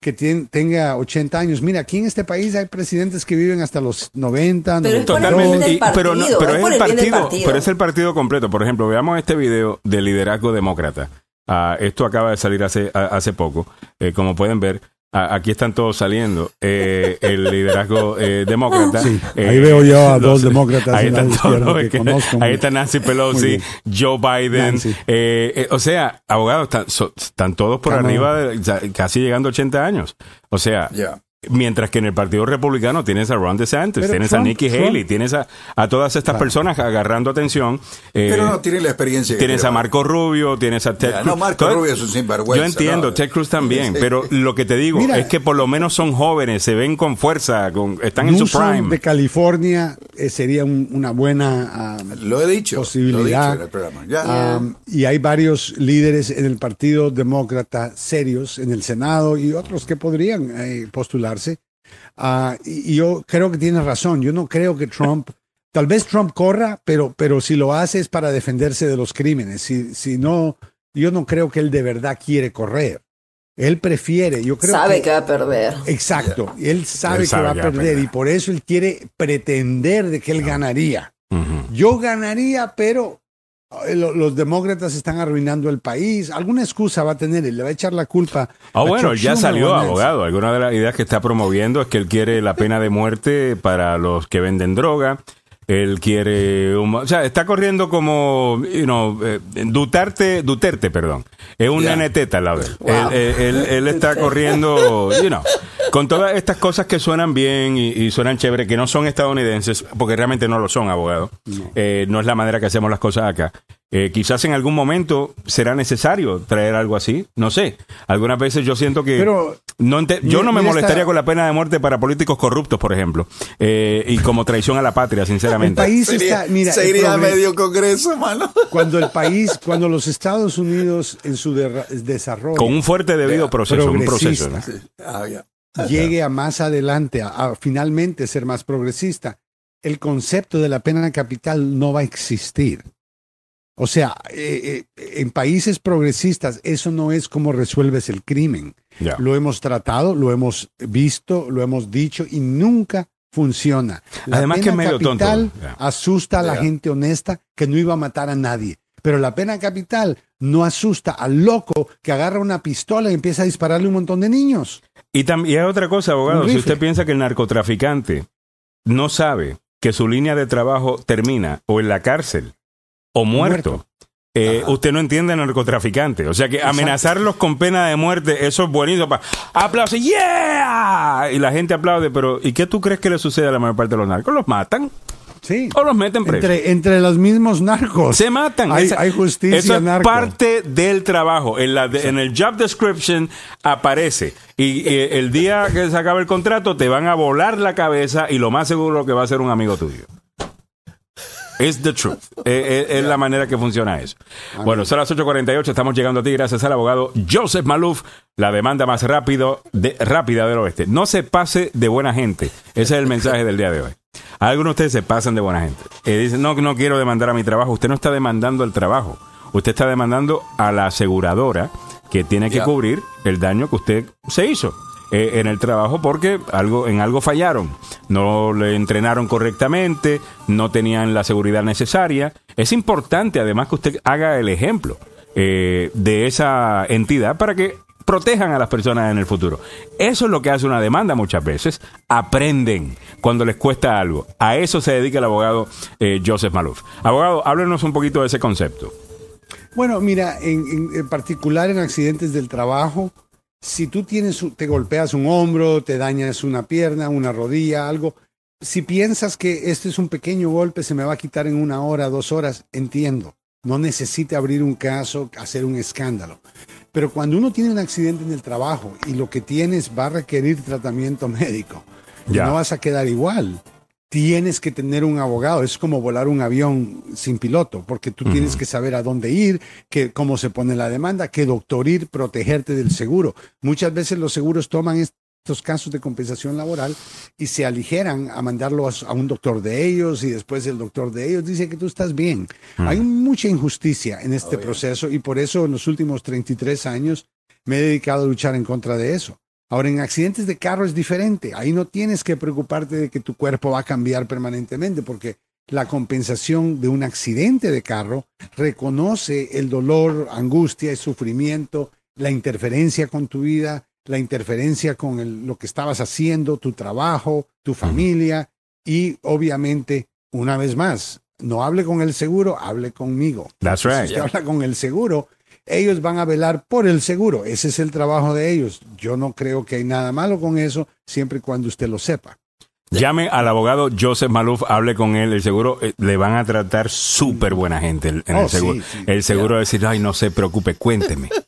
que tien- tenga 80 años, mira, aquí en este país hay presidentes que viven hasta los 90, Pero es por el 92. bien del Y- pero no- partido, pero es el partido, partido. pero es el partido completo. Por ejemplo, veamos este video de liderazgo demócrata. Ah, esto acaba de salir hace, a- hace poco. Eh, como pueden ver, a- aquí están todos saliendo. Eh, el liderazgo eh, demócrata. Sí, Eh, ahí veo yo a los- dos demócratas Ahí están todos, que que- conozco. ahí está Nancy Pelosi. Joe Biden. Nancy. eh, eh, o sea, abogados, están, so- están todos por Cámara. arriba, de, casi llegando a 80 años. O sea, Ya. Mientras que en el Partido Republicano tienes a Ron DeSantis, Pero tienes Trump- a Nikki Trump- Haley, tienes a, a todas estas Claro. personas agarrando atención. eh, Pero no tiene la experiencia. que tienes a Marco Rubio, tienes a Ted Ya, Cruz. no, Marco Todo- Rubio es un sinvergüenza. Yo entiendo, ¿no? Ted Cruz también, Sí. pero lo que te digo Mira. es que por lo menos son jóvenes, se ven con fuerza, con, están en su prime. de California eh, sería un- una buena ah, Lo he dicho. Posibilidad. Lo he dicho en el programa. Ya. Um, y hay varios líderes en el Partido Demócrata serios en el Senado y otros que podrían eh, postularse. Ah, y, yo creo que tienes razón. Yo no creo que Trump Tal vez Trump corra, pero, pero si lo hace es para defenderse de los crímenes. Si, si no, yo no creo que él de verdad quiere correr. Él prefiere, yo creo Sabe que, que va a perder. Exacto, él sabe, Él sabe que va a que va a perder perder. y por eso él quiere pretender de que él ganaría. Ujú. Yo ganaría, pero los demócratas están arruinando el país. Alguna excusa va a tener y le va a echar la culpa. Ah, a bueno, Chuck ya Schumer salió abogado. Alguna de las ideas que está promoviendo es que él quiere la pena de muerte para los que venden droga. Él quiere, un- o sea, está corriendo como, you know, eh, Duterte, Duterte, perdón. Es un al lado de él. Wow. Él, él- él- está corriendo, you know, con todas estas cosas que suenan bien y, y suenan chévere, que no son estadounidenses, porque realmente no lo son, abogado. Eh, no es la manera que hacemos las cosas acá. Eh, quizás en algún momento será necesario traer algo así, no sé. Algunas veces yo siento que Pero no yo no me molestaría esta- con la pena de muerte para políticos corruptos, por ejemplo, Eh, y como traición a la patria, el sinceramente. país Sería, está, mira, el medio congreso, mano. cuando el país, cuando los Estados Unidos en su desarrollo Con un fuerte debido proceso, un proceso. ¿no? Ah, llegue a más adelante, a, a finalmente ser más progresista, el concepto de la pena capital no va a existir. O sea, eh, eh, en países progresistas eso no es como resuelves el crimen. Ya. Lo hemos tratado, lo hemos visto, lo hemos dicho y nunca funciona. La Además que pena es medio tonto, capital ya. asusta a la gente honesta que no iba a matar a nadie. Pero la pena capital no asusta al loco que agarra una pistola y empieza a dispararle un montón de niños. Y también hay otra cosa, abogado. Si usted piensa que el narcotraficante no sabe que su línea de trabajo termina o en la cárcel o muerto, Muerto. eh, usted no entiende narcotraficante. O sea que amenazarlos con pena de muerte, eso es buenísimo. Aplausos, ¡yeah! Y la gente aplaude, pero ¿y qué tú crees que le sucede a la mayor parte de los narcos? ¿Los matan Sí. o los meten presos? Entre, entre los mismos narcos. Se matan. Hay, Esa- hay justicia Eso es narco. parte del trabajo. En, la de- en el job description aparece. Y eh, el día que se acabe el contrato te van a volar la cabeza y lo más seguro que va a ser un amigo tuyo. Es the truth. Eh, eh, es la manera que funciona eso. Bueno, son las 8.48. Estamos llegando a ti gracias al abogado Joseph Maluf, la demanda más rápido de, rápida del oeste. No se pase de buena gente. Ese es el mensaje del día de hoy. Algunos de ustedes se pasan de buena gente. Eh, dicen, no, no quiero demandar a mi trabajo. Usted no está demandando el trabajo. Usted está demandando a la aseguradora que tiene que cubrir el daño que usted se hizo eh, en el trabajo porque algo, en algo fallaron. No le entrenaron correctamente, no tenían la seguridad necesaria. Es importante además que usted haga el ejemplo eh, de esa entidad para que protejan a las personas en el futuro. Eso es lo que hace una demanda muchas veces. Aprenden cuando les cuesta algo. A eso se dedica el abogado eh, Joseph Maluf. Abogado, háblenos un poquito de ese concepto. Bueno, mira, en particular en accidentes del trabajo, si tú tienes, un- te golpeas un hombro, te dañas una pierna, una rodilla, algo, si piensas que este es un pequeño golpe, se me va a quitar en una hora, dos horas, entiendo. No necesita abrir un caso, hacer un escándalo. Pero cuando uno tiene un accidente en el trabajo y lo que tienes va a requerir tratamiento médico, Ya. no vas a quedar igual. Tienes que tener un abogado. Es como volar un avión sin piloto, porque tú tienes que saber a dónde ir, que, cómo se pone la demanda, qué doctor ir, protegerte del seguro. Muchas veces los seguros toman estos casos de compensación laboral y se aligeran a mandarlo a, a un doctor de ellos y después el doctor de ellos dice que tú estás bien. Hay mucha injusticia en este proceso y por eso en los últimos 33 años me he dedicado a luchar en contra de eso. Ahora, en accidentes de carro es diferente. Ahí no tienes que preocuparte de que tu cuerpo va a cambiar permanentemente porque la compensación de un accidente de carro reconoce el dolor, angustia y sufrimiento, la interferencia con tu vida, la interferencia con el- lo que estabas haciendo, tu trabajo, tu familia y obviamente, una vez más, no hable con el seguro, hable conmigo. That's Si right. usted habla con el seguro, ellos van a velar por el seguro. Ese es el trabajo de ellos. Yo no creo que hay nada malo con eso, siempre y cuando usted lo sepa. Llame al abogado Joseph Maluf, hable con él, el seguro eh, le van a tratar súper buena gente el- en Oh, el seguro. sí, sí. el seguro va a decir, ay, no se preocupe, cuénteme.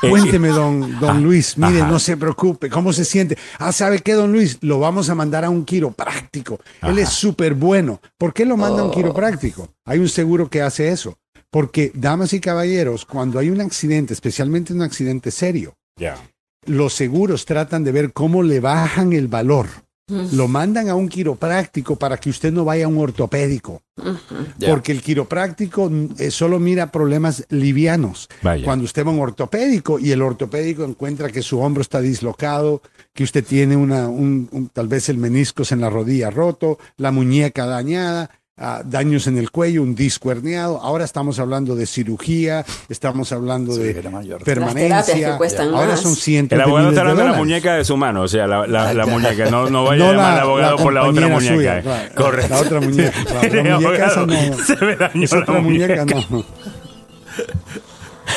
Cuénteme, don, don Ah, Luis. Mire, ajá. no se preocupe. ¿Cómo se siente? Ah, ¿sabe qué, don Luis? Lo vamos a mandar a un quiropráctico. Él es súper bueno. ¿Por qué lo manda a un quiropráctico? Hay un seguro que hace eso. Porque, damas y caballeros, cuando hay un accidente, especialmente un accidente serio, los seguros tratan de ver cómo le bajan el valor lo mandan a un quiropráctico para que usted no vaya a un ortopédico. Porque el quiropráctico eh, solo mira problemas livianos. Vaya. Cuando usted va a un ortopédico y el ortopédico encuentra que su hombro está dislocado, que usted tiene una, un- un- tal vez el meniscos en la rodilla roto, la muñeca dañada, ah, daños en el cuello, un disco herniado. Ahora estamos hablando de cirugía, estamos hablando Sí, de mayor. permanencia. Las terapias que cuestan Ahora más. son cientos El de abogado miles está hablando de la muñeca de su mano, o sea, la, la, la muñeca. No, no vaya No a llamar la- al abogado la por la otra muñeca. suya, eh. claro. Correcto. La otra muñeca, claro. La El muñeca esa abogado no. Se me dañó Es la otra muñeca, muñeca. no.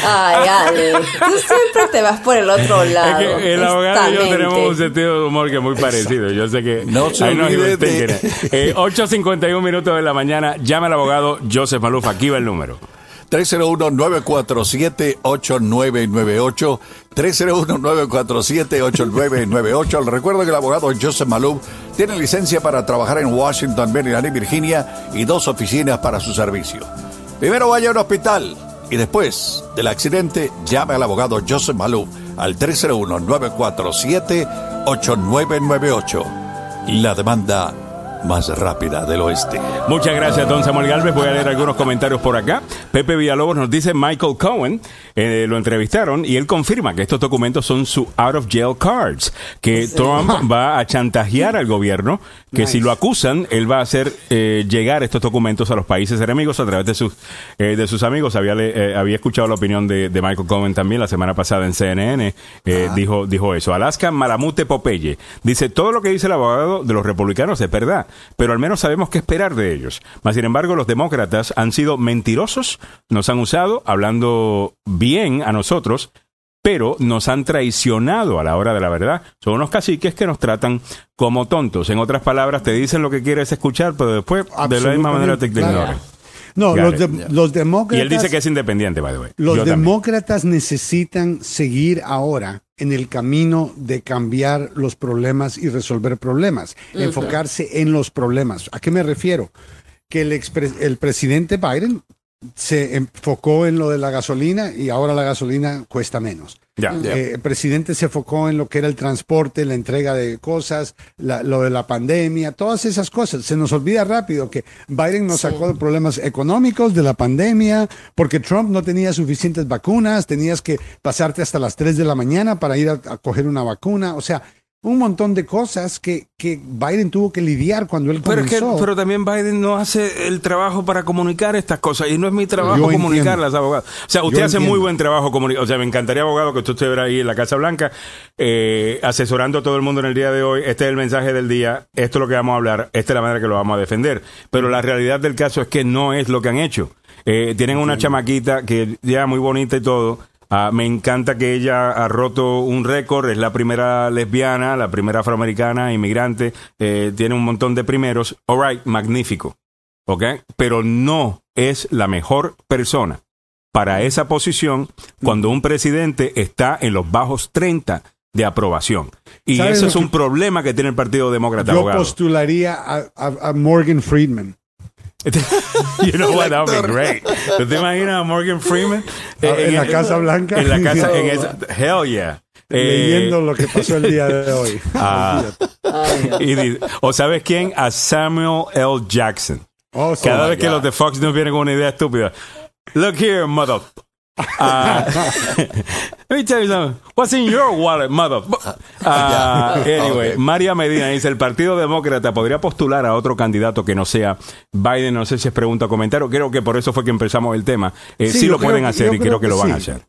Ay, Ale, tú siempre te vas por el otro Es lado. que el abogado y yo tenemos un sentido de humor que es muy parecido. Yo sé que. No se nos. Eh, 8.51 minutos de la mañana. Llama al abogado Joseph Maluf. Aquí va el número. 301-947-8998. 301-947-8998. Les recuerdo que el abogado Joseph Malub tiene licencia para trabajar en Washington, Maryland y Virginia y dos oficinas para su servicio. Primero vaya a un hospital y después del accidente llame al abogado Joseph Malub al 301-947-8998. La demanda más rápida del oeste. Muchas gracias, don Samuel Galvez. Voy a leer algunos comentarios por acá. Pepe Villalobos nos dice Michael Cohen, eh, lo entrevistaron y él confirma que estos documentos son su out of jail cards, que Trump va a chantajear al gobierno, que si lo acusan, él va a hacer eh, llegar estos documentos a los países enemigos a través de sus, eh, de sus amigos. Había, le- eh, había escuchado la opinión de, de Michael Cohen también la semana pasada en CNN, eh, dijo, dijo eso. Alaska Malamute Popeye dice, todo lo que dice el abogado de los republicanos es verdad, pero al menos sabemos qué esperar de ellos. Mas, sin embargo, los demócratas han sido mentirosos, nos han usado hablando bien a nosotros, pero nos han traicionado a la hora de la verdad. Son unos caciques que nos tratan como tontos. En otras palabras, te dicen lo que quieres escuchar, pero después de la misma manera te ignoran. No, los, it. de- los demócratas. Y él dice que es independiente, by the way. Los Yo también. demócratas necesitan seguir ahora en el camino de cambiar los problemas y resolver problemas, enfocarse en los problemas. ¿A qué me refiero? Que el, el presidente Biden se enfocó en lo de la gasolina y ahora la gasolina cuesta menos. Ya. Eh, el presidente se enfocó en lo que era el transporte, la entrega de cosas, la- lo de la pandemia, todas esas cosas. Se nos olvida rápido que Biden nos sacó de problemas económicos, de la pandemia, porque Trump no tenía suficientes vacunas, tenías que pasarte hasta las 3 de la mañana para ir a, a coger una vacuna. O sea, un montón de cosas que, que Biden tuvo que lidiar cuando él Pero, es que, comenzó. pero también Biden no hace el trabajo para comunicar estas cosas y no es mi trabajo Yo comunicarlas, entiendo. abogado. O sea, usted Yo hace muy buen trabajo comunicando. O sea, me encantaría, abogado, que usted estuviera ahí en la Casa Blanca eh, asesorando a todo el mundo en el día de hoy. Este es el mensaje del día, esto es lo que vamos a hablar, esta es la manera que lo vamos a defender. Pero la realidad del caso es que no es lo que han hecho. Eh, tienen una chamaquita que ya muy bonita y todo. Ah, me encanta que ella ha roto un récord, es la primera lesbiana, la primera afroamericana, inmigrante, eh, tiene un montón de primeros. All right, magnífico. ¿Ok? Pero no es la mejor persona para esa posición cuando un presidente está en los bajos 30 de aprobación. Y ¿Sabes eso es un problema que tiene el Partido Demócrata, Yo abogado. postularía a, a- a Morgan Friedman. you know what, that would be great. ¿Tú te imaginas a Morgan Freeman? Ah, en la Casa Blanca. En la casa, en esa, hell yeah. Eh, leyendo lo que pasó el día de hoy. ah, y ¿O sabes quién? A Samuel L. Jackson. Oh. Cada my vez que God. los de Fox News vienen con una idea estúpida. Look here, mother. Ah, let me tell you something. What's in your wallet, mother? Ah, anyway, Ok. María Medina dice, el Partido Demócrata podría postular a otro candidato que no sea Biden. No sé si es pregunta o comentario. Creo que por eso fue que empezamos el tema. Eh, sí, Sí, lo pueden que- hacer y creo creo que, que lo van a sí. hacer.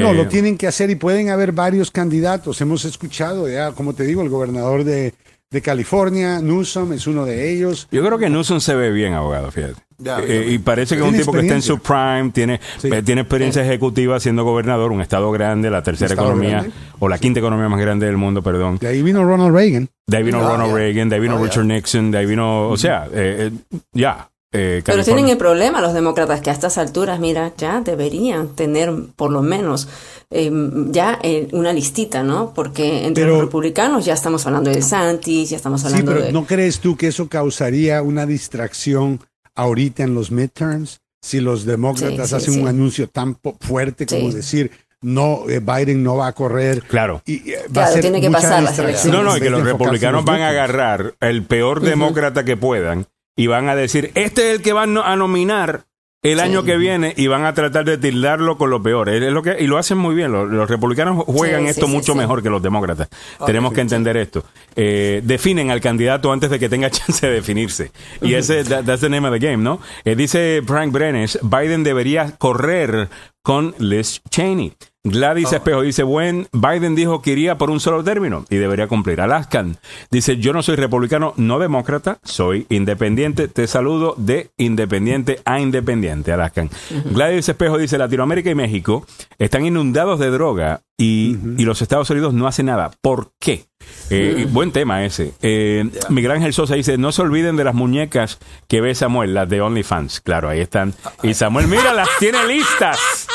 No, Eh, lo tienen que hacer y pueden haber varios candidatos. Hemos escuchado ya, como te digo, el gobernador de, de California, Newsom, es uno de ellos. Yo creo que Newsom se ve bien, abogado, fíjate. Ya, Eh, y parece que es un tipo que está en su prime, tiene, Sí. eh, tiene experiencia ejecutiva siendo gobernador, un estado grande, la tercera economía, grande. o la quinta economía más grande del mundo, perdón. De ahí vino Ronald Reagan. De ahí vino Ah, Ronald. Reagan, de ahí vino Ah. Richard Nixon, de ahí vino, o sea, eh, eh, ya. Eh, Pero tienen el problema los demócratas que a estas alturas, mira, ya deberían tener por lo menos eh, ya eh, una listita, ¿no? Porque entre Pero- los republicanos ya estamos hablando de Santis, ya estamos Sí, hablando pero de... ¿no crees tú que eso causaría una distracción ahorita en los midterms? Si los demócratas Sí, sí, hacen sí. un anuncio tan fuerte como Sí. decir, no, Biden no va a correr. Claro. Y, va a Claro, ser tiene que pasar No, no, que los republicanos van a agarrar el peor demócrata que puedan y van a decir, este es el que van a nominar el año que viene y van a tratar de tildarlo con lo peor. Es lo que, y lo hacen muy bien. Los, los republicanos juegan Sí, esto sí, mucho mejor que los demócratas. Tenemos que entender esto. Eh, definen al candidato antes de que tenga chance de definirse. Y ese, that- that's the name of the game, ¿no? Eh, dice Frank Brenes, Biden debería correr con Liz Cheney. Gladys Espejo dice, buen, Biden dijo que iría por un solo término y debería cumplir. Alaskan dice, yo no soy republicano, no demócrata, soy independiente. Te saludo de independiente a independiente, Alaskan. Gladys Espejo dice, Latinoamérica y México están inundados de droga y, y los Estados Unidos no hacen nada. ¿Por qué? Eh, buen tema ese. Eh, Miguel Ángel Sosa dice, no se olviden de las muñecas que ve Samuel, las de OnlyFans. Claro, ahí están. Y Samuel, mira, las tiene listas.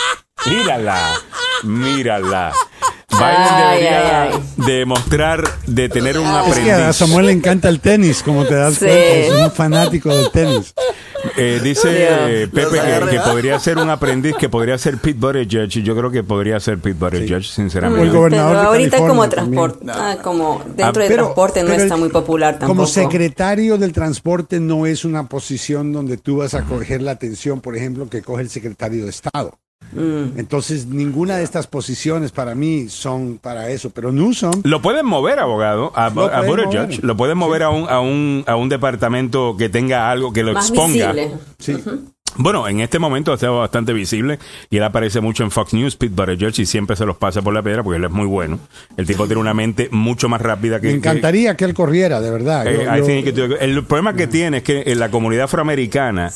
Mírala, mírala. Biden Ay, debería ay, demostrar de tener un Es que a aprendiz. Samuel le encanta el tenis, como te das Sí. cuenta. Es un fanático del tenis. Eh, dice eh, Pepe que, podría ser un aprendiz, que podría ser Pete Buttigieg. y Yo creo que podría ser Pete Buttigieg, O sinceramente. el gobernador Pero de ahorita como transporte, ah, como dentro Ah, de Pero- transporte no está el- muy popular tampoco. Como secretario del transporte no es una posición donde tú vas a coger la atención, por ejemplo, que coge el secretario de Estado. Mm. Entonces, ninguna de estas posiciones para mí son para eso. Pero Newsom, Lo pueden mover, abogado, a, Lo a Buttigieg. Lo pueden mover a, un, a, un, a un departamento que tenga algo que lo Más exponga. visible. sí. Bueno, en este momento ha estado bastante visible y él aparece mucho en Fox News, Pete Buttigieg, y siempre se los pasa por la piedra porque él es muy bueno. El tipo tiene una mente mucho más rápida que... me que- encantaría que él corriera, de verdad. Eh, Yo- yo- el problema que tiene es que en la comunidad afroamericana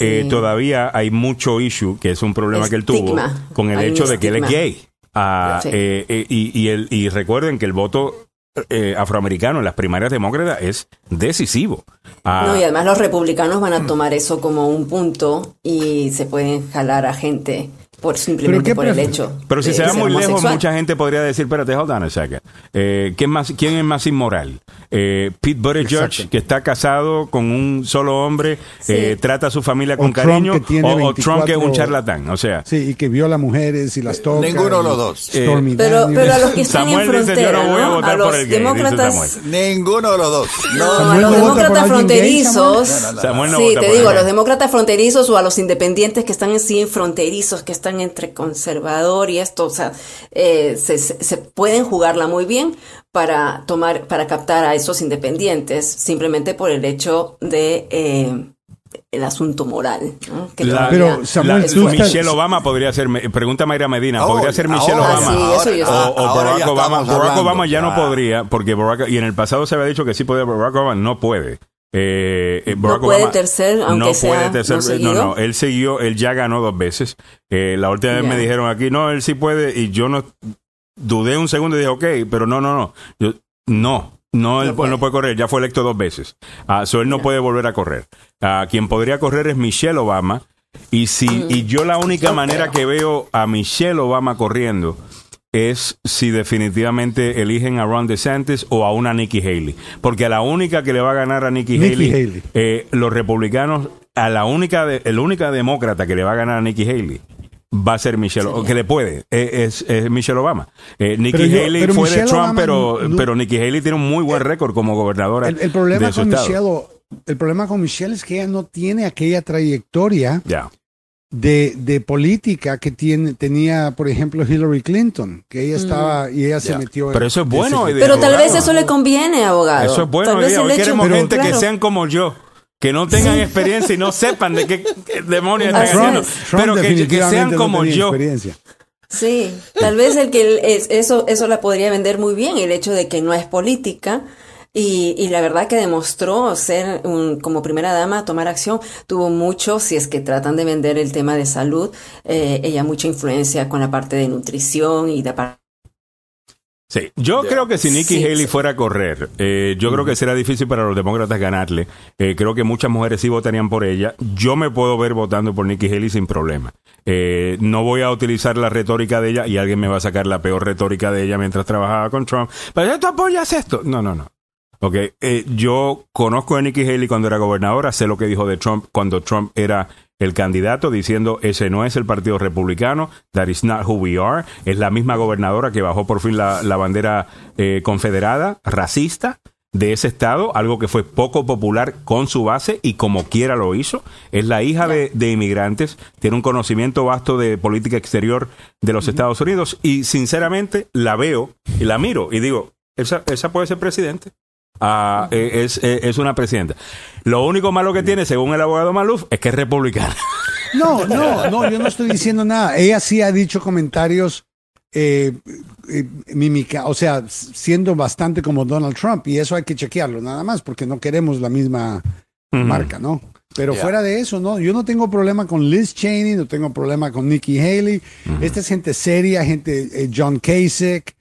eh, todavía hay mucho issue, que es un problema que él tuvo, con el Hay hecho de que él es gay. Ah, Sí. eh, eh, y, y, el- y recuerden que el voto eh, afroamericano en las primarias demócratas es decisivo. Ah, No, y además los republicanos van a tomar eso como un punto y se pueden jalar a gente por simplemente por el hecho. Pero si de se va muy lejos, mucha gente podría decir, espérate, hold on a second. Eh, ¿quién, más, ¿Quién es más inmoral? Eh, Pete Buttigieg, Exacto. que está casado con un solo hombre, Sí. eh, trata a su familia O con Trump, cariño, que o, o Trump, que es un 24 charlatán. O sea, Sí, y que viola mujeres y las toca. Ninguno de los dos. Stormy Pero, pero a los que están Samuel en dice, frontera, "Yo no voy a ¿no? votar a por los el gay", dice demócratas. Ninguno de los dos. no, a los no demócratas gay, fronterizos, Samuel. No. Samuel sí, te digo, a los demócratas fronterizos o a los independientes que están así fronterizos, que están entre conservador y esto, o sea, eh, se, se- se pueden jugarla muy bien para tomar, para captar a esos independientes, simplemente por el hecho de eh, el asunto moral. ¿no? Que La- Pero, Samuel, la- Michelle Obama podría ser, pregunta Mayra Medina, podría ser Michelle ahora, Obama. Sí, eso yo o, o Ahora Barack ya Obama. Barack hablando, Obama ya no podría, porque Barack, y en el pasado se había dicho que sí podía, Barack Obama no puede. Eh, eh, Barack puede Obama tercer, aunque no sea puede tercer, no no, seguido. no, él siguió, él ya ganó dos veces. Eh, la última vez me dijeron aquí, no, él sí puede, y yo no dudé un segundo y dije, ok, pero no, no, no, Yo- no. No, él puede. no puede correr, ya fue electo dos veces. Ah, so él no puede volver a correr. Ah, quien podría correr es Michelle Obama. Y si y yo la única manera que veo a Michelle Obama corriendo es si definitivamente eligen a Ron DeSantis o a una Nikki Haley. Porque a la única que le va a ganar a Nikki, Nikki Haley, Haley. eh, los republicanos, a la única, de- el única demócrata que le va a ganar a Nikki Haley va a ser Michelle, o que le puede, eh, es, es Michelle Obama. Eh, Nikki yo- Haley fue de Trump, Obama pero, no- pero Nikki Haley tiene un muy buen récord como gobernadora El, el problema de su con estado. Michelle, el problema con Michelle es que ella no tiene aquella trayectoria de, de política que tiene, tenía, por ejemplo, Hillary Clinton, que ella estaba y ella se metió. Pero eso es bueno, ese- hoy día. Pero tal vez eso le conviene, abogado. Eso es bueno. Tal hoy vez día. hecho- queremos Pero- gente que sean como yo. Que no tengan experiencia y no sepan de qué, demonios están haciendo. Trump Pero que, que sean como yo. experiencia. Sí, tal vez el que es- eso eso la podría vender muy bien el hecho de que no es política y, y la verdad que demostró ser un, como primera dama tomar acción tuvo mucho si es que tratan de vender el tema de salud eh, ella mucha influencia con la parte de nutrición y de parte Sí, yo creo que si Nikki Sí, Haley sí. fuera a correr, eh, yo creo que será difícil para los demócratas ganarle. Eh, creo que muchas mujeres sí votarían por ella. Yo me puedo ver votando por Nikki Haley sin problema. Eh, no voy a utilizar la retórica de ella y alguien me va a sacar la peor retórica de ella mientras trabajaba con Trump. Pero tú apoyas esto. No, no, no. Ok, eh, yo conozco a Nikki Haley cuando era gobernadora, sé lo que dijo de Trump cuando Trump era el candidato diciendo ese no es el partido republicano, that is not who we are. Es la misma gobernadora que bajó por fin la, la bandera eh, confederada, racista de ese estado, algo que fue poco popular con su base y como quiera lo hizo. Es la hija de, de inmigrantes, tiene un conocimiento vasto de política exterior de los Estados Unidos y sinceramente la veo y la miro y digo, esa, esa puede ser presidente. Ah, eh, es, eh, es una presidenta. Lo único malo que tiene, según el abogado Maluf, es que es republicana. No, no, no, yo no estoy diciendo nada. Ella sí ha dicho comentarios eh, eh, mímica, o sea, siendo bastante como Donald Trump, y eso hay que chequearlo nada más, porque no queremos la misma marca, ¿no? Pero Yeah. fuera de eso, no, yo no tengo problema con Liz Cheney, no tengo problema con Nikki Haley. Esta es gente seria, gente, eh, John Kasich,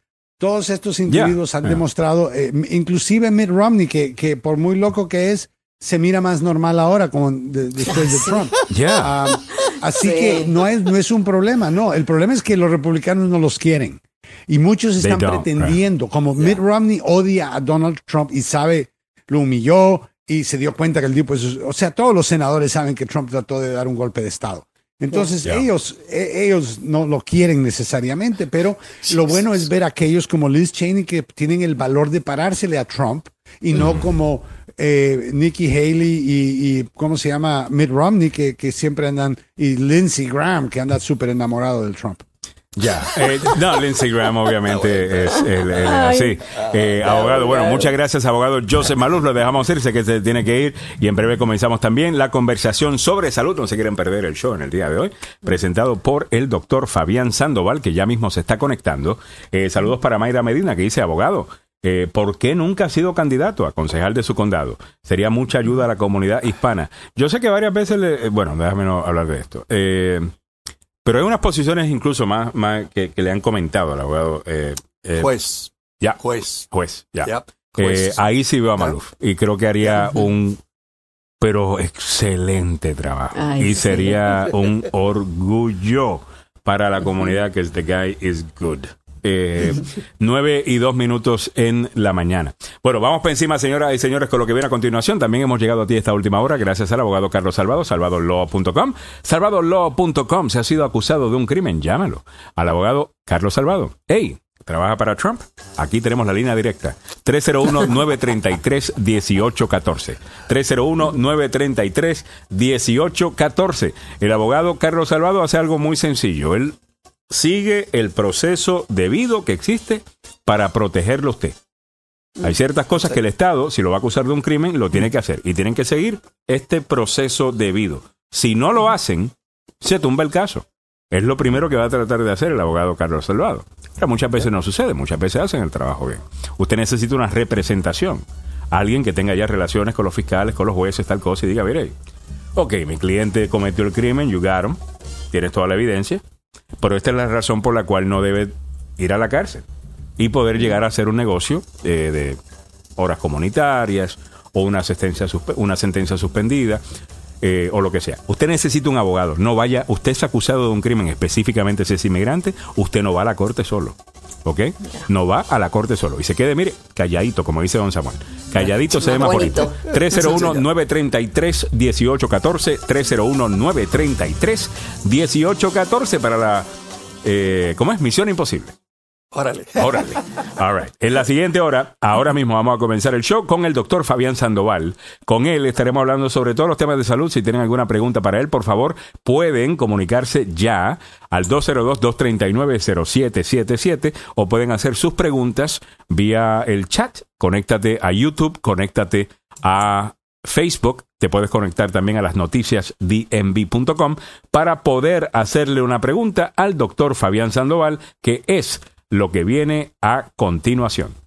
todos estos individuos han yeah. demostrado, eh, inclusive Mitt Romney, que, que por muy loco que es, se mira más normal ahora como de- después de Trump. Ya. Ah, así Sí. que no es, no es un problema, no. El problema es que los republicanos no los quieren. Y muchos están pretendiendo, como Mitt Romney odia a Donald Trump y sabe, lo humilló y se dio cuenta que el tipo es, o sea, todos los senadores saben que Trump trató de dar un golpe de Estado. Entonces Yeah. ellos, e- ellos no lo quieren necesariamente, pero lo bueno es ver a aquellos como Liz Cheney que tienen el valor de parársele a Trump y no como eh, Nikki Haley y, y, ¿cómo se llama? Mitt Romney que, que siempre andan, y Lindsey Graham que anda súper enamorado del Trump. Ya. Eh, no, Lindsey Graham obviamente es el, el- así. Eh, abogado, bueno, muchas gracias, abogado Joseph Maluz. Lo dejamos ir, sé que se tiene que ir. Y en breve comenzamos también la conversación sobre salud. No se quieren perder el show en el día de hoy. Presentado por el doctor Fabián Sandoval, que ya mismo se está conectando. Eh, saludos para Mayra Medina, que dice, abogado. Eh, ¿Por qué nunca ha sido candidato a concejal de su condado? Sería mucha ayuda a la comunidad hispana. Yo sé que varias veces, le, eh, bueno, déjame no hablar de esto. Eh, pero hay unas posiciones incluso más, más que, que le han comentado al abogado eh, eh, Juez. ya, Juez. juez. Ya. Yep. Eh, ahí sí veo a Maluf y creo que haría un pero excelente trabajo Ay, y sí. sería un orgullo para la comunidad que este guy is good. Eh, nueve y dos minutos en la mañana. Bueno, vamos por encima, señoras y señores, con lo que viene a continuación. También hemos llegado a ti esta última hora gracias al abogado Carlos Salvado, salvadolaw.com. Salvadolaw.com se ha sido acusado de un crimen. Llámalo al abogado Carlos Salvado. Hey, ¿trabaja para Trump? Aquí tenemos la línea directa. 301-933-1814. 301-933-1814. El abogado Carlos Salvado hace algo muy sencillo. Él sigue el proceso debido que existe para protegerlo usted. Hay ciertas cosas que el Estado, si lo va a acusar de un crimen, lo tiene que hacer. Y tienen que seguir este proceso debido. Si no lo hacen, se tumba el caso. Es lo primero que va a tratar de hacer el abogado Carlos Salvado. Pero muchas veces no sucede, muchas veces hacen el trabajo bien. Usted necesita una representación. Alguien que tenga ya relaciones con los fiscales, con los jueces, tal cosa, y diga, mire, ok, mi cliente cometió el crimen, you got him, tienes toda la evidencia, pero esta es la razón por la cual no debe ir a la cárcel y poder llegar a hacer un negocio de horas comunitarias o una, suspe- una sentencia suspendida eh, o lo que sea. Usted necesita un abogado. No vaya, usted es acusado de un crimen, específicamente si es inmigrante, usted no va a la corte solo. ¿Ok? No va a la corte solo. Y se quede, mire, calladito, como dice don Samuel. Calladito se ve más bonito. Bonito. 301-933-1814. 301-933-1814 para la. Eh, ¿Cómo es? Misión imposible. Órale. Órale. All right. En la siguiente hora, ahora mismo vamos a comenzar el show con el doctor Fabián Sandoval. Con él estaremos hablando sobre todos los temas de salud. Si tienen alguna pregunta para él, por favor, pueden comunicarse ya al 202-239-0777 o pueden hacer sus preguntas vía el chat. Conéctate a YouTube, conéctate a Facebook, te puedes conectar también a las noticias dmv.com para poder hacerle una pregunta al doctor Fabián Sandoval, que es lo que viene a continuación.